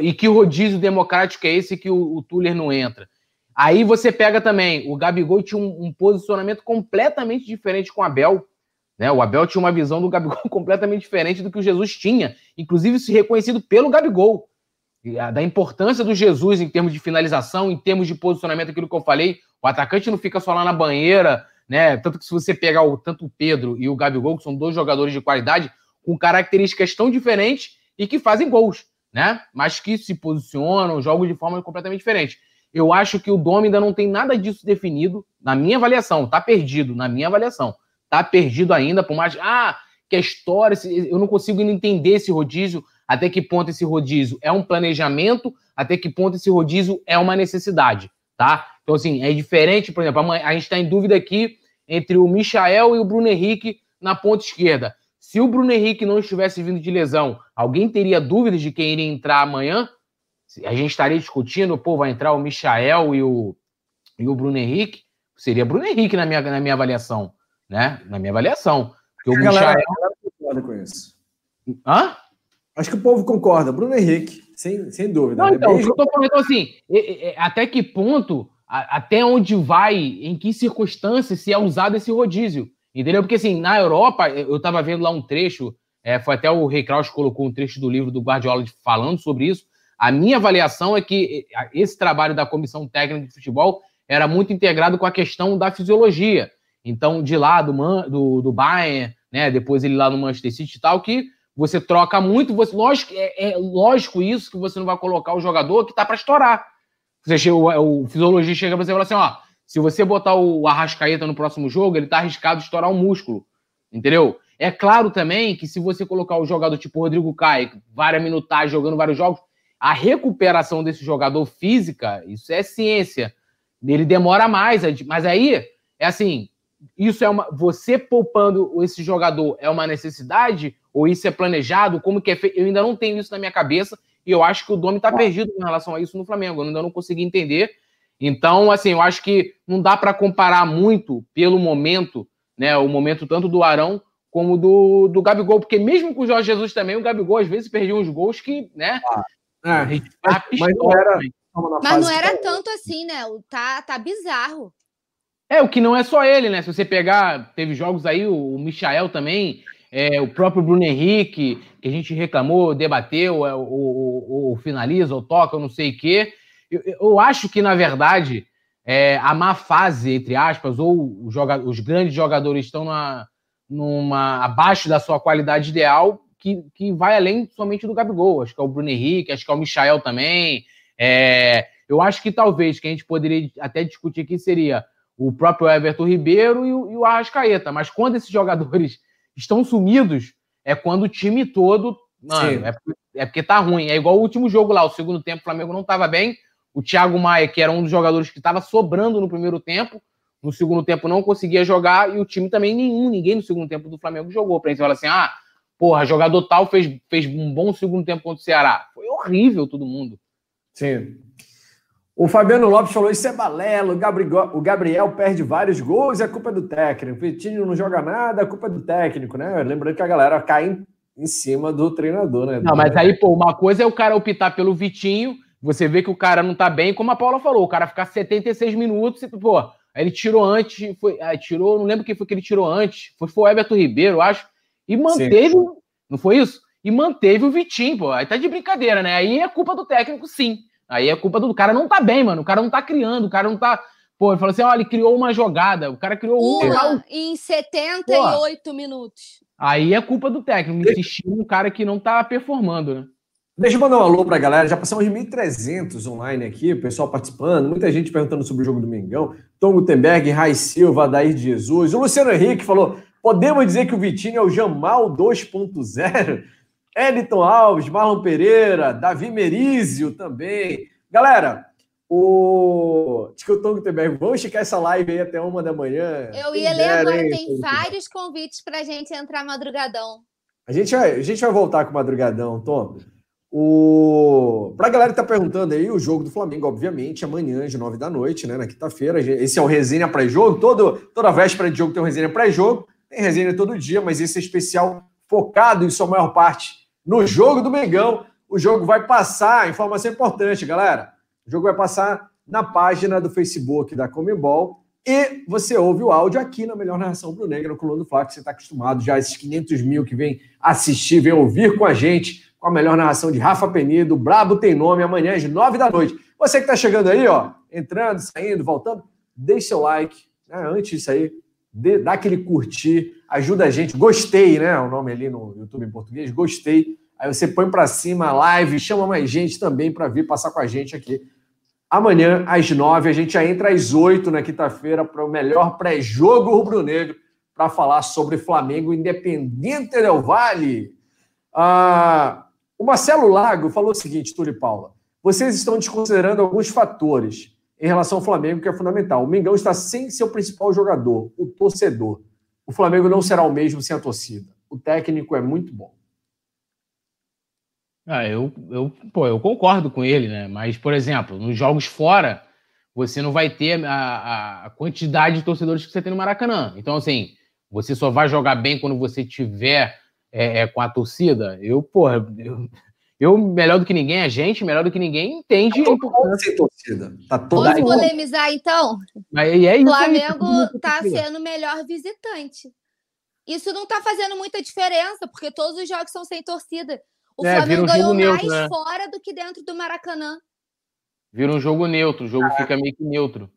E que rodízio democrático é esse que o, o Tuller não entra? Aí você pega também, o Gabigol tinha um, um, posicionamento completamente diferente com o Abel. Né? O Abel tinha uma visão do Gabigol completamente diferente do que o Jesus tinha, inclusive se reconhecido pelo Gabigol. Da importância do Jesus em termos de finalização, em termos de posicionamento, aquilo que eu falei. O atacante não fica só lá na banheira, né? Tanto que se você pegar o, tanto o Pedro e o Gabigol, que são dois jogadores de qualidade, com características tão diferentes e que fazem gols, né? Mas que se posicionam, jogam de forma completamente diferente. Eu acho que o Dom ainda não tem nada disso definido, na minha avaliação. Tá perdido, na minha avaliação. Tá perdido ainda, por mais. Ah, que a história. Eu não consigo entender esse rodízio. Até que ponto esse rodízio é um planejamento, até que ponto esse rodízio é uma necessidade, tá? Então, assim, é diferente, por exemplo, a gente está em dúvida aqui entre o Michael e o Bruno Henrique na ponta esquerda. Se o Bruno Henrique não estivesse vindo de lesão, alguém teria dúvidas de quem iria entrar amanhã? A gente estaria discutindo, pô, vai entrar o Michael e o, e o Bruno Henrique? Seria Bruno Henrique na minha, na minha avaliação, né? Na minha avaliação. Porque o a Michael... galera concorda com isso. Hã? Acho que o povo concorda. Bruno Henrique, sem, sem dúvida. Não, né? então, eu tô falando então, assim, até que ponto, até onde vai, em que circunstâncias se é usado esse rodízio? Entendeu? Porque assim, na Europa, eu tava vendo lá um trecho, é, foi até o Rei Kraus colocou um trecho do livro do Guardiola falando sobre isso. A minha avaliação é que esse trabalho da comissão técnica de futebol era muito integrado com a questão da fisiologia. Então, de lá do, do, do Bayern, né, depois ele lá no Manchester City e tal, que você troca muito, você, lógico, é, é lógico isso que você não vai colocar o jogador que tá para estourar. Você chega, o, o fisiologista chega para você e fala assim, ó, se você botar o Arrascaeta no próximo jogo, ele tá arriscado de estourar um músculo. Entendeu? É claro também que se você colocar o jogador tipo Rodrigo Caio, várias minutagens jogando vários jogos, a recuperação desse jogador física, isso é ciência. Ele demora mais, mas aí é assim, isso é uma você poupando esse jogador é uma necessidade ou isso é planejado? Como que é feito? Eu ainda não tenho isso na minha cabeça e eu acho que o Domi está perdido em relação a isso no Flamengo. Eu ainda não consegui entender. Então, assim, eu acho que não dá para comparar muito pelo momento, né? O momento tanto do Arão como do, do Gabigol, porque mesmo com o Jorge Jesus também, o Gabigol às vezes perdia uns gols que, né? Ah, é. mas, mas, não era, mas não era tanto assim, né? Tá, tá bizarro. É, o que não é só ele, né? Se você pegar, teve jogos aí, o, o Michael também, é, o próprio Bruno Henrique, que a gente reclamou, debateu, é, o, finaliza, ou toca, eu não sei o quê. Eu, eu, acho que, na verdade, é, a má fase, entre aspas, ou joga, os grandes jogadores estão na, numa, abaixo da sua qualidade ideal, que, que vai além somente do Gabigol. Acho que é o Bruno Henrique, acho que é o Michael também. É, eu acho que talvez que a gente poderia até discutir aqui seria o próprio Everton Ribeiro e o, e o Arrascaeta. Mas quando esses jogadores estão sumidos, é quando o time todo. Mano, é, é, porque tá ruim. É igual o último jogo lá, o segundo tempo, o Flamengo não estava bem. O Thiago Maia, que era um dos jogadores que estava sobrando no primeiro tempo, no segundo tempo não conseguia jogar, e o time também nenhum, ninguém no segundo tempo do Flamengo jogou. Pra gente falar assim, ah, porra, jogador tal fez, fez um bom segundo tempo contra o Ceará. Foi horrível todo mundo. Sim. O Fabiano Lopes falou: Isso é balela. O Gabriel, perde vários gols e a culpa é do técnico. O Vitinho não joga nada, a culpa é do técnico, né? Lembrando que a galera cai em, em cima do treinador, né? Não, mas aí, pô, uma coisa é o cara optar pelo Vitinho, você vê que o cara não tá bem, como a Paula falou, o cara ficar 76 minutos e, pô, aí ele tirou antes, foi, aí tirou, não lembro quem foi que ele tirou antes, foi, foi o Everton Ribeiro, acho, e manteve, sim. não foi isso? E manteve o Vitinho, pô, aí tá de brincadeira, né? Aí é culpa do técnico, sim. Aí é culpa do o cara não tá bem, mano. O cara não tá criando, o cara não tá. Pô, ele falou assim: olha, ele criou uma jogada. O cara criou uma. uma em 78 Pô. minutos. Aí é culpa do técnico, insistir num cara que não tá performando, né? Deixa eu mandar um alô pra galera. Já passamos de 1.300 online aqui, o pessoal participando, muita gente perguntando sobre o jogo do Mengão. Tom Gutenberg, Rai Silva, de Jesus. O Luciano Henrique falou: podemos dizer que o Vitinho é o Jamal 2.0? Editon Alves, Marlon Pereira, Davi Merizio também. Galera, O Tongo TBR, vamos esticar essa live aí até uma da manhã. Eu ia ler agora, tem vários convites para a gente entrar madrugadão. A gente, vai, a gente vai voltar com madrugadão, Tom. O... Para a galera que está perguntando aí, o jogo do Flamengo, obviamente, amanhã, às nove da noite, né? Na quinta-feira. Esse é o resenha pré-jogo. Todo, toda véspera de jogo tem um resenha pré-jogo. Tem resenha todo dia, mas esse é especial focado em sua maior parte no jogo do Mengão. O jogo vai passar, informação importante, galera. O jogo vai passar na página do Facebook da Comembol e você ouve o áudio aqui na Melhor Narração Pro Negro, no Coluna do Fla, que você está acostumado já, esses 500 mil que vem assistir, vem ouvir com a gente, com a melhor narração de Rafa Penido, Brabo Tem Nome, amanhã às 9 da noite. Você que está chegando aí, ó, entrando, saindo, voltando, deixe seu like, né? antes disso aí, dê, dá aquele curtir, ajuda a gente, gostei, né, o nome ali no YouTube em português, gostei, Aí você põe para cima a live, chama mais gente também para vir passar com a gente aqui. Amanhã, às nove, a gente já entra às oito na quinta-feira para o melhor pré-jogo rubro-negro para falar sobre Flamengo Independente Del Vale. Ah, o Marcelo Lago falou o seguinte, Túlio Paula. Vocês estão desconsiderando alguns fatores em relação ao Flamengo que é fundamental. O Mengão está sem seu principal jogador, o torcedor. O Flamengo não será o mesmo sem a torcida. O técnico é muito bom. Ah, eu, eu, pô, eu concordo com ele, né? Mas, por exemplo, nos jogos fora, você não vai ter a, a quantidade de torcedores que você tem no Maracanã. Então, assim, você só vai jogar bem quando você tiver é, é, com a torcida. Eu, porra, eu, eu, melhor do que ninguém, a gente, melhor do que ninguém, entende tá a importância. Sem torcida. Tá toda Vamos polemizar, então? Mas, é isso Flamengo aí, tá sendo o melhor visitante. Isso não tá fazendo muita diferença, porque todos os jogos são sem torcida. O é, Flamengo um ganhou neutro, mais né? fora do que dentro do Maracanã. Vira um jogo neutro, o jogo ah. fica meio que neutro.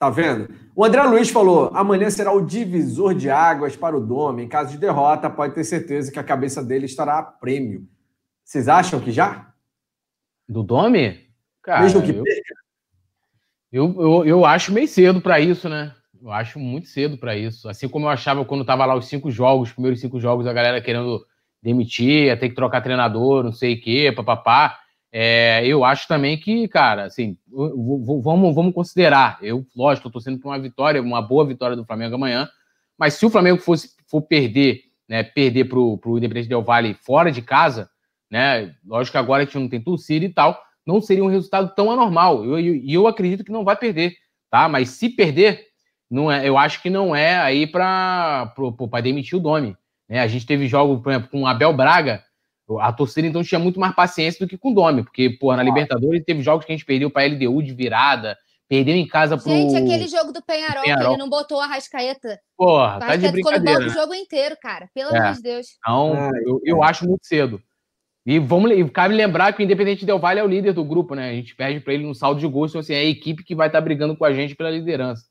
Tá vendo? O André Luiz falou: amanhã será o divisor de águas para o Dome. Em caso de derrota, pode ter certeza que a cabeça dele estará a prêmio. Vocês acham que já? Do Dome? Cara, Mesmo que eu, eu, eu, eu acho meio cedo para isso, né? Eu acho muito cedo para isso. Assim como eu achava quando tava lá os cinco jogos, os primeiros cinco jogos, a galera querendo demitir, ia ter que trocar treinador, não sei o quê, papapá. É, eu acho também que, cara, assim, vamos, vamos considerar. Eu, lógico, estou torcendo por uma vitória, uma boa vitória do Flamengo amanhã. Mas se o Flamengo fosse for perder, né, perder para o Independente Del Vale fora de casa, né, lógico que agora a gente não tem torcida e tal, não seria um resultado tão anormal. E eu, eu, eu, acredito que não vai perder, tá? Mas se perder, não é, eu acho que não é aí para demitir o Domi. Né? A gente teve jogo, por exemplo, com o Abel Braga, a torcida então tinha muito mais paciência do que com o Domi, porque, pô, na Libertadores teve jogos que a gente perdeu para LDU de virada, perdeu em casa pro. Gente, aquele jogo do Penharol, Penharol. que ele não botou a Rascaeta. Porra, tá de brincadeira. ficou no banco o jogo inteiro, cara. Pelo é. amor de Deus. Então, eu, eu acho muito cedo. E vamos, cabe lembrar que o Independente Del Vale é o líder do grupo, né? A gente perde para ele no saldo de gols, então assim, é a equipe que vai estar tá brigando com a gente pela liderança.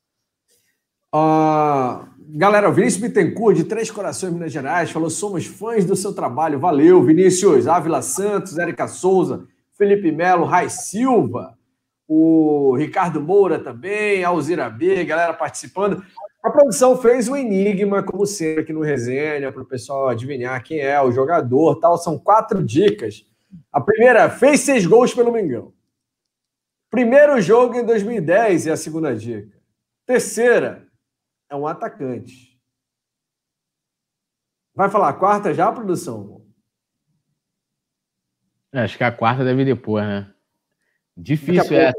Uh, galera, o Vinícius Bittencourt, de Três Corações, Minas Gerais, falou: somos fãs do seu trabalho. Valeu, Vinícius. Ávila Santos, Érica Souza, Felipe Melo, Rai Silva, o Ricardo Moura também, Alzira B, galera participando. A produção fez um enigma, como sempre, aqui no Resenha, para o pessoal adivinhar quem é o jogador tal. São quatro dicas. A primeira, fez seis gols pelo Mengão. Primeiro jogo em 2010 é a segunda dica. Terceira, é um atacante. Vai falar a quarta já, produção? Acho que a quarta deve depois, né? Difícil é.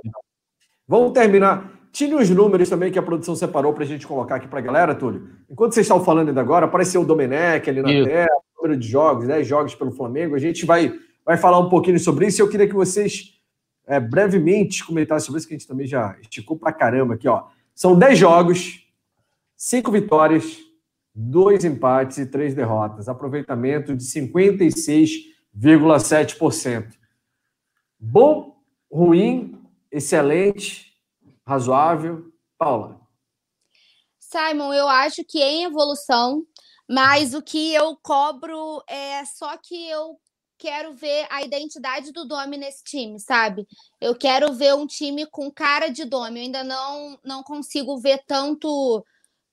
Vamos terminar. Tire os números também que a produção separou para a gente colocar aqui para a galera, Túlio. Enquanto vocês estão falando ainda agora, apareceu o Domenech ali na isso. tela, número de jogos, 10 jogos pelo Flamengo. A gente vai, vai falar um pouquinho sobre isso. Eu queria que vocês é, brevemente comentassem sobre isso, que a gente também já esticou para caramba aqui. Ó. São 10 jogos, Cinco vitórias, dois empates e três derrotas. Aproveitamento de 56,7%. Bom, ruim, excelente, razoável. Paula. Simon, eu acho que em evolução, mas o que eu cobro é só que eu quero ver a identidade do Domi nesse time, sabe? Eu quero ver um time com cara de Domi. Eu ainda não, não consigo ver tanto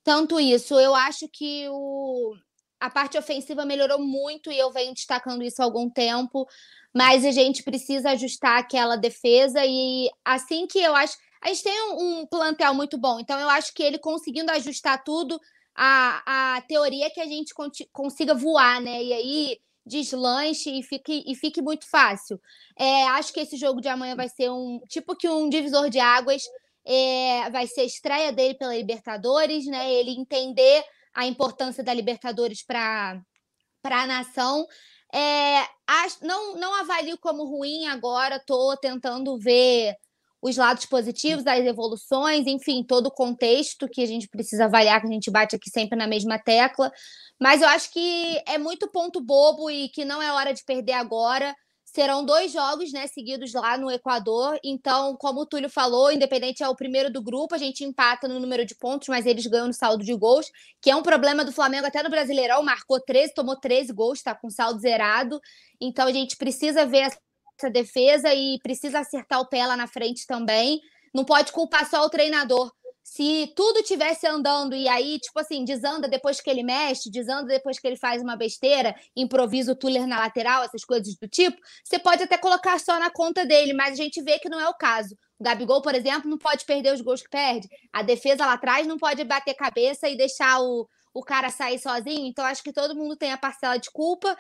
tanto isso. Eu acho que o, a parte ofensiva melhorou muito e eu venho destacando isso há algum tempo, mas a gente precisa ajustar aquela defesa e assim que eu acho. A gente tem um, um plantel muito bom, então eu acho que ele conseguindo ajustar tudo, a, a teoria é que a gente consiga voar, né? E aí deslanche e fique, e fique muito fácil. É, acho que esse jogo de amanhã vai ser um tipo que um divisor de águas. É, vai ser a estreia dele pela Libertadores, né? Ele entender a importância da Libertadores para a nação. É, acho, não, não avalio como ruim agora, estou tentando ver os lados positivos, as evoluções, enfim, todo o contexto que a gente precisa avaliar, que a gente bate aqui sempre na mesma tecla. Mas eu acho que é muito ponto bobo e que não é hora de perder agora. Serão dois jogos né, seguidos lá no Equador. Então, como o Túlio falou, Independente é o primeiro do grupo, a gente empata no número de pontos, mas eles ganham no saldo de gols, que é um problema do Flamengo até no Brasileirão. Marcou 13, tomou 13 gols, está com saldo zerado. Então, a gente precisa ver essa defesa e precisa acertar o pé lá na frente também. Não pode culpar só o treinador se tudo tivesse andando e aí, tipo assim, desanda depois que ele mexe, desanda depois que ele faz uma besteira, improvisa o Tuller na lateral, essas coisas do tipo, você pode até colocar só na conta dele, mas a gente vê que não é o caso. O Gabigol, por exemplo, não pode perder os gols que perde. A defesa lá atrás não pode bater cabeça e deixar o, o cara sair sozinho. Então, acho que todo mundo tem a parcela de culpa.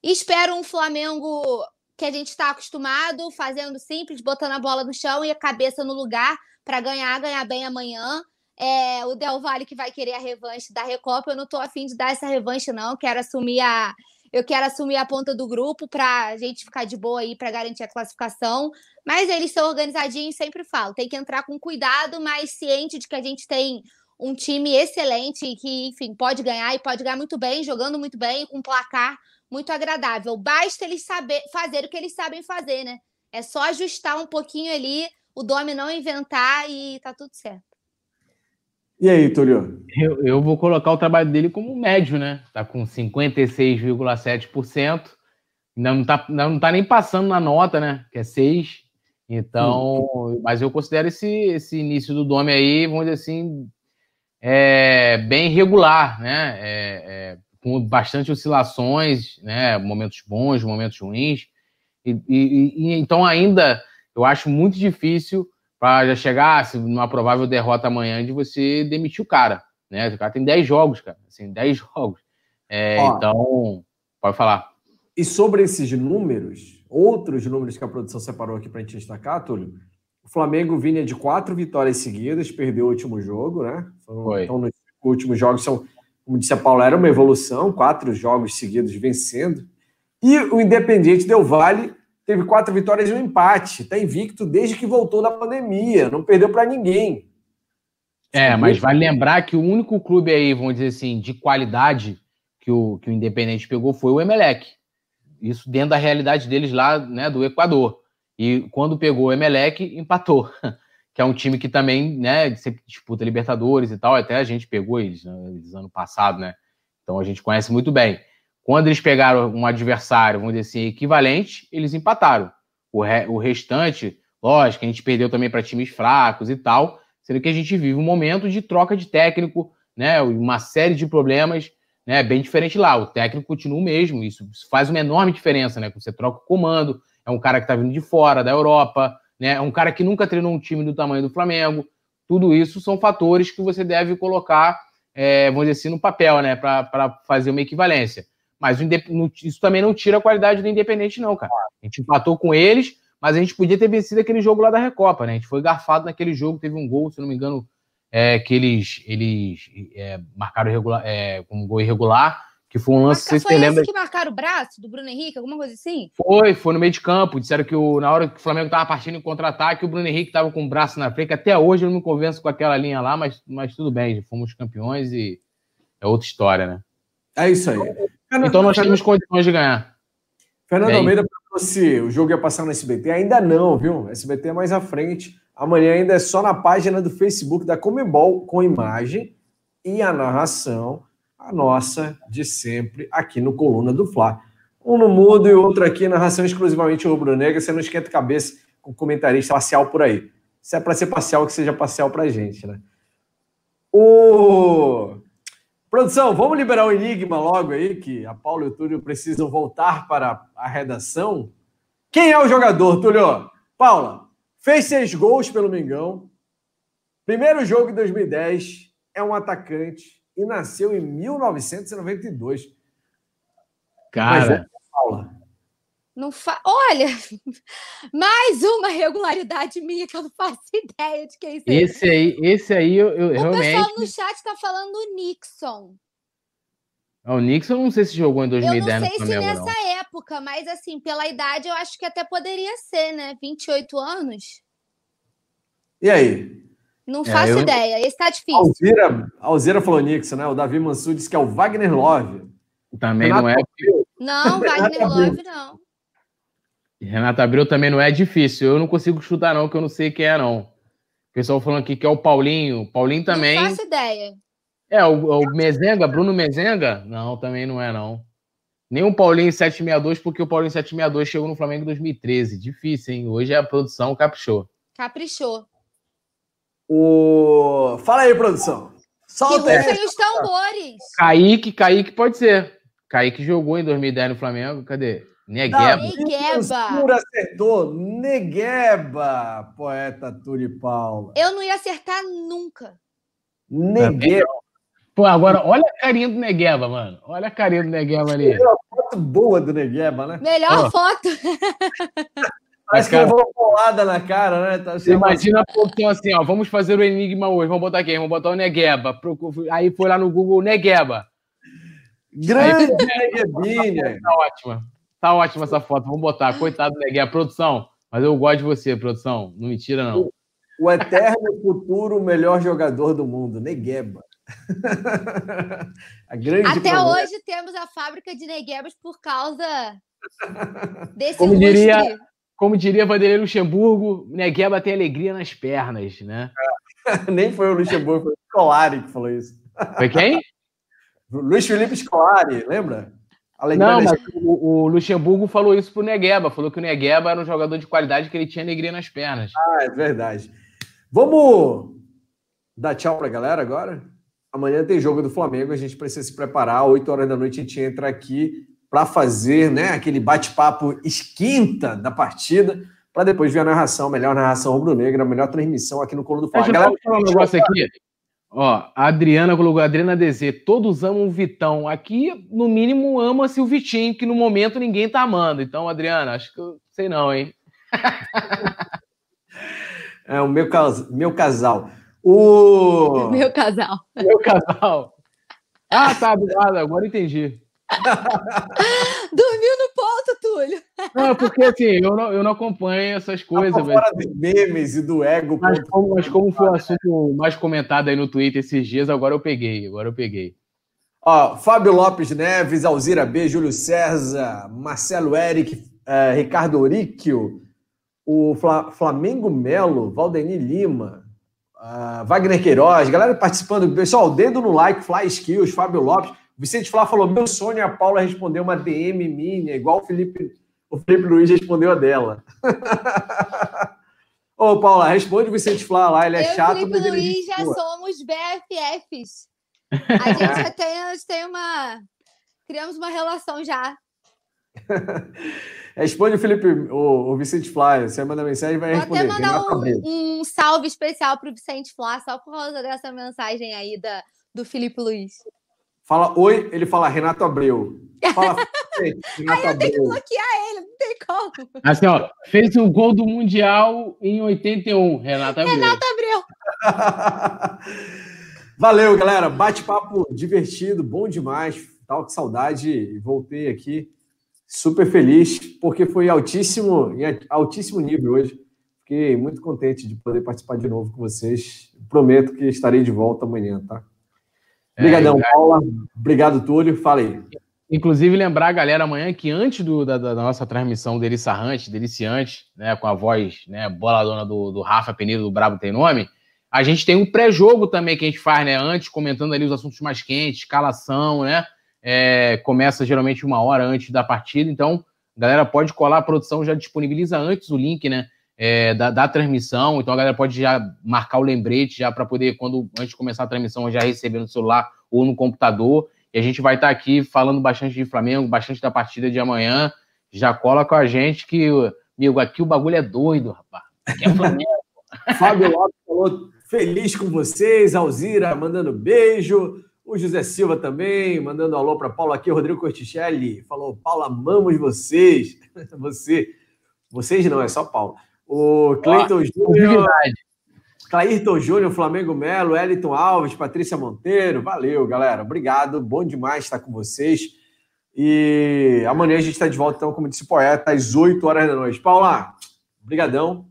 Espero um Flamengo que a gente está acostumado, fazendo simples, botando a bola no chão e a cabeça no lugar para ganhar, ganhar bem amanhã. É, o Del Valle que vai querer a revanche da Recopa, eu não estou afim de dar essa revanche, não. Quero assumir a, eu quero assumir a ponta do grupo para a gente ficar de boa aí para garantir a classificação. Mas eles são organizadinhos, sempre falo. Tem que entrar com cuidado, mas ciente de que a gente tem um time excelente que, enfim, pode ganhar e pode ganhar muito bem, jogando muito bem, com placar muito agradável. Basta eles saber fazer o que eles sabem fazer, né? É só ajustar um pouquinho ali o Domi não inventar e tá tudo certo. E aí, Túlio? Eu, eu vou colocar o trabalho dele como médio, né? Tá com 56,7%. Ainda não tá, não tá nem passando na nota, né? Que é 6. Então, hum. mas eu considero esse, esse início do Domi aí, vamos dizer assim, é, bem regular, né? É, é, com bastante oscilações, né? Momentos bons, momentos ruins. E, e, e então ainda eu acho muito difícil para já chegar se numa provável derrota amanhã de você demitir o cara, né? O cara tem 10 jogos, cara, assim, 10 jogos. É, então, pode falar. E sobre esses números, outros números que a produção separou aqui para a gente destacar, Túlio, o Flamengo vinha de quatro vitórias seguidas, perdeu o último jogo, né? Foi. Então, nos últimos jogos são, como disse a Paula, era uma evolução, quatro jogos seguidos vencendo. E o Independiente deu vale teve quatro vitórias e um empate. Está invicto desde que voltou da pandemia. Não perdeu para ninguém. É, mas vale lembrar que o único clube aí, vamos dizer assim, de qualidade que o, que o Independente pegou foi o Emelec. Isso dentro da realidade deles lá, né, do Equador. E quando pegou o Emelec, empatou. Que é um time que também, né, sempre disputa Libertadores e tal. Até a gente pegou eles, né, eles ano passado, né? Então a gente conhece muito bem. Quando eles pegaram um adversário, vamos dizer assim, equivalente, eles empataram. O, re, o restante, lógico, a gente perdeu também para times fracos e tal, sendo que a gente vive um momento de troca de técnico, né, uma série de problemas, né, bem diferente lá. O técnico continua o mesmo, isso, isso faz uma enorme diferença, né? Você troca o comando, é um cara que está vindo de fora, da Europa, né? É um cara que nunca treinou um time do tamanho do Flamengo. Tudo isso são fatores que você deve colocar, é, vamos dizer assim, no papel, né, para fazer uma equivalência. Mas isso também não tira a qualidade do Independente, não, cara. A gente empatou com eles, mas a gente podia ter vencido aquele jogo lá da Recopa, né? A gente foi garfado naquele jogo, teve um gol, se não me engano, é, que eles, eles é, marcaram irregular, é, com um gol irregular, que foi um lance, Marca, se você lembra. que marcaram o braço do Bruno Henrique, alguma coisa assim? Foi, foi no meio de campo. Disseram que o, na hora que o Flamengo estava partindo em contra-ataque, o Bruno Henrique estava com o braço na frente. Até hoje eu não me convenço com aquela linha lá, mas, mas tudo bem, fomos campeões e é outra história, né? É isso aí. Então nós temos condições de ganhar. Fernando Almeida perguntou se o jogo ia passar no SBT. Ainda não, viu? SBT é mais à frente. Amanhã ainda é só na página do Facebook da Comebol, com imagem e a narração, a nossa de sempre, aqui no Coluna do Fla. Um no mudo e outro aqui, narração exclusivamente rubro-negra. Você não esquenta a cabeça com comentarista parcial por aí. Se é para ser parcial, que seja parcial para gente, né? O Produção, vamos liberar o enigma logo aí, que a Paulo e o Túlio precisam voltar para a redação. Quem é o jogador, Túlio? Paula, fez seis gols pelo Mengão. Primeiro jogo em 2010, é um atacante e nasceu em 1992. Cara, é. Não fa... Olha, mais uma regularidade minha que eu não faço ideia de quem seja. esse aí, esse aí eu, eu O realmente. pessoal no chat está falando o Nixon. Ah, O Nixon não sei se jogou em Eu 2010 não no sei se não. nessa época, mas assim, pela idade, eu acho que até poderia ser, né? 28 anos? E aí? Não É, faço eu- ideia. Esse tá difícil. Alzira, Alzira falou Nixon, né? O Davi Mansur disse que é o Wagner Love. Também não é. Não, Wagner Love, não. Renato Abreu também não é difícil. Eu não consigo chutar, não, que eu não sei quem é, não. O pessoal falando aqui que é o Paulinho. O Paulinho também. Não faço ideia. É, o, o Mezenga, Bruno Mezenga? Não, também não é, não. Nem o Paulinho 762, porque o Paulinho 762 chegou no Flamengo em 2013. Difícil, hein? Hoje é a produção caprichou. Caprichou. O... Fala aí, produção. Que Solta aí. rufem os tambores. Kaique, Kaique pode ser. Kaique jogou em 2010 no Flamengo. Cadê? Negueba. Negueba. Mansur acertou. Negueba, poeta Turi Paula. Eu não ia acertar nunca. Negueba. Pô, agora olha a carinha do Negueba, mano. Olha a carinha do Negueba ali. Foto boa do Negueba, né? Melhor Ó. foto. Parece que cara- levou uma bolada na cara, né? Tá Você imagina a produção assim, ó. Vamos fazer o enigma hoje. Vamos botar quem? Vamos botar o Negueba. Aí foi lá no Google Negueba. Grande Neguebinha. Tá ótima. Tá ótima essa foto. Vamos botar. Coitado do Negueba. Produção. Mas eu gosto de você, produção. Não me tira, não. O eterno futuro melhor jogador do mundo, Negueba. a grande Até promessa. hoje temos a fábrica de Neguebas por causa desse Como diria- Como diria Vanderlei Luxemburgo, Negueba tem alegria nas pernas, né? Nem foi o Luxemburgo, foi o Scolari que falou isso. Foi quem? Luiz Felipe Scolari, lembra? Alegria Não, mas o, o Luxemburgo falou isso pro Negueba. Falou que o Negueba era um jogador de qualidade que ele tinha alegria nas pernas. Ah, é verdade. Vamos dar tchau pra galera agora? Amanhã tem jogo do Flamengo, a gente precisa se preparar. 8 horas da noite a gente entra aqui para fazer né, aquele bate-papo esquenta da partida, para depois ver a narração, a melhor narração rubro-negra, a melhor transmissão aqui no Colo do Fla. Deixa eu Galera, falar um negócio aqui. Ó, a Adriana colocou, a Adriana DZ, todos amam o Vitão. Aqui, no mínimo, ama-se o Vitinho, que no momento ninguém tá amando. Então, Adriana, acho que eu sei não, hein? é o meu, cas- meu casal. O... Meu casal. Meu casal. Ah, tá, agora entendi. Dormiu no ponto, Túlio. Não, porque assim, eu não, eu não acompanho essas coisas, Tá velho. fora dos memes e do ego. Mas como, mas como foi o assunto mais comentado aí no Twitter esses dias, agora eu peguei, agora eu peguei. Ó, Fábio Lopes Neves, Alzira B, Júlio César, Marcelo Eric, eh, Ricardo Oríquio, o Fla- Flamengo Melo, Valdeni Lima, ah, Wagner Queiroz, galera participando. Pessoal, dedo no like, Fly Skills, Fábio Lopes. Vicente Flá falou: meu sonho é a Paula responder uma DM minha, igual o Felipe, o Felipe Luiz respondeu a dela. Ô, Paula, responde o Vicente Flá lá, ele é eu chato, e o mas Felipe ele Luiz já boa. somos BFFs. A gente já tem, a gente tem uma. Criamos uma relação já. Responde o Felipe, o, o Vicente Flá. Você manda mensagem e vai Vou até responder. mandar Renato Abreu. um, um salve especial pro Vicente Flá, só por causa dessa mensagem aí da, do Felipe Luiz. Fala oi, ele fala Renato Abreu. Fala "Ei, Renato Eu tenho que Abreu. bloquear ele, não tem como. Assim, ó, fez o gol do Mundial em 81, Renato Abreu. Renato Abreu. Valeu, galera. Bate-papo divertido, bom demais. Tava com saudade e voltei aqui super feliz, porque foi altíssimo, em altíssimo nível hoje. Fiquei muito contente de poder participar de novo com vocês. Prometo que estarei de volta amanhã, tá? Obrigadão, É, Paula. Obrigado, Túlio. Fala aí. Inclusive, lembrar a galera amanhã que antes do- da, da nossa transmissão deliciante, deliciante, né, com a voz né, boladona do, do Rafa Penido, do Brabo Tem Nome, a gente tem um pré-jogo também que a gente faz, né, antes, comentando ali os assuntos mais quentes, escalação, né, é, começa geralmente uma hora antes da partida, então, a galera pode colar, a produção já disponibiliza antes o link, né, é, da, da, transmissão. Então a galera pode já marcar o lembrete já para poder, quando antes de começar a transmissão, já receber no celular ou no computador. E a gente vai estar tá aqui falando bastante de Flamengo, bastante da partida de amanhã. Já cola com a gente que, amigo, aqui o bagulho é doido, rapaz. Aqui é Flamengo. Fábio Lopes falou feliz com vocês. Alzira mandando beijo. O José Silva também, mandando alô para Paulo aqui. Rodrigo Corticelli falou: Paulo, amamos vocês. Você, vocês não, é só Paulo. O Cleiton Júnior. Clairton Júnior, Flamengo Melo, Eliton Alves, Patrícia Monteiro. Valeu, galera. Obrigado. Bom demais estar com vocês. E amanhã a gente está de volta, então, como disse o poeta, às 8 horas da noite. Paula, brigadão.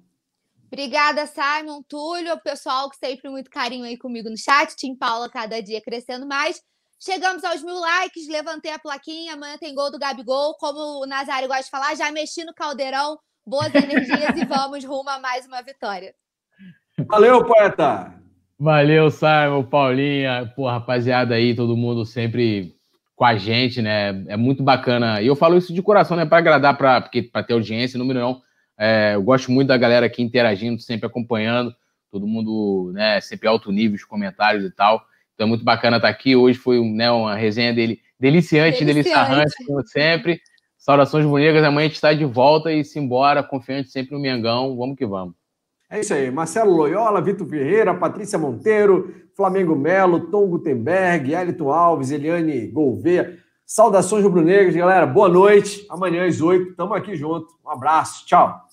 Obrigada, Simon, Túlio, o pessoal que sempre muito carinho aí comigo no chat. Tim Paula cada dia crescendo mais. Chegamos aos mil likes, levantei a plaquinha. Amanhã tem gol do Gabigol. Como o Nazário gosta de falar, já mexi no caldeirão. Boas energias e vamos rumo a mais uma vitória. Valeu, poeta! Valeu, Simon, Paulinha, pô, rapaziada aí, todo mundo sempre com a gente, né? É muito bacana. E eu falo isso de coração, né? Para agradar, para ter audiência, número não é, eu gosto muito da galera aqui interagindo, sempre acompanhando, todo mundo, né, sempre alto nível, os comentários e tal. Então é muito bacana estar aqui. Hoje foi né, uma resenha dele deliciante, deliciante, como sempre. Saudações bonitas, amanhã a gente está de volta e simbora, confiante sempre no Mengão. Vamos que vamos. É isso aí. Marcelo Loyola, Vitor Ferreira, Patrícia Monteiro, Flamengo Melo, Tom Gutenberg, Elton Alves, Eliane Gouveia. Saudações rubro-negras, galera. Boa noite. Amanhã às oito. Tamo aqui junto. Um abraço. Tchau.